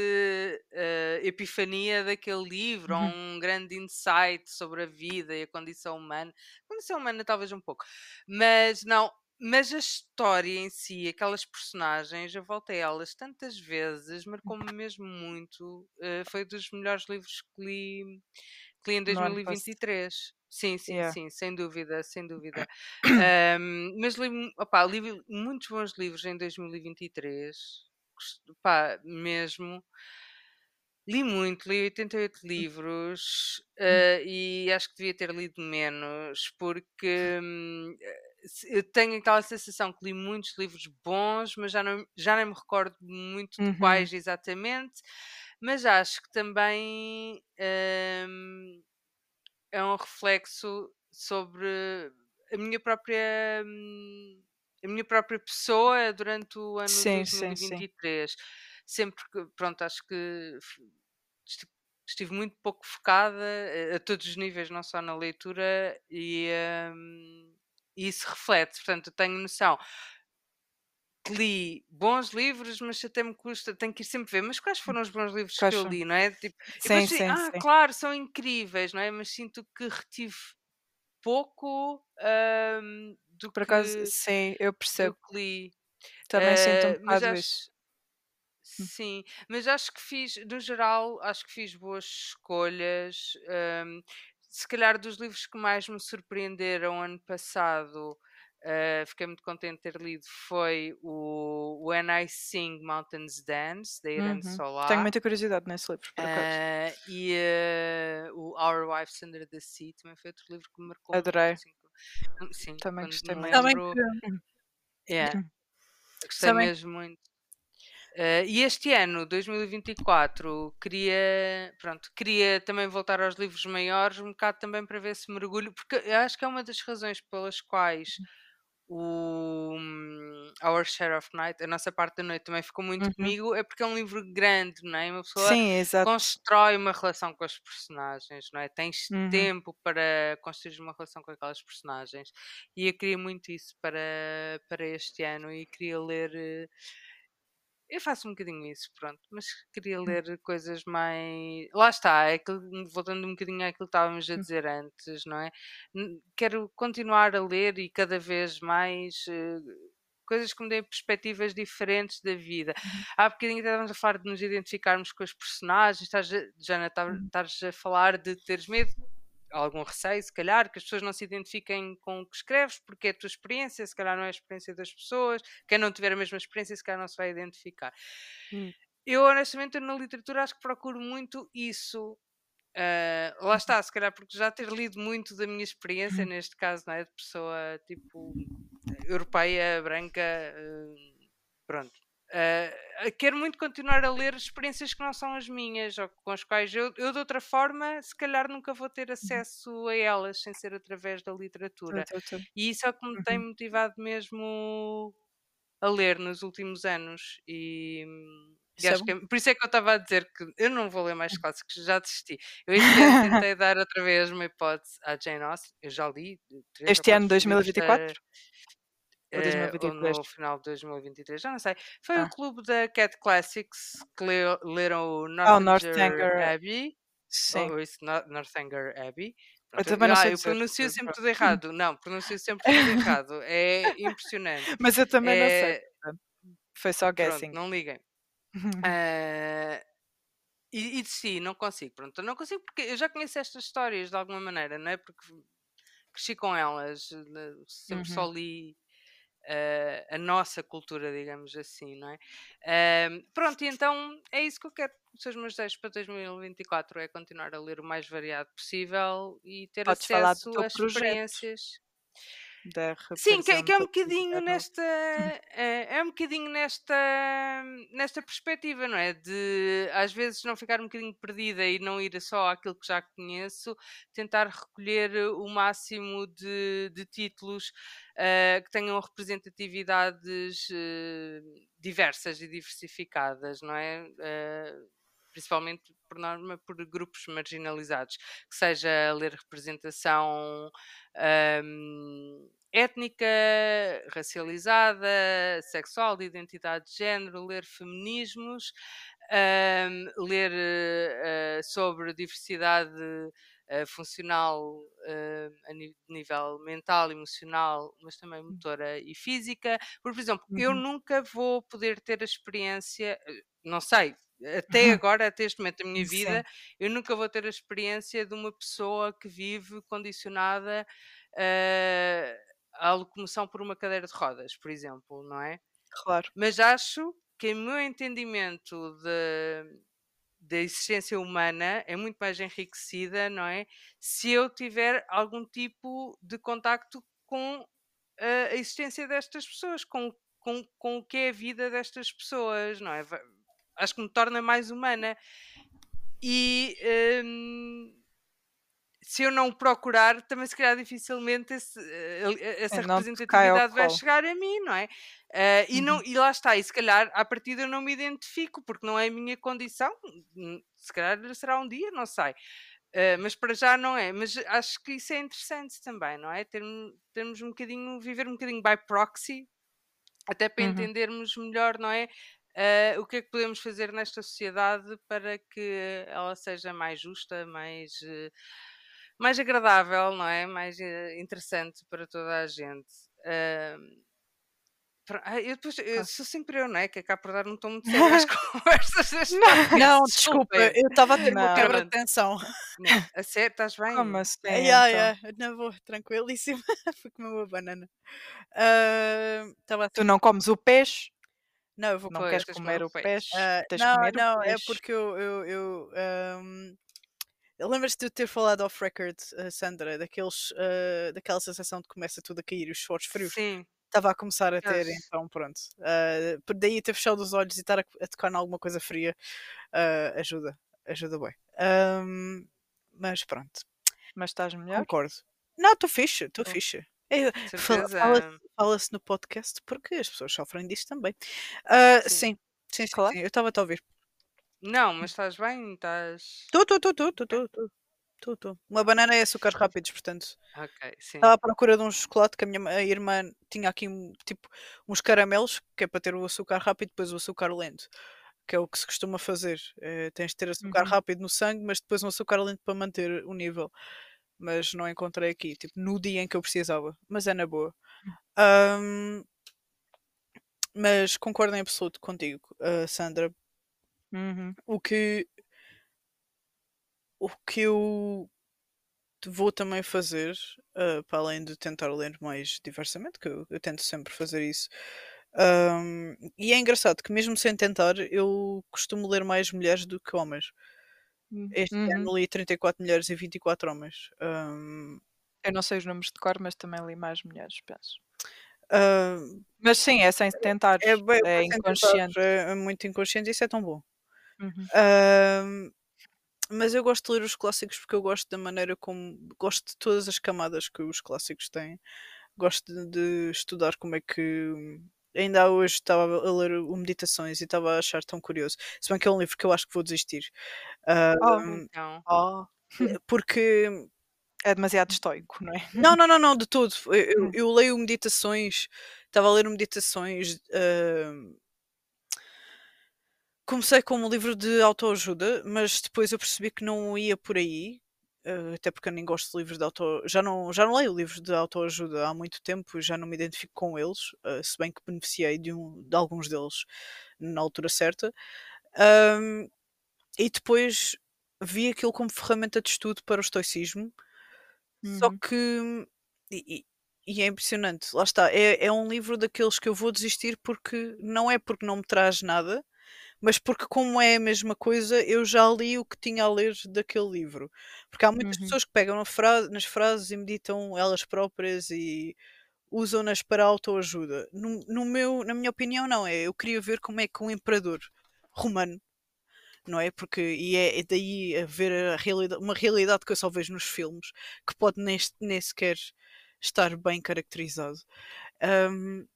eh, epifania daquele livro, ou Uhum. um grande insight sobre a vida e a condição humana. A condição humana talvez um pouco, mas não. Mas a história em si, aquelas personagens, eu voltei a elas tantas vezes, marcou-me mesmo muito. eh, foi dos melhores livros que li, que li em No ano passado. 2023. Sim, sim, Yeah. sim, sem dúvida, sem dúvida. Ahm, mas li, opá, li muitos bons livros em 2023. Pá, mesmo. Li muito, li 88 livros eh, e acho que devia ter lido menos, porque hum, eh, eu tenho aquela sensação que li muitos livros bons, mas já não, já nem me recordo muito de Uhum. quais exatamente. Mas acho que também hum, é um reflexo sobre a minha própria hum, a minha própria pessoa durante o ano de Sim, sim, sim. 2023 sempre que pronto acho que estive muito pouco focada eh, a todos os níveis não só na leitura e hum, e isso reflete portanto eu tenho noção que li bons livros, mas até me custa, tenho que ir sempre ver, mas quais foram os bons livros que eu li, não é? Tipo, Sim, sim, ah, sim. claro, são incríveis, não é? Mas sinto que retive pouco ahm, do, Por acaso, que, sim, eu do percebo. que li. Também sinto um mas bocado acho, isso. Hum. sim, mas acho que fiz, no geral, acho que fiz boas escolhas. ahm, se calhar dos livros que mais me surpreenderam ano passado, ah, fiquei muito contente de ter lido, foi o When I Sing Mountains Dance, da Irene Uhum. Tenho Solá. muita curiosidade nesse livro, por acaso. Ah, e o Our Wives Under the Sea também foi outro livro que me marcou muito. Adorei. Assim, sim, Também gostei muito. Que, Yeah, Hum. gostei sabem mesmo muito. Ah, e este ano, 2024, queria, pronto, queria também voltar aos livros maiores, um bocado também para ver se mergulho, porque eu acho que é uma das razões pelas quais o hum, Our Share of Night, a nossa parte da noite também ficou muito Uhum. comigo, é porque é um livro grande, não é? Uma pessoa Sim, constrói uma relação com as personagens, não é? Tens Uhum. tempo para construir uma relação com aquelas personagens. E eu queria muito isso para, para este ano e queria ler. Eu faço um bocadinho isso, pronto, mas queria Hum. ler coisas mais. Lá está, é aquilo- voltando um bocadinho àquilo que estávamos a Hum. dizer antes, não é? Quero continuar a ler e cada vez mais eh, coisas que me deem perspectivas diferentes da vida. Uhum. Há bocadinho estávamos a falar de nos identificarmos com os personagens, estás a, Jana, Uhum. estás a falar de teres medo, algum receio, se calhar, que as pessoas não se identifiquem com o que escreves, porque é a tua experiência, se calhar não é a experiência das pessoas, quem não tiver a mesma experiência, se calhar não se vai identificar. Hum. Eu, honestamente, na literatura acho que procuro muito isso. Ah, lá está, se calhar porque já ter lido muito da minha experiência, Uhum. neste caso, não é? De pessoa tipo europeia, branca, ah, pronto. Ah, quero muito continuar a ler experiências que não são as minhas ou com as quais eu, eu de outra forma, se calhar nunca vou ter acesso a elas sem ser através da literatura. Tô, tô, tô. E isso é o que me tem Uhum. motivado meso a ler nos últimos anos. E, e é acho que é- por isso é que eu estava a dizer que eu não vou ler mais clássicos, já desisti. Eu este tentei dar outra vez uma hipótese à Jane Austen, eu já li Este ano, quatro livros da. 2024? Ou eh, ou 2023? no final de 2023, já não sei. Foi Ah. o clube da Cat Classics que leram o Ah, o Northanger Northanger. Abbey. Sim. Ou isso, Nor- Northanger Abbey. Eu Pronto, também não ah, sei eu pronuncio portanto, sempre pronto. tudo errado. Não, pronuncio sempre tudo errado. É impressionante. Mas eu também não sei. É, portanto, Foi só pronto, guessing. não liguem. Ah, e, e de si, não consigo. Pronto, eu não consigo porque eu já conheço estas histórias de alguma maneira, não é? Porque cresci com elas, sempre só Uhum. li ah, a nossa cultura, digamos assim, não é? Pronto, e então é isso que eu quero. Os meus desejos para 2024 é continuar a ler o mais variado possível e ter Podes acesso a projeto. experiências. Da Sim, que, é- que é um bocadinho nesta é, é um bocadinho nesta nesta perspectiva, não é? De às vezes não ficar um bocadinho perdida e não ir só àquilo que já conheço, tentar recolher o máximo de, de títulos eh, que tenham representatividades eh, diversas e diversificadas, não é? Eh, principalmente por norma por grupos marginalizados, que seja ler representação ahm, étnica, racializada, sexual, de identidade de género, ler feminismos, ahm, ler eh, sobre diversidade eh, funcional eh, a nível mental, emocional, mas também motora e física. Por exemplo, eu Uhum. nunca vou poder ter a experiência, eh, não sei, até agora, até este momento da minha Sim. vida, eu nunca vou ter a experiência de uma pessoa que vive condicionada eh, à locomoção por uma cadeira de rodas, por exemplo, não é? Claro. Mas acho que o meu entendimento de- da existência humana é muito mais enriquecida, não é? Se eu tiver algum tipo de contacto com a existência destas pessoas, com, com, com o que é a vida destas pessoas, não é? Acho que me torna mais humana. E hum, se eu não procurar, também se calhar dificilmente esse, eh, eh, essa É, representatividade vai chegar a mim, não é? Eh, e, não, Uhum. e lá está, e se calhar à partida eu não me identifico, porque não é a minha condição, hum, se calhar será um dia, não sei. Eh, mas para já não é. Mas acho que isso é interessante também, não é? Termos, termos um bocadinho, viver um bocadinho by proxy, até para Uhum. entendermos melhor, não é? Eh, o que é que podemos fazer nesta sociedade para que ela seja mais justa, mais, eh, mais agradável, não é? Mais eh, interessante para toda a gente. Ah, eu depois, eu sou sempre eu, não é? Que é cá para dar um tom muito sério às conversas Não. Não, desculpa, eu estava a ter uma quebra de tensão. Não, a sério, estás bem? Como assim? Ah, yeah, então? yeah. Não vou, tranquilíssimo. Fui comer uma banana. A Tu não comes o peixe? Não, eu vou Não queres de comer o o peixe. Ah, de não, não, é peixe. porque eu. eu, eu ahm, Lembras-te de eu ter falado off record, ah, Sandra, daqueles, ah, daquela sensação de que começa tudo a cair e os suores frios? Sim. Estava a começar a ter, Yes. então pronto. Ah, por daí ter fechado os olhos e estar a, a tocar em alguma coisa fria ah, ajuda. Ajuda bem. Ahm, mas pronto, Mas estás melhor? concordo. Não, estou fixe, estou Oh. fixe. É, De fala-. Fala-se no podcast porque as pessoas sofrem disto também. Ah, Sim. sim, sim, Claro. sim, eu estava a ouvir. Não, mas estás bem? Estás. Estou, estou, estou, estou, estou, estou. Estou, estou. Uma banana é açúcares rápidos, portanto. Ok, sim. Estava à procura de um chocolate que a minha irmã tinha aqui tipo uns caramelos, que é para ter o açúcar rápido e depois o açúcar lento. Que é o que se costuma fazer. Eh, tens de ter açúcar Uhum. rápido no sangue, mas depois um açúcar lento para manter o nível. Mas não encontrei aqui, tipo, no dia em que eu precisava. Mas é na boa. Ahm, mas concordo em absoluto contigo, ah, Sandra. Uhum. O que o que eu vou também fazer, ah, para além de tentar ler mais diversamente, que eu, eu tento sempre fazer isso. ahm, e é engraçado que mesmo sem tentar, eu costumo ler mais mulheres do que homens. Este Uhum. ano li 34 mulheres e 24 homens. Ahm, Eu não sei os números de cor, mas também li mais mulheres, penso. ahm, Mas sim, é sem tentar. é, bem, É tentar, inconsciente. é, é muito inconsciente, isso é tão bom. Uhum. Ahm, mas eu gosto de ler os clássicos porque eu gosto da maneira como. Gosto de todas as camadas que os clássicos têm. Gosto de, de estudar como é que. Ainda hoje estava a ler o Meditações e estava a achar tão curioso. Se bem que é um livro que eu acho que vou desistir. Oh. Ahm, Então, Oh. porque É demasiado estoico, não é? Não, não, não, não, de todo. Eu, eu, Hum. eu leio meditações, estava a ler meditações. ahm, comecei com um livro de autoajuda, mas depois eu percebi que não ia por aí. ah, até porque eu nem gosto de livros de auto já não já não leio livros de autoajuda há muito tempo já não me identifico com eles ah, se bem que beneficiei de, um, de alguns deles na altura certa e depois vi aquilo como ferramenta de estudo para o estoicismo só Uhum. que e, e- é impressionante, lá está, é, é um livro daqueles que eu vou desistir porque não é porque não me traz nada, mas porque como é a mesma coisa, eu já li o que tinha a ler daquele livro. Porque há muitas Uhum. pessoas que pegam na nas frases e meditam elas próprias e usam-nas para autoajuda. No, no meu, na minha opinião, não é. Eu queria ver como é que um imperador romano não é? Porque e é, é daí a ver a realidade, uma realidade que eu só vejo nos filmes, que pode nem, s- nem sequer estar bem caracterizado. Ahm,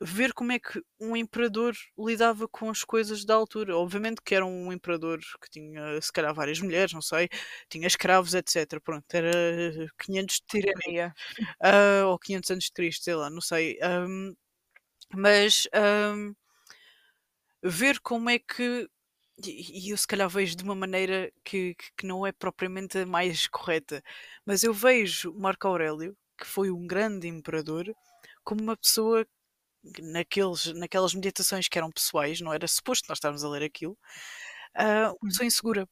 ver como é que um imperador lidava com as coisas da altura. Obviamente que era um imperador que tinha, se calhar, várias mulheres, não sei, tinha escravos, etc. Pronto, era 500 de Tirania. ah, ou 500 anos de Cristo, sei lá, não sei. Ahm, mas ahm, ver como é que. E e eu se calhar vejo de uma maneira que, que, não é propriamente a mais correta, mas eu vejo Marco Aurélio, que foi um grande imperador, como uma pessoa que naqueles, naquelas meditações que eram pessoais, não era suposto nós estarmos a ler aquilo, ah, uma Uhum. pessoa insegura.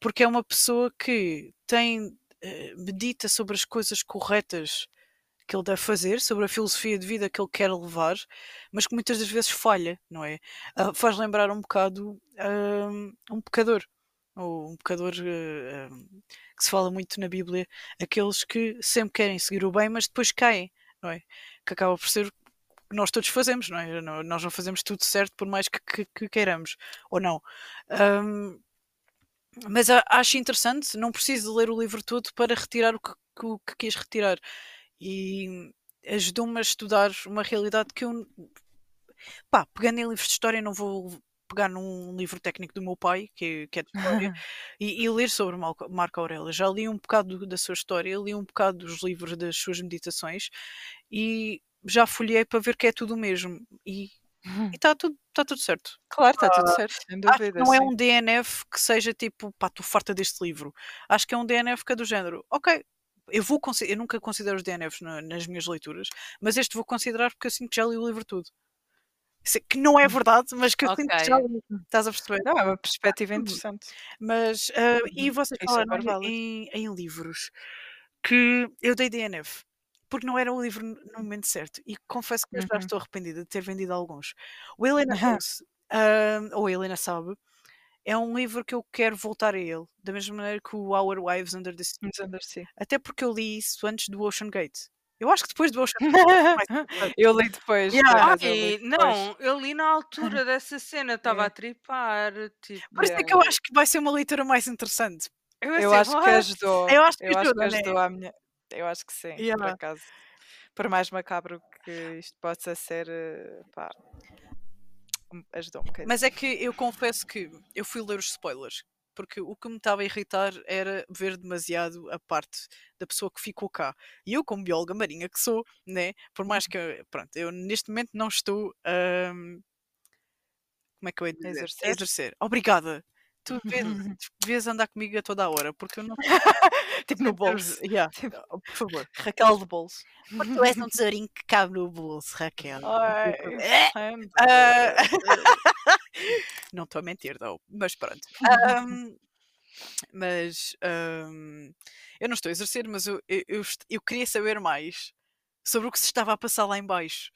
Porque é uma pessoa que tem, eh, medita sobre as coisas corretas que ele deve fazer, sobre a filosofia de vida que ele quer levar, mas que muitas das vezes falha, não é? Ah, faz lembrar um bocado hum, um pecador, ou um pecador hum, que se fala muito na Bíblia, aqueles que sempre querem seguir o bem, mas depois caem, não é? Que acaba por ser o que nós todos fazemos, não é? Nó- Nós não fazemos tudo certo por mais que, que- que queiramos, ou não. Hum, mas acho interessante, não preciso ler o livro todo para retirar o que, que, o que quis retirar. E ajudou-me a estudar uma realidade que eu, pá, pegando em livros de história, não vou pegar num livro técnico do meu pai, que, que é de história, e, e ler sobre Marco Aurélio. Já li um bocado do- da sua história, li um bocado dos livros das suas meditações e já folhei para ver que é tudo o mesmo. E está tudo, tá tudo certo. Claro, está tudo certo, sem Acho que dúvida. não é sim. um DNF que seja tipo, pá, estou farta deste livro. Acho que é um DNF que é do género, ok, eu vou eu nunca considero os DNFs na- nas minhas leituras, mas este vou considerar porque eu sinto que já li o livro. Sei Que não é verdade, mas que eu sinto que já li. Estás a perceber? Não, é uma perspectiva Uhum. interessante. Mas, ah, e vocês Isso é falaram válido. em, em livros que eu dei DNF. Porque não era o livro no no momento certo. E confesso que eu já Uhum. estou arrependida de ter vendido alguns. O Helena House, ah, ou a Helena sabe, é um livro que eu quero voltar a ele. Da mesma maneira que o Our Wives Under the Sea. Andar assim. Até porque eu li isso antes do Ocean Gate. Eu acho que depois do Ocean Gate. Eu li depois. Yeah. por eu li depois. não, eu li na altura dessa cena, estava É. a tripar, tipo... Por isso é que eu acho que vai ser uma leitura mais interessante. Eu, Eu assim, acho que "What?" ajudou. Eu acho que Eu acho que ajuda, né? ajudou a minha. Eu acho que sim, por Yeah. acaso. Por mais macabro que isto possa ser, eh, pá, ajudou um bocadinho. Mas é que eu confesso que eu fui ler os spoilers. Porque o que me estava a irritar era ver demasiado a parte da pessoa que ficou cá. E eu, como bióloga marinha que sou, né? Por mais Uhum. que, eu- pronto, eu neste momento não estou ahm, como é que eu ia dizer? A exercer? exercer. Obrigada. Tu devias, devias andar comigo a toda a hora, porque eu não tipo no bolso. Yeah, Tipo, oh, por favor. Raquel de bolso. Porque tu és um tesourinho que cabe no bolso, Raquel. Ai, ah, não estou a mentir, não, mas pronto. Ahm, mas ahm, eu não estou a exercer, mas eu, eu, eu eu queria saber mais sobre o que se estava a passar lá em baixo.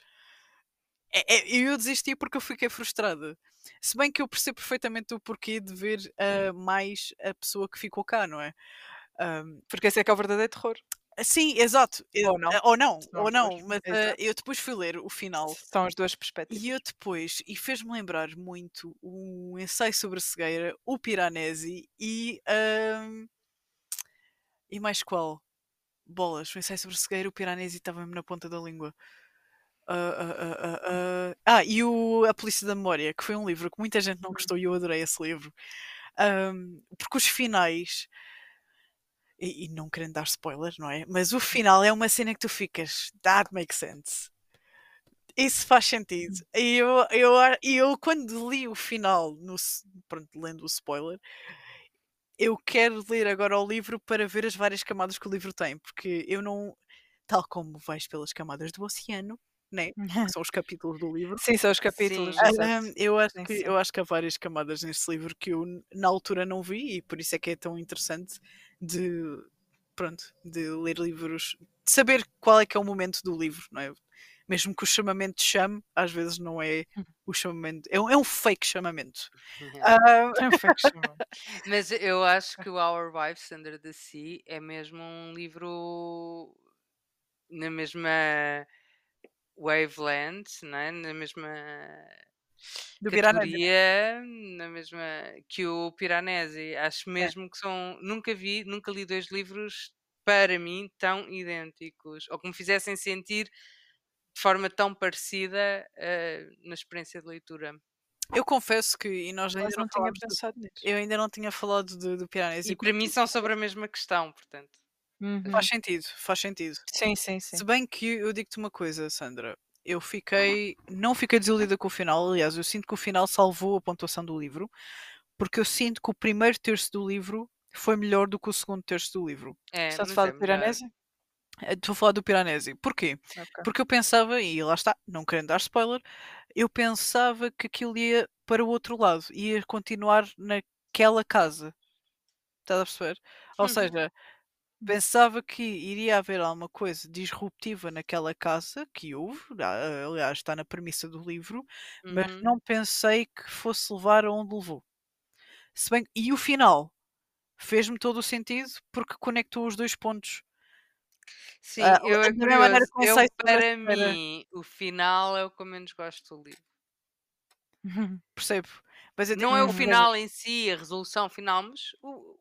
É- é- eu desisti porque eu fiquei frustrada. Se bem que eu percebo perfeitamente o porquê de ver ah, mais a pessoa que ficou cá, não é? Porque esse é que é o verdadeiro terror. sim, exato. Ou não. ah, Ou não, ou não. Mas ah, Exato. eu depois fui ler o final São as duas perspectivas. e eu depois, e fez-me lembrar muito um ensaio sobre a cegueira, o Piranesi e. e mais qual? Bolas, o ensaio sobre a cegueira, o Piranesi estava-me na ponta da língua. Ah, ah, ah, e o A Polícia da Memória, que foi um livro que muita gente não Uhum. gostou e eu adorei esse livro. Ahm, porque os finais. e, e não querendo dar spoiler, não é? Mas o final é uma cena que tu ficas, that makes sense. Isso faz sentido. E eu, eu, eu, quando li o final, no, pronto, lendo o spoiler, eu quero ler agora o livro para ver as várias camadas que o livro tem, porque eu não, tal como vais pelas camadas do oceano, né? São os capítulos do livro. Sim, são os capítulos. Sim. Eu, acho Sim, que, sim. eu acho que há várias camadas neste livro que eu na altura não vi e por isso é que é tão interessante de pronto, de ler livros, de saber qual é que é o momento do livro, não é? Mesmo que o chamamento chame, às vezes não é o chamamento, é um, é um fake chamamento. Ah, É um fake chamado. Mas eu acho que o Our Wives Under the Sea é mesmo um livro na mesma wavelength, não é? na mesma do Piranesi. categoria, na mesma que o Piranesi. Acho mesmo que são. Nunca vi, nunca li dois livros para mim tão idênticos ou que me fizessem sentir de forma tão parecida eh, na experiência de leitura. Eu confesso que, e nós ainda não, não do- pensado nisso. eu ainda não tinha falado do, do Piranesi. E para mim são sobre a mesma questão, portanto. Uhum. Faz sentido, faz sentido. Sim, sim, sim. Se bem que eu digo-te uma coisa, Sandra, eu fiquei, não fiquei desiludida com o final, aliás, eu sinto que o final salvou a pontuação do livro, porque eu sinto que o primeiro terço do livro foi melhor do que o segundo terço do livro. É, Estás a mas falar é do melhor. Piranesi? Eh, Estou a falar do Piranesi. Porquê? Ok. Porque eu pensava, e lá está, não querendo dar spoiler, eu pensava que aquilo ia para o outro lado, ia continuar naquela casa. Estás a perceber? Ou Uhum. seja, pensava que iria haver alguma coisa disruptiva naquela casa, que houve, aliás, está na premissa do livro, mas Uhum. não pensei que fosse levar aonde levou. Se bem, e o final fez-me todo o sentido porque conectou os dois pontos. Sim, Ah, eu da é mesma maneira curioso. que o Eu, a para mim, o final é o que eu menos gosto do livro. Percebo. Mas eu Não é o coisa, final em si, a resolução final, mas o,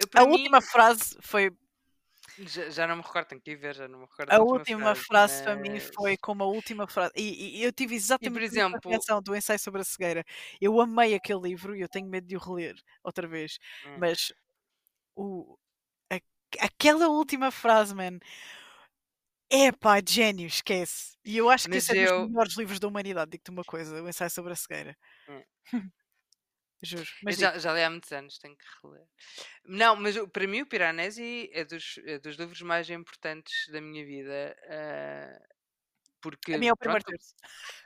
eu, A mim, última frase foi. já, já não me recordo, tenho que ir ver, já não me recordo A última frase, frase para mim mas... foi como a última frase. E, e eu tive exatamente a mesma exemplo- reação do ensaio sobre a cegueira. Eu amei aquele livro e eu tenho medo de o reler outra vez. Hum. Mas o, a- aquela última frase, man. É pá, gênio, esquece. E eu acho que Mas esse é dos eu- melhores livros da humanidade. Digo-te uma coisa: o ensaio sobre a cegueira. Hum. Juro. Eu Mas já, já li há muitos anos, tenho que reler. Não, mas o- para mim o Piranesi é dos, é dos livros mais importantes da minha vida. ah, porque, a mim é o primeiro pronto, terço.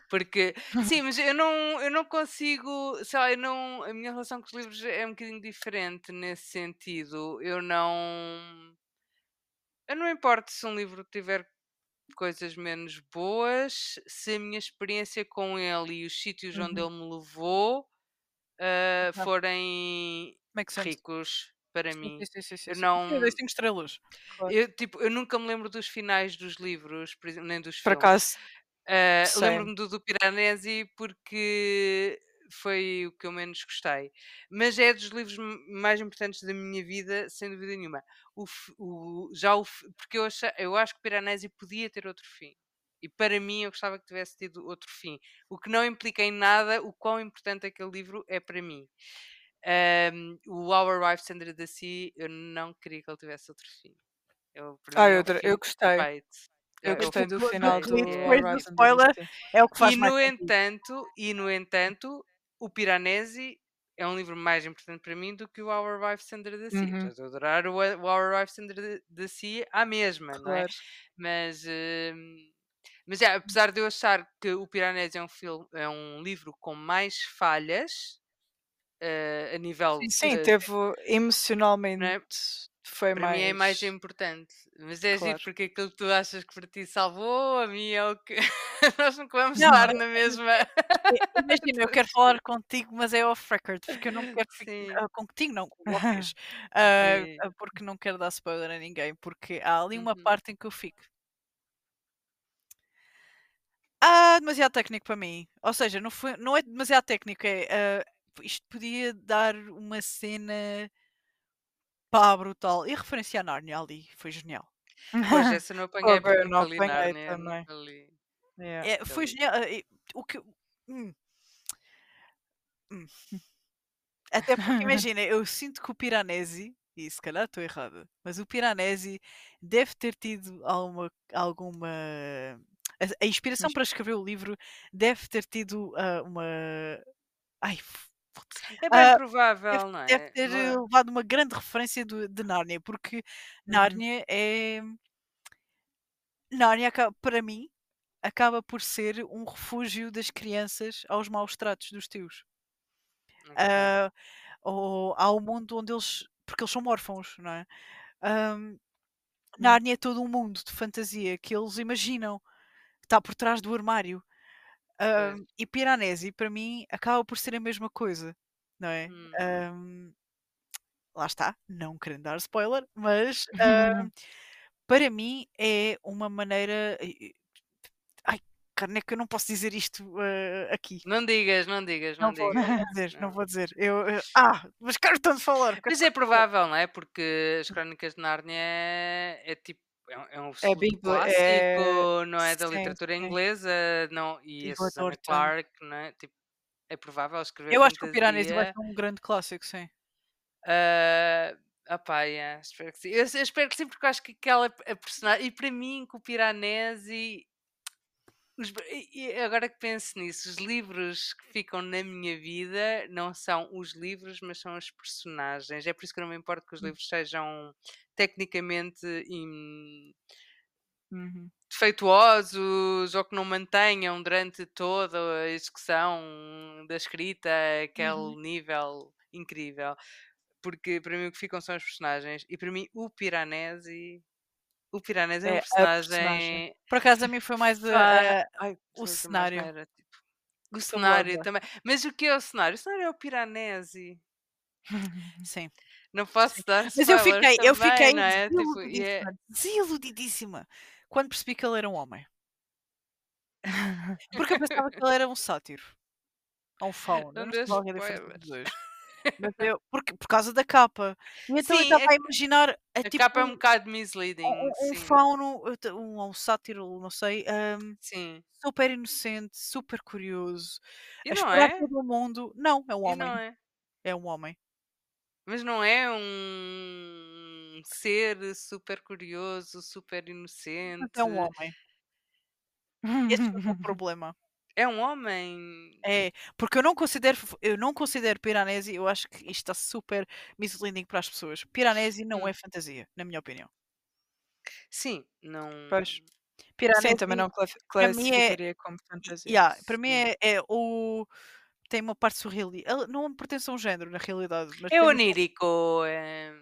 porque sim, mas eu não, eu não consigo, sei lá, eu não, a minha relação com os livros é um bocadinho diferente nesse sentido. Eu não, eu não importo se um livro tiver coisas menos boas, se a minha experiência com ele e os sítios onde Uhum. ele me levou ah, Exato. forem sense. ricos para mim. sim, sim, sim, eu não- Eu cinco estrelas. Claro. Eu, tipo, eu nunca me lembro dos finais dos livros, nem dos Por filmes. acaso, Same. Lembro-me do, do Piranesi porque foi o que eu menos gostei. Mas é dos livros mais importantes da minha vida, sem dúvida nenhuma. O, o- já o, porque eu, acha- eu acho que o Piranesi podia ter outro fim. E para mim eu gostava que tivesse tido outro fim. O que não implica em nada o quão importante aquele livro é para mim. Ahm, o Our Wives Under the Sea, eu não queria que ele tivesse outro fim. Eu, Ah, mim, é eu eu gostei. perfeito. eu É gostei do final do- do é- do spoiler. É o que faz e no sentido. entanto, e no entanto, o Piranesi é um livro mais importante para mim do que o Our Wives Under the Sea. Uhum. Eu adorar o, o Our Wives Under the- Sea à mesma, não é? Claro. Mas, hum, mas é, apesar de eu achar que o Piranesi é um, filme, é um livro com mais falhas eh, a nível Sim, Sim, de- teve emocionalmente foi é? para mais. mim é mais importante. Mas é Claro. giro porque aquilo que tu achas que para ti salvou, a mim é o que nós nunca vamos Não, estar é- na mesma. Imagina, eu quero falar contigo, mas é off record, porque eu não quero ficar ah, contigo, não, com vocês. Ah, porque não quero dar spoiler a ninguém, porque há ali uma Uhum. parte em que eu fico. Ah, demasiado técnico para mim. Ou seja, não, foi, não é demasiado técnico, é. ah, isto podia dar uma cena. Pá, brutal. E referência a Narnia ali foi genial. Pois, essa não apanhei porque eu não nunca li apanhei Nárnia, também. nunca li. Yeah. É, foi ali. genial. o que. hum. Hum. Até porque, imagina, eu sinto que o Piranesi e se calhar estou errada, mas o Piranesi deve ter tido alguma, alguma a, a inspiração Mas- para escrever o livro deve ter tido ah, uma ai. É bem Ah, provável, deve, não é? deve ter Não é? eh, levado uma grande referência do- de Nárnia, porque Uhum. Nárnia é Nárnia para mim acaba por ser um refúgio das crianças aos maus tratos dos tios. Ok. Ah, ou há um mundo onde eles. Porque eles são órfãos, não é? Ahm, Nárnia é todo um mundo de fantasia que eles imaginam. Está por trás do armário. Ahm, Pois. e Piranesi, para mim, acaba por ser a mesma coisa, não é? Hum. Ahm, lá está, não querendo dar spoiler, mas ahm, para mim é uma maneira. Ai, caneca, eu não posso dizer isto ah, aqui. Não digas, não digas, não, Não vou, digas. não vou dizer, não Não. vou dizer. Eu, eu- ah, mas quero tanto falar. quero Mas é provável, não é? Porque as Crónicas de Nárnia é tipo. É um, é um absoluto bíblia- clássico, é- não é? Da sim, literatura sim. inglesa, não, e a Susana adoro tanto. Clark, não é? Tipo, é provável escrever Eu acho que o Piranesi vai ser um grande clássico, sim. Ah, opá, yeah, espero que sim. Eu, eu espero que sim, porque eu acho que aquela a personagem. E para mim, com o Piranesi. Os e- e agora que penso nisso, os livros que ficam na minha vida não são os livros, mas são os personagens. É por isso que eu não me importo que os Hum. livros sejam tecnicamente im- Uhum. defeituosos ou que não mantenham durante toda a execução da escrita aquele Uhum. nível incrível. Porque para mim o que ficam são os personagens. E para mim o Piranesi. O Piranesi é, É um personagem. personagem. Por acaso a mim foi mais fa- a- a- Ai, o cenário. asneira, tipo, O cenário também. Mas o que é o cenário? O cenário é o Piranesi. Sim. Não posso dar Mas eu fiquei, eu também, fiquei não é? Tipo, é- desiludidíssima, desiludidíssima quando percebi que ele era um homem. Porque eu pensava que ele era um sátiro. Ou um fauno. Não Eu não é dos dois. Mas eu, porque, por causa da capa. E então eu Sim, estava a- a imaginar a, A tipo, capa é um um, bocado misleading. um, um sim. fauno, um, um sátiro, não sei, ahm, Sim. super inocente, super curioso, E a não é? todo mundo. Não, é um homem. é? É um homem. Mas não é um ser super curioso, super Mas inocente. é um homem. Esse é o problema. É um homem. É, porque eu não considero, eu não considero Piranesi, eu acho que isto está super misleading para as pessoas. Piranesi não Hum. é fantasia, na minha opinião. Sim, não. Pois. Piranesi, Sim, também não é- classificaria como fantasia. yeah, para mim é, é o tem uma parte surrealista. Não pertence a um género na realidade, É onírico, é,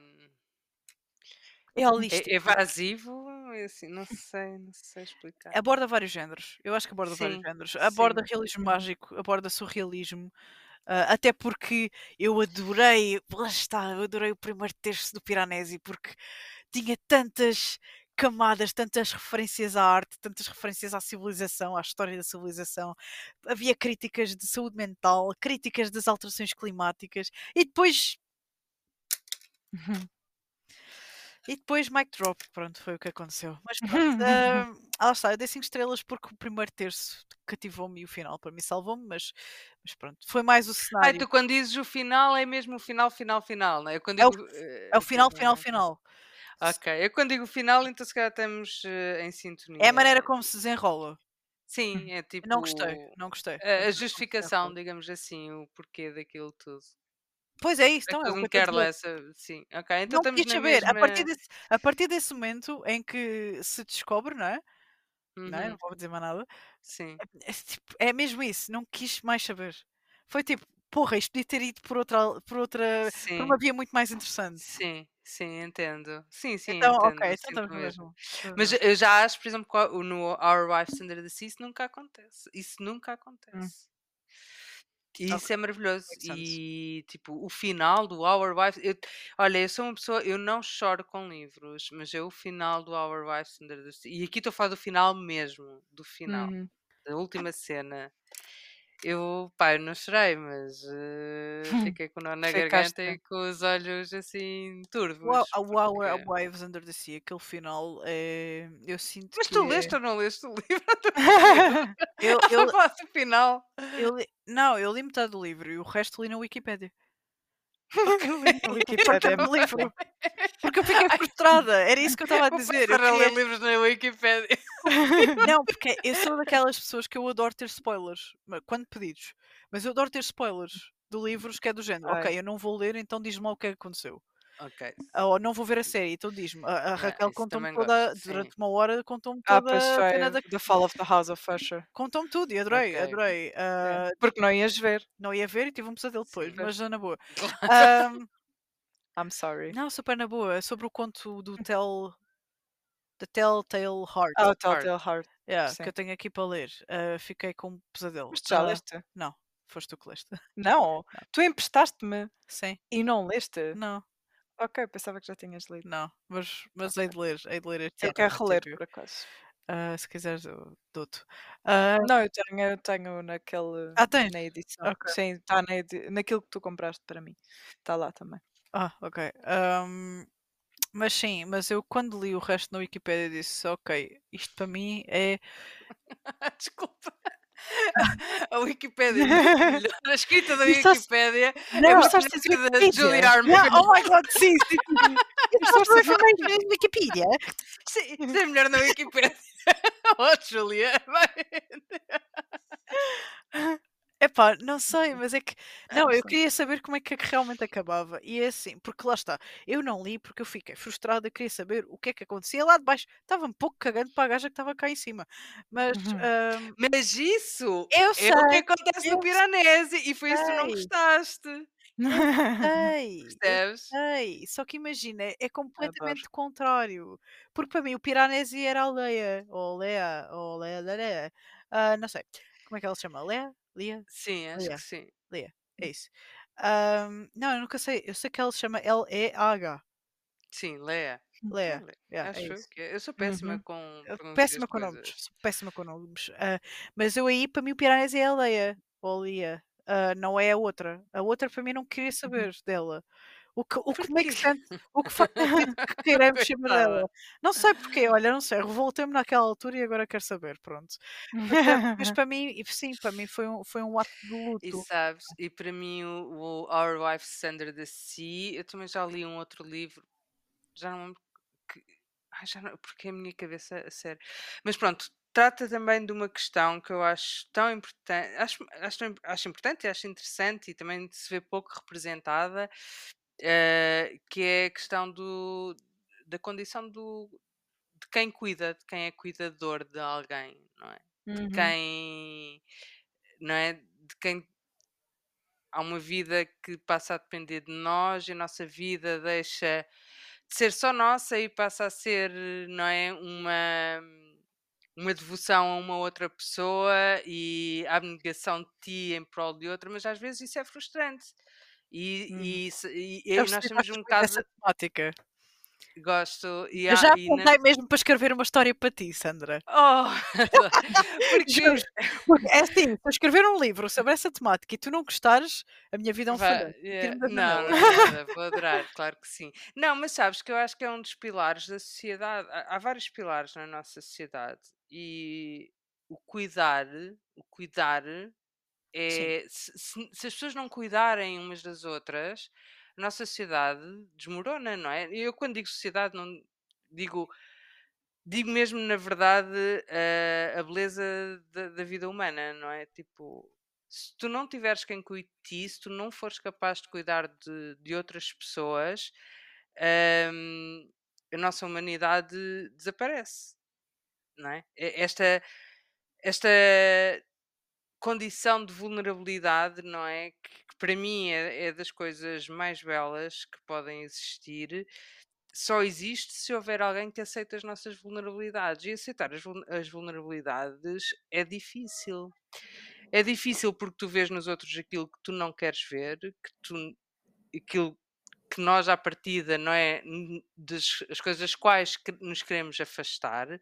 é holístico. é evasivo, é assim, não sei, não sei explicar. Aborda vários géneros. Eu acho que aborda vários Sim, géneros. Aborda sim. realismo Uhum. mágico, aborda surrealismo. ah, até porque eu adorei, lá está, eu adorei o primeiro terço do Piranesi porque tinha tantas camadas, tantas referências à arte, tantas referências à civilização, à história da civilização. Havia críticas de saúde mental, críticas das alterações climáticas e depois E depois mic drop, pronto, foi o que aconteceu. Mas pronto, ah, lá está, eu dei 5 estrelas porque o primeiro terço cativou-me e o final para mim salvou-me, mas, mas pronto, foi mais o cenário. tu quando dizes o final é mesmo o final, final, final, não é? É o- eh, É o final, pois, final, ah, final. Ok, eu quando digo final, então se calhar estamos eh, em sintonia. É a maneira como se desenrola. Sim, é tipo. Não gostei, não gostei. A, justificação, digamos assim, o porquê daquilo tudo. Pois é isso, É então é eu um careless, sim. Ok, então Não estamos saber. A partir, mesma. desse, a partir desse momento em que se descobre, não é? Não, é? Uhum, não vou dizer mais nada. sim. É, tipo, é mesmo isso, não quis mais saber. Foi tipo, porra, isto podia ter ido por outra, por outra, por uma via muito mais interessante. sim, sim, entendo. Sim, sim, Então, entendo. ok, então estamos mesmo. mesmo. Mas eu já acho, por exemplo, no Our Wives Under the Sea isso nunca acontece. Isso nunca acontece. E isso é maravilhoso. sense. E tipo, o final do Our Wives. Eu, olha, eu sou uma pessoa, eu não choro com livros, mas é o final do Our Wives Under the Sea. E aqui estou a falar do final mesmo. Do final. Uhum. Da última cena. Eu, pá, eu não chorei, mas eh, fiquei com o nó na Ficaste. garganta e com os olhos assim turvos. O Our porque- Wives Under the Sea, aquele final, é, eu sinto Mas tu é- leste ou não leste o livro? eu, Eu o final. eu li- não, eu li metade do livro e o resto li na Wikipédia. A Wikipédia é o livro. Porque eu fiquei frustrada. Era isso que eu estava a Vou dizer. Eu passar a ler queria- livros na Wikipédia. Não, porque eu sou daquelas pessoas que eu adoro ter spoilers. Quando pedidos. Mas eu adoro ter spoilers de livros que é do género. Ai. Ok, eu não vou ler, então diz-me o que é que aconteceu. Ok. Ou não vou ver a série, então diz-me. A, a Raquel isso contou-me toda, gosto, durante uma hora, contou-me Ah, toda pois a cena da. The Fall of the House of Usher. Contou-me tudo e adorei, Ok. adorei. Ah, Porque não ias ver. não ia ver e tive um pesadelo depois, Sim. mas na boa. Ahm, I'm sorry. não, super na boa. É sobre o conto do Tell. The Telltale Heart. Ah, o Telltale Heart. yeah, sim. que eu tenho aqui para ler. Ah, fiquei com um pesadelo. Mas já Ah, leste? Não, foste tu que leste. Não. Tu emprestaste-me Sim, e não leste? não, Ok, pensava que já tinhas lido. não. Mas, mas hei de ler, hei de ler este Eu ano, quero reler, por acaso. Ah, se quiseres, eu dou-te. Ah, Não, eu tenho, eu tenho naquele. Ah, tens? Na edição. Ok. Sim, está na edi- naquilo que tu compraste para mim. Está lá também. Ah, ok. Ahm, mas sim, mas eu quando li o resto na Wikipédia disse, ok, isto para mim é. Desculpa. A é melhor. A escrita da é Não, muito estás melhor a que a da Wikipedia. Julie Armour. Oh my god, sim, sim, sim. A Information in Wikipedia. Sim, é melhor na Wikipédia. Oh, Julia. vai. Epá, não sei, mas é que. Não, eu queria saber como é que realmente acabava. E é assim, porque lá está. Eu não li porque eu fiquei frustrada, eu queria saber o que é que acontecia lá de baixo. Estava um pouco cagando para a gaja que estava cá em cima. Mas. Uhum. ahm, Mas isso eu é sei, o que acontece eu no Piranesi e foi isso que tu não gostaste. Percebes? sei. Só que imagina, é completamente contrário. Porque para mim o Piranesi era a Leia. Ou Leia. Ou Leia da Leia. Ah, não sei. Como é que ela se chama? Leia? Lia? Sim, acho Olha. que sim. É isso. Ahm, não, eu nunca sei. Eu sei que ela se chama L-E-A-H. Sim. Leia. Lea. Yeah, é Acho isso. que é. Eu sou péssima Uhum. com Péssima com nomes. sou Péssima com nomes. Ah, mas eu aí, para mim, o Piranesi é a Leia. Ou Lia. Ah, não é a outra. A outra, para mim, não queria saber dela. O que, o que make sense, o que faz sentido que dela. Não sei porquê, olha, não sei, revoltei-me naquela altura e agora quero saber, pronto. Mas, mas para mim, e sim, para mim foi um, foi um ato de E luto. sabes, e para mim o, o Our Wife's Under the Sea, eu também já li um outro livro, já não lembro que. Ai, já não, porque a minha cabeça, a sério. Mas pronto, trata também de uma questão que eu acho tão importante, acho, acho, acho importante e acho interessante e também se vê pouco representada, eh, que é a questão do, da condição do, de quem cuida, de quem é cuidador de alguém, não é? Uhum. quem não é de quem há uma vida que passa a depender de nós e a nossa vida deixa de ser só nossa e passa a ser não é uma uma devoção a uma outra pessoa e a abnegação de ti em prol de outra, mas às vezes isso é frustrante. E, Uhum. e, e- e nós temos um caso, temática. gosto, e, Eu já e na- apontei mesmo para escrever uma história para ti, Sandra. Oh! porque. Porque é assim, se eu escrever um livro sobre essa temática e tu não gostares, a minha vida é um falhanço. é, não, não nada, vou adorar, claro que sim. Não, mas sabes que eu acho que é um dos pilares da sociedade. Há, há vários pilares na nossa sociedade e o cuidar, o cuidar é se, se- as pessoas não cuidarem umas das outras, a nossa sociedade desmorona, não é? Eu quando digo sociedade não digo digo mesmo na verdade a, a beleza da, da vida humana, não é? Tipo, se tu não tiveres quem cuide de ti, se tu não fores capaz de cuidar de, de outras pessoas, hum, a nossa humanidade desaparece, não é? Esta, esta condição de vulnerabilidade, não é? Que, que para mim é, é das coisas mais belas que podem existir. Só existe se houver alguém que aceite as nossas vulnerabilidades. E aceitar as, as vulnerabilidades é difícil. É difícil porque tu vês nos outros aquilo que tu não queres ver, que tu, aquilo que nós à partida não é das as coisas quais que nos queremos afastar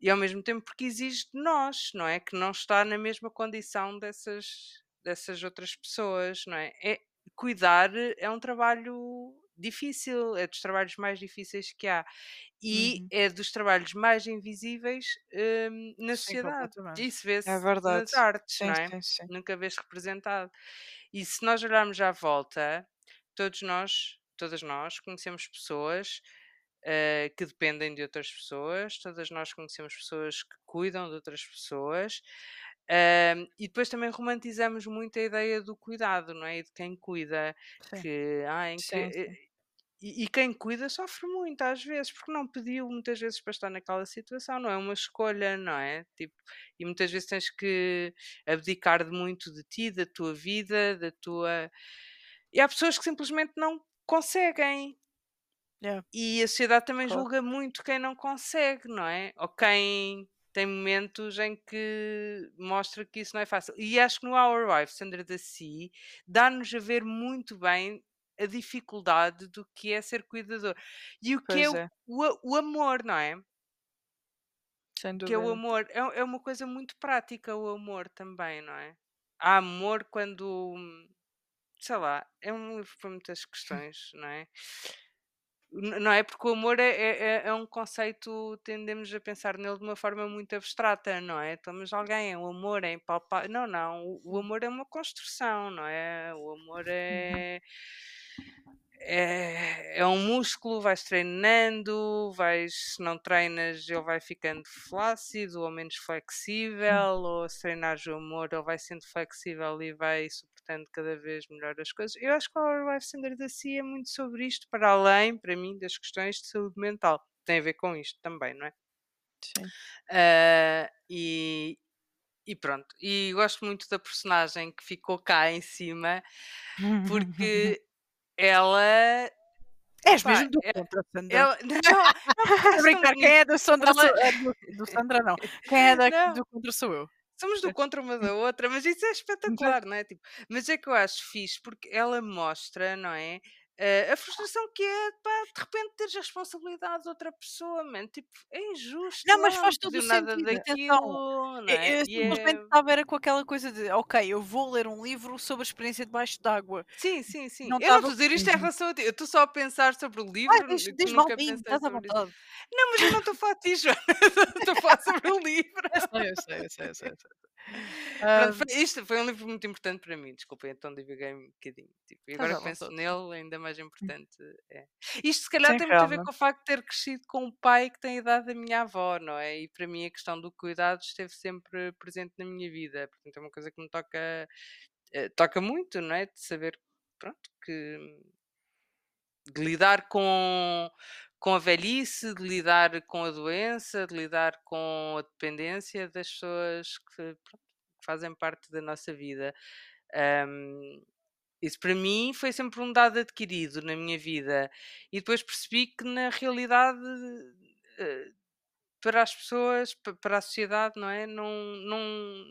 e ao mesmo tempo porque exige de nós, não é? Que não está na mesma condição dessas, dessas outras pessoas, não é? é? Cuidar é um trabalho difícil, é dos trabalhos mais difíceis que há e Uhum. é dos trabalhos mais invisíveis hum, na sociedade. Isso vê-se É verdade. nas artes, Sim, não é? sim, sim. nunca vês representado. E se nós olharmos à volta, todos nós, todas nós, conhecemos pessoas uh, que dependem de outras pessoas, todas nós conhecemos pessoas que cuidam de outras pessoas. Uh, e depois também romantizamos muito a ideia do cuidado, não é? E de quem cuida, Sim. que, ah, em que, sim. e, e quem cuida sofre muito às vezes, porque não pediu muitas vezes para estar naquela situação, não é uma escolha, não é? Tipo, e muitas vezes tens que abdicar de muito de ti, da tua vida, da tua. E há pessoas que simplesmente não conseguem. Yeah. E a sociedade também Claro. julga muito quem não consegue, não é? Ou quem tem momentos em que mostra que isso não é fácil. E acho que no Our Wives Under the Sea dá-nos a ver muito bem a dificuldade do que é ser cuidador. E o que é Pois o, é, o, o amor, não é? sem Que é o dúvida. amor. É, é uma coisa muito prática, o amor também, não é? Há amor quando. Sei lá, é um livro para muitas questões, não é? Não é porque o amor é, é, é- um conceito, tendemos a pensar nele de uma forma muito abstrata, não é? Então, mas alguém, o amor é impalpável. Não, não, o, o amor é uma construção, não é? O amor é, é, é um músculo, vais treinando, vais, se não treinas, ele vai ficando flácido ou menos flexível, ou se treinares o amor, ele vai sendo flexível e vai suportando cada vez melhor as coisas. Eu acho que a Our Life Standard da CIA é muito sobre isto, para além, para mim, das questões de saúde mental. Tem a ver com isto também, não é? Sim. Ah, e, e pronto. E gosto muito da personagem que ficou cá em cima, porque ela. És Pá, mesmo do é- contra, Sandra. ela não, não, acho brincar, quem é do Sandra Ela- sou, é do, do Sandra não. Quem é da, Não. do contra sou eu. Somos do contra uma da outra, mas isso é espetacular, não é? Tipo, mas é que eu acho fixe porque ela mostra, não é? Eh, a frustração que é, pá, de repente teres a responsabilidade de outra pessoa, man. Tipo, é injusto. Não, mas faz não todo o nada sentido, atenção. daquilo, não Eu, é? eu E é- simplesmente estava era com aquela coisa de, ok, eu vou ler um livro sobre a experiência debaixo d'água. Sim, sim, sim. Não eu não estou a dizer isto em relação a ti. Eu estou só a pensar sobre o livro. Ai, diz, diz nunca estás à sobre isso. vontade. Não, mas eu não estou a falar de ti, Joana. Estou a falar sobre o livro. Eu sei, eu sei, eu sei, eu sei. eu sei. Pronto, isto foi um livro muito importante para mim, desculpem, então diviguei um bocadinho. Tipo, e agora que penso nele, ainda mais importante é. Isto se calhar Sim, tem muito a ver com o facto de ter crescido com um pai que tem a idade da minha avó, não é? E para mim a questão do cuidado esteve sempre presente na minha vida, portanto é uma coisa que me toca, eh, toca muito, não é? De saber, pronto, que de lidar com, com a velhice, de lidar com a doença, de lidar com a dependência das pessoas que, que fazem parte da nossa vida. Ahm, isso para mim foi sempre um dado adquirido na minha vida. E depois percebi que na realidade eh, para as pessoas, pa- para a sociedade, não é? Não, não,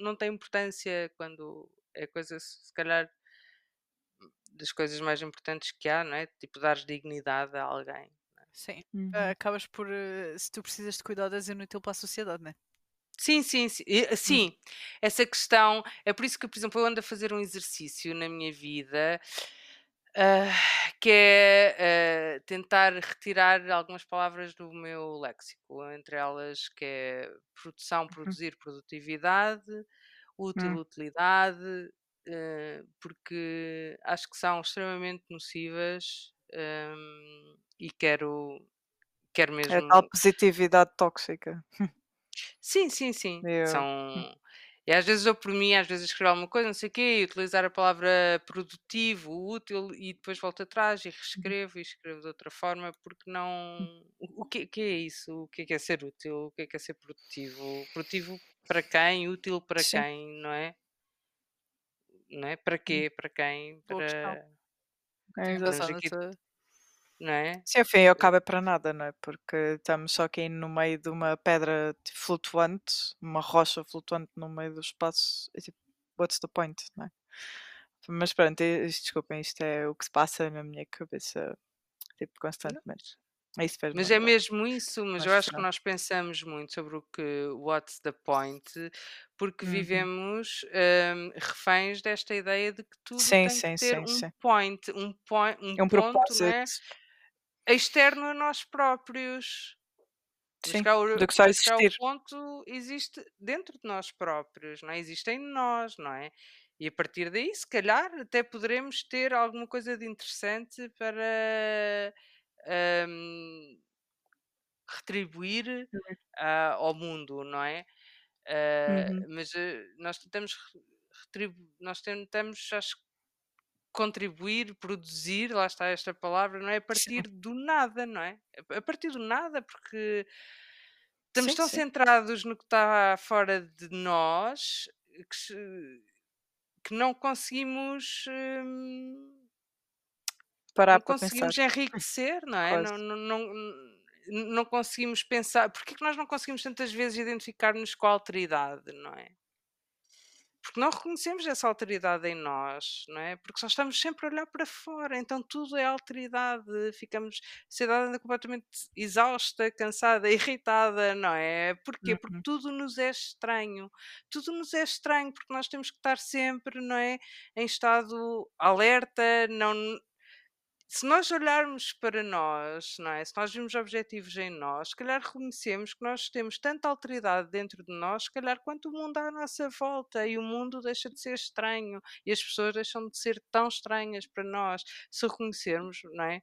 não tem importância quando é coisa, se calhar, das coisas mais importantes que há, não é? Tipo, dar dignidade a alguém. Sim. Uhum. Ah, acabas por, eh, se tu precisas de cuidado, és inútil para a sociedade, não é? Sim, sim, sim. e, sim, Essa questão. É por isso que, por exemplo, eu ando a fazer um exercício na minha vida ah, que é ah, tentar retirar algumas palavras do meu léxico, entre elas que é produção, produzir, produtividade, útil, Hum. utilidade, ah, porque acho que são extremamente nocivas ahm, e quero, quero mesmo. É tal positividade tóxica. Sim, sim, sim. Eu- São. E às vezes eu por mim, às vezes escrevo alguma coisa, não sei o quê, e utilizar a palavra produtivo, útil, e depois volto atrás e reescrevo e escrevo de outra forma, porque não. O que, que é isso? O que é que é ser útil? O que é que é ser produtivo? Produtivo para quem? Útil para Sim. quem? Não é? Não é? Para quê? Para quem? Para. Exato. pensado aqui- Não é? Sim, ao fim e ao cabo é para nada, não é? Porque estamos só aqui no meio de uma pedra tipo, flutuante, uma rocha flutuante no meio do espaço. É tipo, what's the point, não é? Mas pronto, isto, desculpem, isto é o que se passa na minha cabeça, tipo, constantemente. É isso fez Mas é mesmo isso, mas eu acho que nós pensamos muito sobre o que what's the point, porque Uhum. vivemos hum, reféns desta ideia de que tudo Sim, tem sim, que ter sim, um sim. point, um, point, um, É um ponto, propósito. não é? externo a nós próprios. Sim, o, do que só cá o existir. ponto existe dentro de nós próprios, não é? Existe em nós, não é? E a partir daí, se calhar, até poderemos ter alguma coisa de interessante para hum, retribuir ah, ao mundo, não é? Ah, Uhum. mas ah, nós tentamos re- retribu- nós tentamos, acho contribuir, produzir, lá está esta palavra, não é? A Sim. partir do nada, não é? A partir do nada, porque estamos Sim, tão sim. centrados no que está fora de nós que, que não conseguimos. hum, Parar não para pensar, conseguimos enriquecer, não é? Não, não, não, conseguimos pensar. Porquê que nós não conseguimos tantas vezes identificar-nos com a alteridade, não é? Porque não reconhecemos essa alteridade em nós, não é? Porque só estamos sempre a olhar para fora, então tudo é alteridade, ficamos, a sociedade anda completamente exausta, cansada, irritada, não é? Porquê? Porque Uhum. tudo nos é estranho, tudo nos é estranho, porque nós temos que estar sempre, não é? Em estado alerta, não, se nós olharmos para nós, não é? Se nós vimos objetivos em nós, se calhar reconhecemos que nós temos tanta alteridade dentro de nós, se calhar quanto o mundo à nossa volta, e o mundo deixa de ser estranho, e as pessoas deixam de ser tão estranhas para nós, se reconhecermos, não é?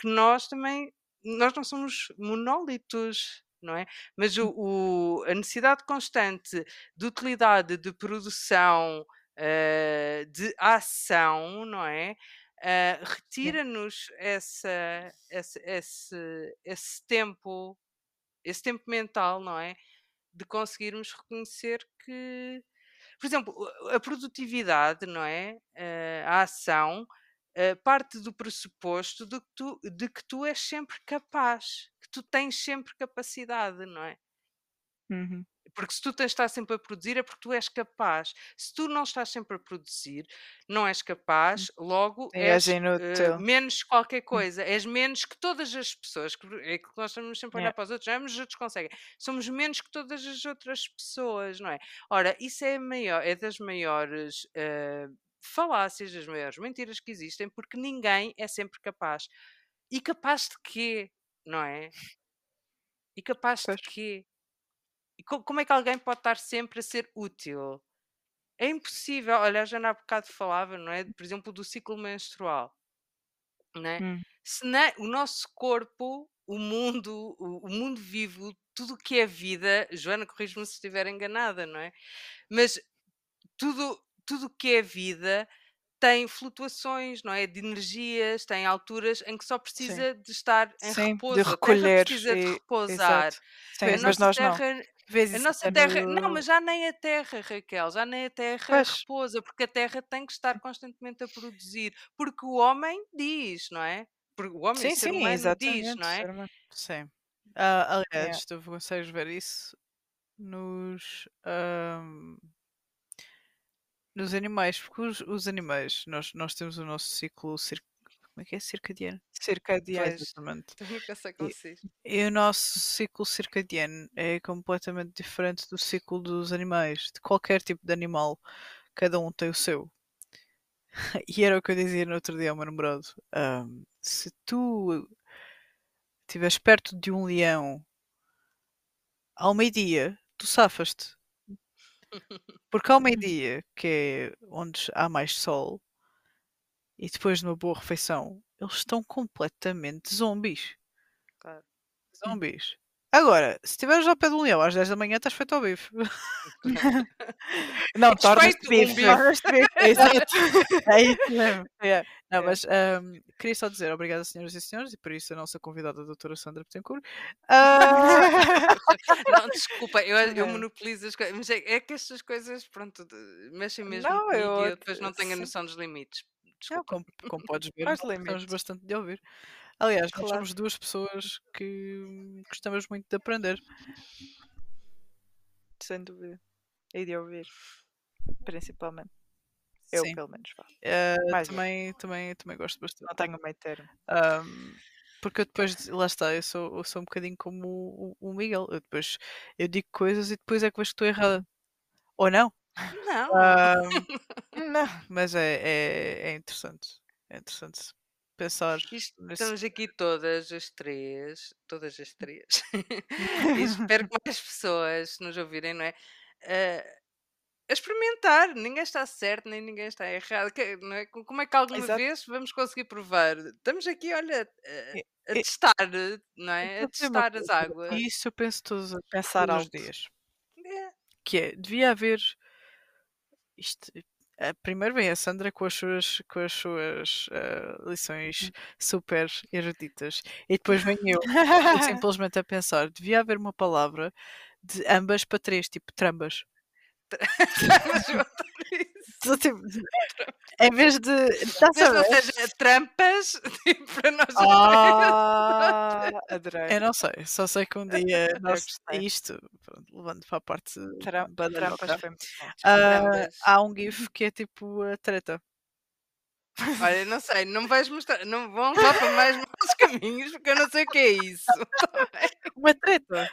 Que nós também, nós não somos monólitos, não é? Mas o, o- a necessidade constante de utilidade, de produção, eh, de ação, não é? Sim. retira-nos esse, esse, esse tempo, esse tempo mental, não é? De conseguirmos reconhecer que, por exemplo, a produtividade, não é? Ah, a ação, ah, parte do pressuposto de que, tu, de que tu és sempre capaz, que tu tens sempre capacidade, não é? Uhum. Porque se tu tens de estar sempre a produzir é porque tu és capaz. Se tu não estás sempre a produzir, não és capaz, logo E és inútil. menos qualquer Hum. coisa. És menos que todas as pessoas. Que, é que nós estamos sempre a olhar Yeah. para os outros, ah, mas os outros conseguem. Somos menos que todas as outras pessoas, não é? Ora, isso é, maior, é das maiores eh, falácias, das maiores mentiras que existem, porque ninguém é sempre capaz. E capaz de quê? Não é? E capaz de Pois. quê? E co- como é que alguém pode estar sempre a ser útil? É impossível. Olha, a Jana há bocado falava, não é? Por exemplo, do ciclo menstrual, não é? Hum. Se na- o nosso corpo, o mundo, o, o mundo vivo, tudo o que é vida, Joana, corrige-me se estiver enganada, não é? Mas tudo tudo o que é vida tem flutuações, não é? De energias, tem alturas em que só precisa de estar em Sim, de repouso. Terra recolher precisa de e repousar. exato. Sim, mas nós não. Vês a nossa terra, não, no. mas já nem a terra, Raquel, já nem a terra Pois. repousa, porque a terra tem que estar constantemente a produzir, porque o homem diz, não é? Porque o homem, Sim, ser sim, humano diz, não é? humano. Sim. Yeah. aliás, tu consegues ver isso nos. ahm, nos animais, porque os, os animais, nós, nós temos o nosso ciclo cir... como é que é? circadiano. Circadiano. Pois, Exatamente. também nunca sei diz. E o nosso ciclo circadiano é completamente diferente do ciclo dos animais, de qualquer tipo de animal. Cada um tem o seu. E era o que eu dizia no outro dia ao meu namorado. ahm, se tu estiveres perto de um leão ao meio-dia, tu safas-te. Porque ao meio-dia, que é onde há mais sol, e depois de uma boa refeição, eles estão completamente zombies. Claro. Zombies. Agora, se estiveres ao pé de um leão às 10 da manhã, estás feito ao bife. Não, tornas-te feito um bife. Tornas-te bife. Exato. É isso mesmo. Yeah. Não, Yeah. mas ahm, queria só dizer obrigada, senhoras e senhores, e por isso a nossa convidada, a doutora Sandra Betancourt. Ah, Não, desculpa, eu, eu É. monopolizo as coisas, mas é, é que estas coisas, pronto, mexem mesmo Não, eu- e eu depois não tenho a noção dos limites. Não, Desculpa. como, como podes ver, nós gostamos bastante de ouvir. Aliás, nós Claro. somos duas pessoas que gostamos muito de aprender. Sem dúvida. E de ouvir. Principalmente. Eu, Sim. pelo menos, eu. também, também, também gosto bastante. Não tenho meio termo. Ahm, porque eu depois, de- lá está, eu sou, eu sou um bocadinho como o, o- o Miguel. Eu depois eu digo coisas e depois é que vejo que estou errada. Ou não. Não, Ahm, Não. mas é, é, é interessante. É interessante pensar Isto- nesse. estamos aqui todas as três, todas as três, espero que mais pessoas nos ouvirem, não é? Ah, a experimentar. Ninguém está certo, nem ninguém está errado. Que- não é? Co- Como é que alguma Exato. vez vamos conseguir provar? Estamos aqui, olha, a, a testar, não é? A testar as águas. Isso eu penso todos, os- Pensar todos os alto. dias. É. Que é, devia haver isto. eh, Primeiro vem a Sandra com as suas, com as suas eh, lições super eruditas. E depois venho eu, simplesmente a pensar: devia haver uma palavra de ambas para três, tipo trambas. Mas eu adoro isso. Só, tipo, em vez de. Mas não seja trampas tipo, para nós. Ah, adorei. Eu não sei, só sei que um dia nós, isto, pronto, levando para a parte Tra- badalhoca, Trampas foi muito bom. Trambas. há um gif que é tipo a treta. Olha, não sei, não vais mostrar, não vão lá para mais maus caminhos, porque eu não sei o que é isso. Uma treta?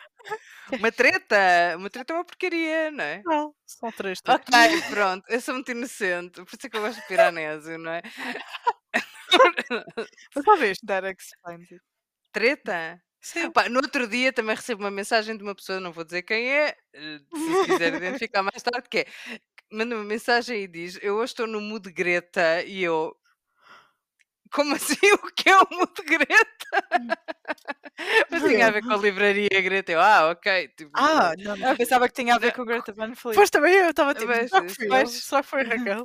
Uma treta, uma treta é uma porcaria, não é? Não, são três tretas. Ok, pronto, eu sou muito inocente, por isso é que eu gosto de piranésio, não é? Mas talvez. Explains it. Treta? Sim. Pá, no outro dia também recebo uma mensagem de uma pessoa, não vou dizer quem é, eh, se quiser identificar mais tarde, que é manda uma mensagem e diz: Eu hoje estou no mood Greta e eu. Como assim? O que é o mood Greta? Mas tinha a ver com a livraria Greta. Eu, ah, ok. Tipo, Ah, não, não. Eu pensava que tinha a ver com Greta Van Fleet. Pois também eu estava tipo, Mas, fui eu? mas- que foi Raquel?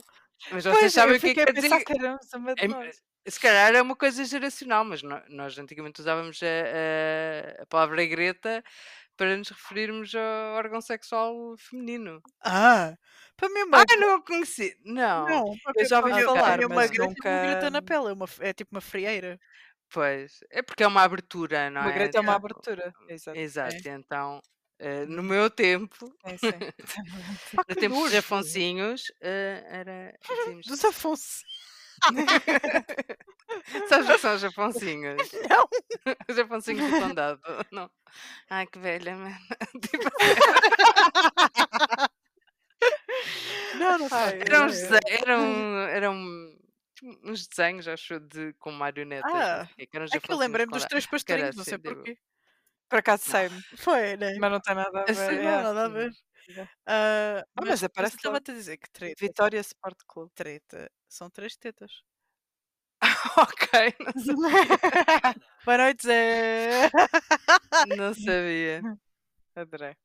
mas Pois, vocês sabem eu o que é que quer dizer. que éramos uma de É- nós. Se calhar é uma coisa geracional, mas nó- nós antigamente usávamos a, a- a palavra Greta para nos referirmos ao órgão sexual feminino. Ah, para mim uma... Ah, não a conheci. Não. não, eu já ouvi falar, mim uma mas greta, nunca- uma greta na pele, é, uma, é tipo uma frieira. Pois. É porque é uma abertura, não Uma é? Greta é uma Tipo, abertura. Exato. Exato. Então, eh, no meu tempo, Sim, sim. No tempo dos. Afonsinhos, eh, era. dizíamos- Dos Afonso. Sabes que são os Afonsinhos? Não. Os Afonsinhos do Condado. Não. Ai, que velha, mano. Tipo, Não, não sei. Eram, É. eram, eram tipo, uns desenhos, acho, de, com marionetas. Ah, quê, que É que eu lembrei-me do dos três pastorinhos, assim, não sei digo. porquê. Por acaso sei-me, Foi, né? mas não tem nada a ver. Assim, Não, yeah. nada a ver. Yeah. Ah, Ah, mas aparece estava logo. a dizer que treta, Vitória Sport Club. treta são três tetas. ok, não, sa- Boa noite, Zé. não sabia. Adorei.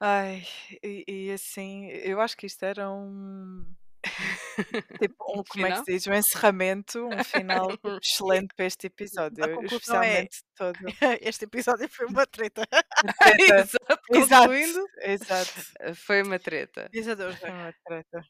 Ai, e, e assim, eu acho que isto era um. Tipo, um, como é que Final? se diz? Um encerramento, um final excelente para este episódio. A conclusão é- Especialmente todo. Este episódio foi uma treta. Treta. Exato, Exato, concluindo, exato. foi uma treta. Diz adeus, Foi uma treta.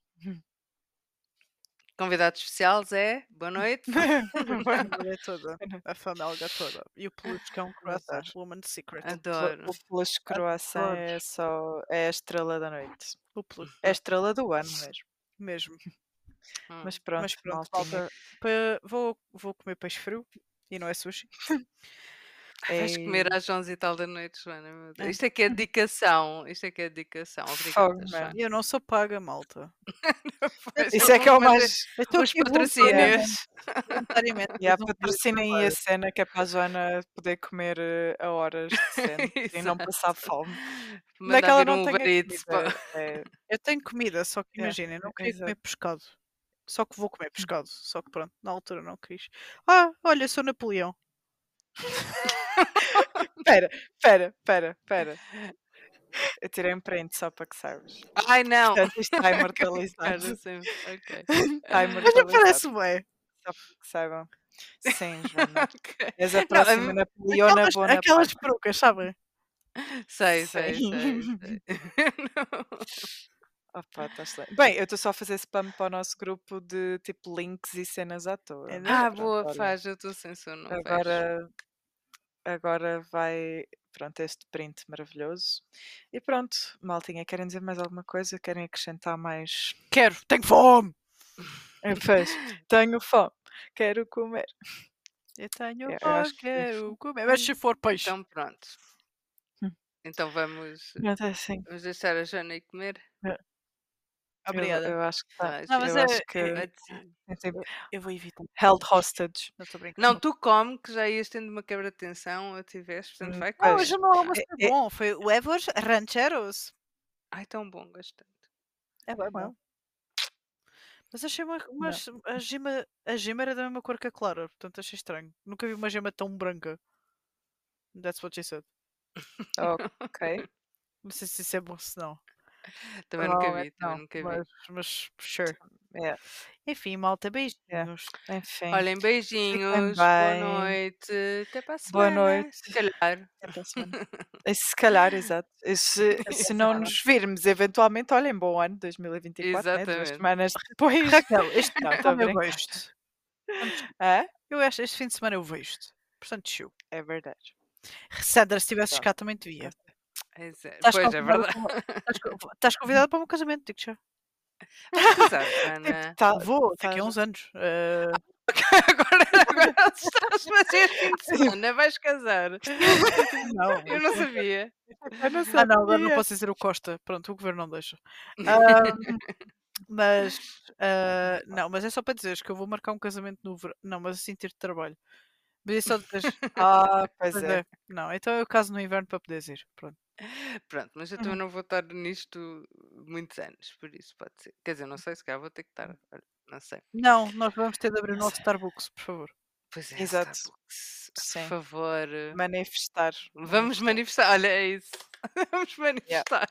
Convidado especial, Zé, boa noite. A família toda. A família toda. E o peluche que é um croissant. Woman's Secret. Adoro. O Peluche Croissant Adoro. é só é a estrela da noite. O peluche. É a estrela do ano mesmo. Mesmo. Hum. Mas pronto, Mas pronto. Pa- Vou, vou comer peixe frio. E não é sushi. Vais É- comer às 11 e tal da noite, Joana. É. Isto é que é dedicação. Isto é que é dedicação. Obrigada. E eu não sou paga, malta. Pois, Isso é que é o mais. Os patrocínios. E a quero aí a cena que é para a Joana poder comer eh, a horas e não passar fome. É Mandar que ela vir não um comida, é- Eu tenho comida, só que Yeah, imaginem, não queria comer pescado. Só que vou comer pescado. Só que pronto, na altura não quis. Ah, olha, sou Napoleão. Espera, espera, espera, espera. Eu tirei um print só para que saibas. Ai, não. Portanto, isto está imortalizado. sempre. Ok. Está Mas não imortalizado. parece bem. Só para que saibam. Sim, Joana. Ok. És a Não, próxima mim- Napoleona Aquelas, Bonaparte. aquelas perucas, sabem? Sei, sei, Sei. sei. sei. Opa, tá. Bem, eu estou só a fazer spam para o nosso grupo de tipo links e cenas à toa. É? Ah, boa, olha. faz. Eu estou sem sono. agora, agora vai pronto, este print maravilhoso. E pronto, maltinha, querem dizer mais alguma coisa? Querem acrescentar mais? Quero, tenho fome! Eh, Pois, tenho fome, quero comer. Eu tenho Eu fome, acho que- quero comer. Mas se for peixe. Então, pronto. Hum. Então vamos, é assim. vamos deixar a Joana ir comer. Eu, Obrigada. eu acho que tá. Não, mas eu é- acho que dizer- é tipo, Eu vou evitar. held hostage. Não estou brincando. Não, tu come, que já ias tendo uma quebra de tensão, eu tiveste, portanto Hum, vai. Não, comer. hoje o meu almoço É- foi é- bom. Foi huevos rancheros. Ai, tão bom, gostei. É bem Não. bom. Mas achei uma, mas a gema, a gema era da mesma cor que a Clara, portanto achei estranho. Nunca vi uma gema tão branca. That's what she said. Ok. Não sei se isso é bom ou se não. Também nunca Provavelmente vi, também não, nunca vi. Mas, mas sure. É. Enfim, malta, beijinhos. Enfim. Olhem, beijinhos, boa bem. noite, até para a Boa semana, noite. se calhar. Até para a semana. E Se calhar, exato. E Se, se não nos virmos, eventualmente, olhem, bom ano 2024, né? duas Exatamente. semanas depois. Raquel, este Não, fim de estou a semana eu brincar. vejo-te. Hã? Eu acho este fim de semana eu vejo-te. Portanto, chill. É verdade. Sandra, se estivesses Pronto. cá também te via. Pois é, Estás pois, é verdade. para- Estás co- Estás convidada para o meu casamento, digo já. Vais casar, Ana. Tá, Vou, tá daqui a já. uns anos. Eh, Agora, agora estás a fazer fim de semana, vais casar. não, Eu não sabia. Eu não Ah, não, agora não sabia. posso dizer o Costa. Pronto, o governo não deixa. Mas, ah, não, mas é só para dizeres que eu vou marcar um casamento no verão. Não, mas assim ter de trabalho. Mas isso só depois. Ah, pois Pois é. é. Não, então eu caso no inverno para poderes ir. Pronto. Pronto, mas eu Uhum. também não vou estar nisto muitos anos, por isso pode ser. Quer dizer, não sei se cá vou ter que estar, olha, não sei. Não, nós vamos ter de abrir o nosso Starbucks, por favor. Pois é, Exato. Starbucks, Sim. por favor. Manifestar. Vamos manifestar, olha, é isso. Vamos manifestar.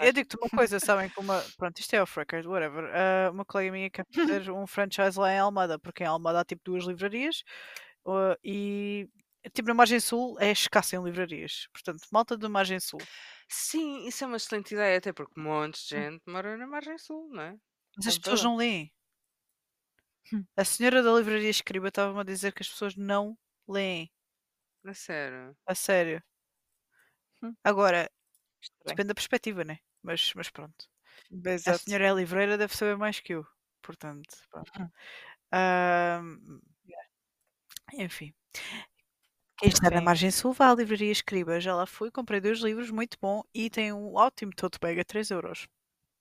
Eu digo-te uma coisa, sabem? Que uma, pronto, isto é off record, whatever. ah, uma colega minha quer fazer um franchise lá em Almada, porque em Almada há tipo duas livrarias ah, e tipo na Margem Sul é escasso em livrarias. Portanto, malta da Margem Sul. Sim, isso é uma excelente ideia, até porque um monte de gente mora na margem sul, não é? Mas as pessoas não leem. Hum. A senhora da livraria Escriba estava-me a dizer que as pessoas não leem. A sério. A sério. Hum. Agora, depende da perspectiva, né? Mas, mas pronto. A Exato. senhora é livreira, deve saber mais que eu. Portanto, pronto. Hum. Enfim. Quem está na. Margem Sul, vá à livraria Escriba. Já lá fui, comprei dois livros, muito bom. E tem um ótimo tote bag a 3 euros.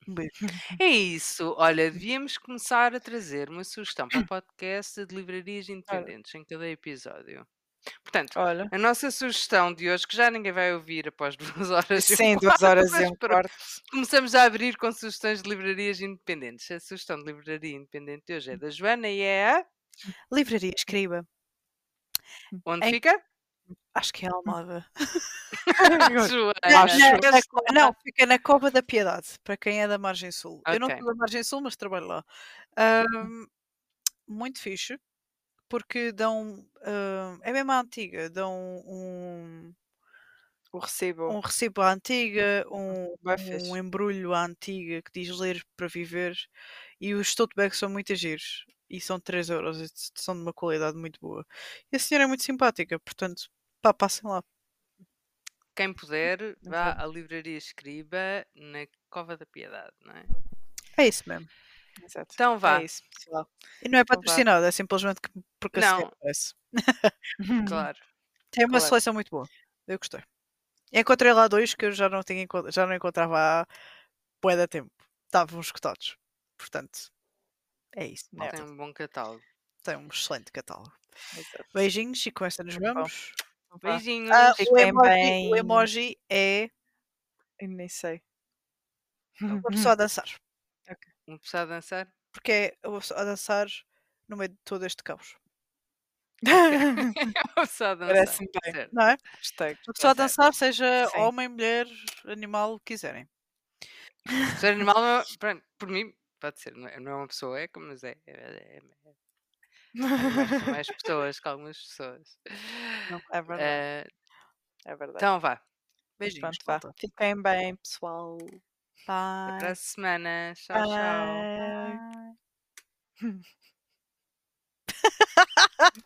Um beijo. É isso. Olha, devíamos começar a trazer uma sugestão para o podcast de livrarias independentes em cada episódio. Portanto, Olha. a nossa sugestão de hoje, que já ninguém vai ouvir após duas horas e um Sim, duas quarto, horas mas e um pronto, quarto. começamos a abrir com sugestões de livrarias independentes. A sugestão de livraria independente de hoje é da Joana e é a... Livraria Escriba. Onde Em- fica? Acho que é Almada. Joana. Não, co- não, fica na Cova da Piedade, para quem é da Margem Sul. Eu não sou da Margem Sul, mas trabalho lá. Ahm, muito fixe, porque dão. ahm, é mesmo a antiga, dão um, O recibo. um recibo à antiga, um, um embrulho à antiga que diz ler para viver. E os tote bags são muito giros. E são 3 euros, e são de uma qualidade muito boa. E a senhora é muito simpática, portanto, pá, passem lá. Quem puder, vá à livraria Escriba na Cova da Piedade, não é? É isso mesmo. Exato. Então vá. É isso. E não é Então patrocinado, é simplesmente que- porque a Não. senhora merece. Claro. Tem uma Claro. seleção muito boa. Eu gostei. Encontrei lá dois que eu já não, tinha, já não encontrava há bué da tempo. Estavam escutados. Portanto, é isso. É. Tem um bom catálogo. Tem um excelente catálogo. Exato. Beijinhos e com esta nos vamos. Beijinhos. Ah, o, emoji, o emoji é Eu nem sei. uma pessoa a dançar. Um pessoal a dançar? Porque é uma pessoa a dançar no meio de todo este caos. Uma pessoa a dançar. Parece-me bem. certo. Não é? Gostei. Uma pessoa a dançar, seja Sim. homem, mulher, animal, o que quiserem. Ser animal, é- pronto, por mim, pode ser. Não é é uma pessoa eca, mas é. é, é- com mais pessoas, com algumas pessoas. Não, é verdade. Uh, é verdade. Então vá. Beijinhos. Pronto, vá. Fiquem bem, pessoal. Bye. Até a semana. Tchau, Bye. tchau.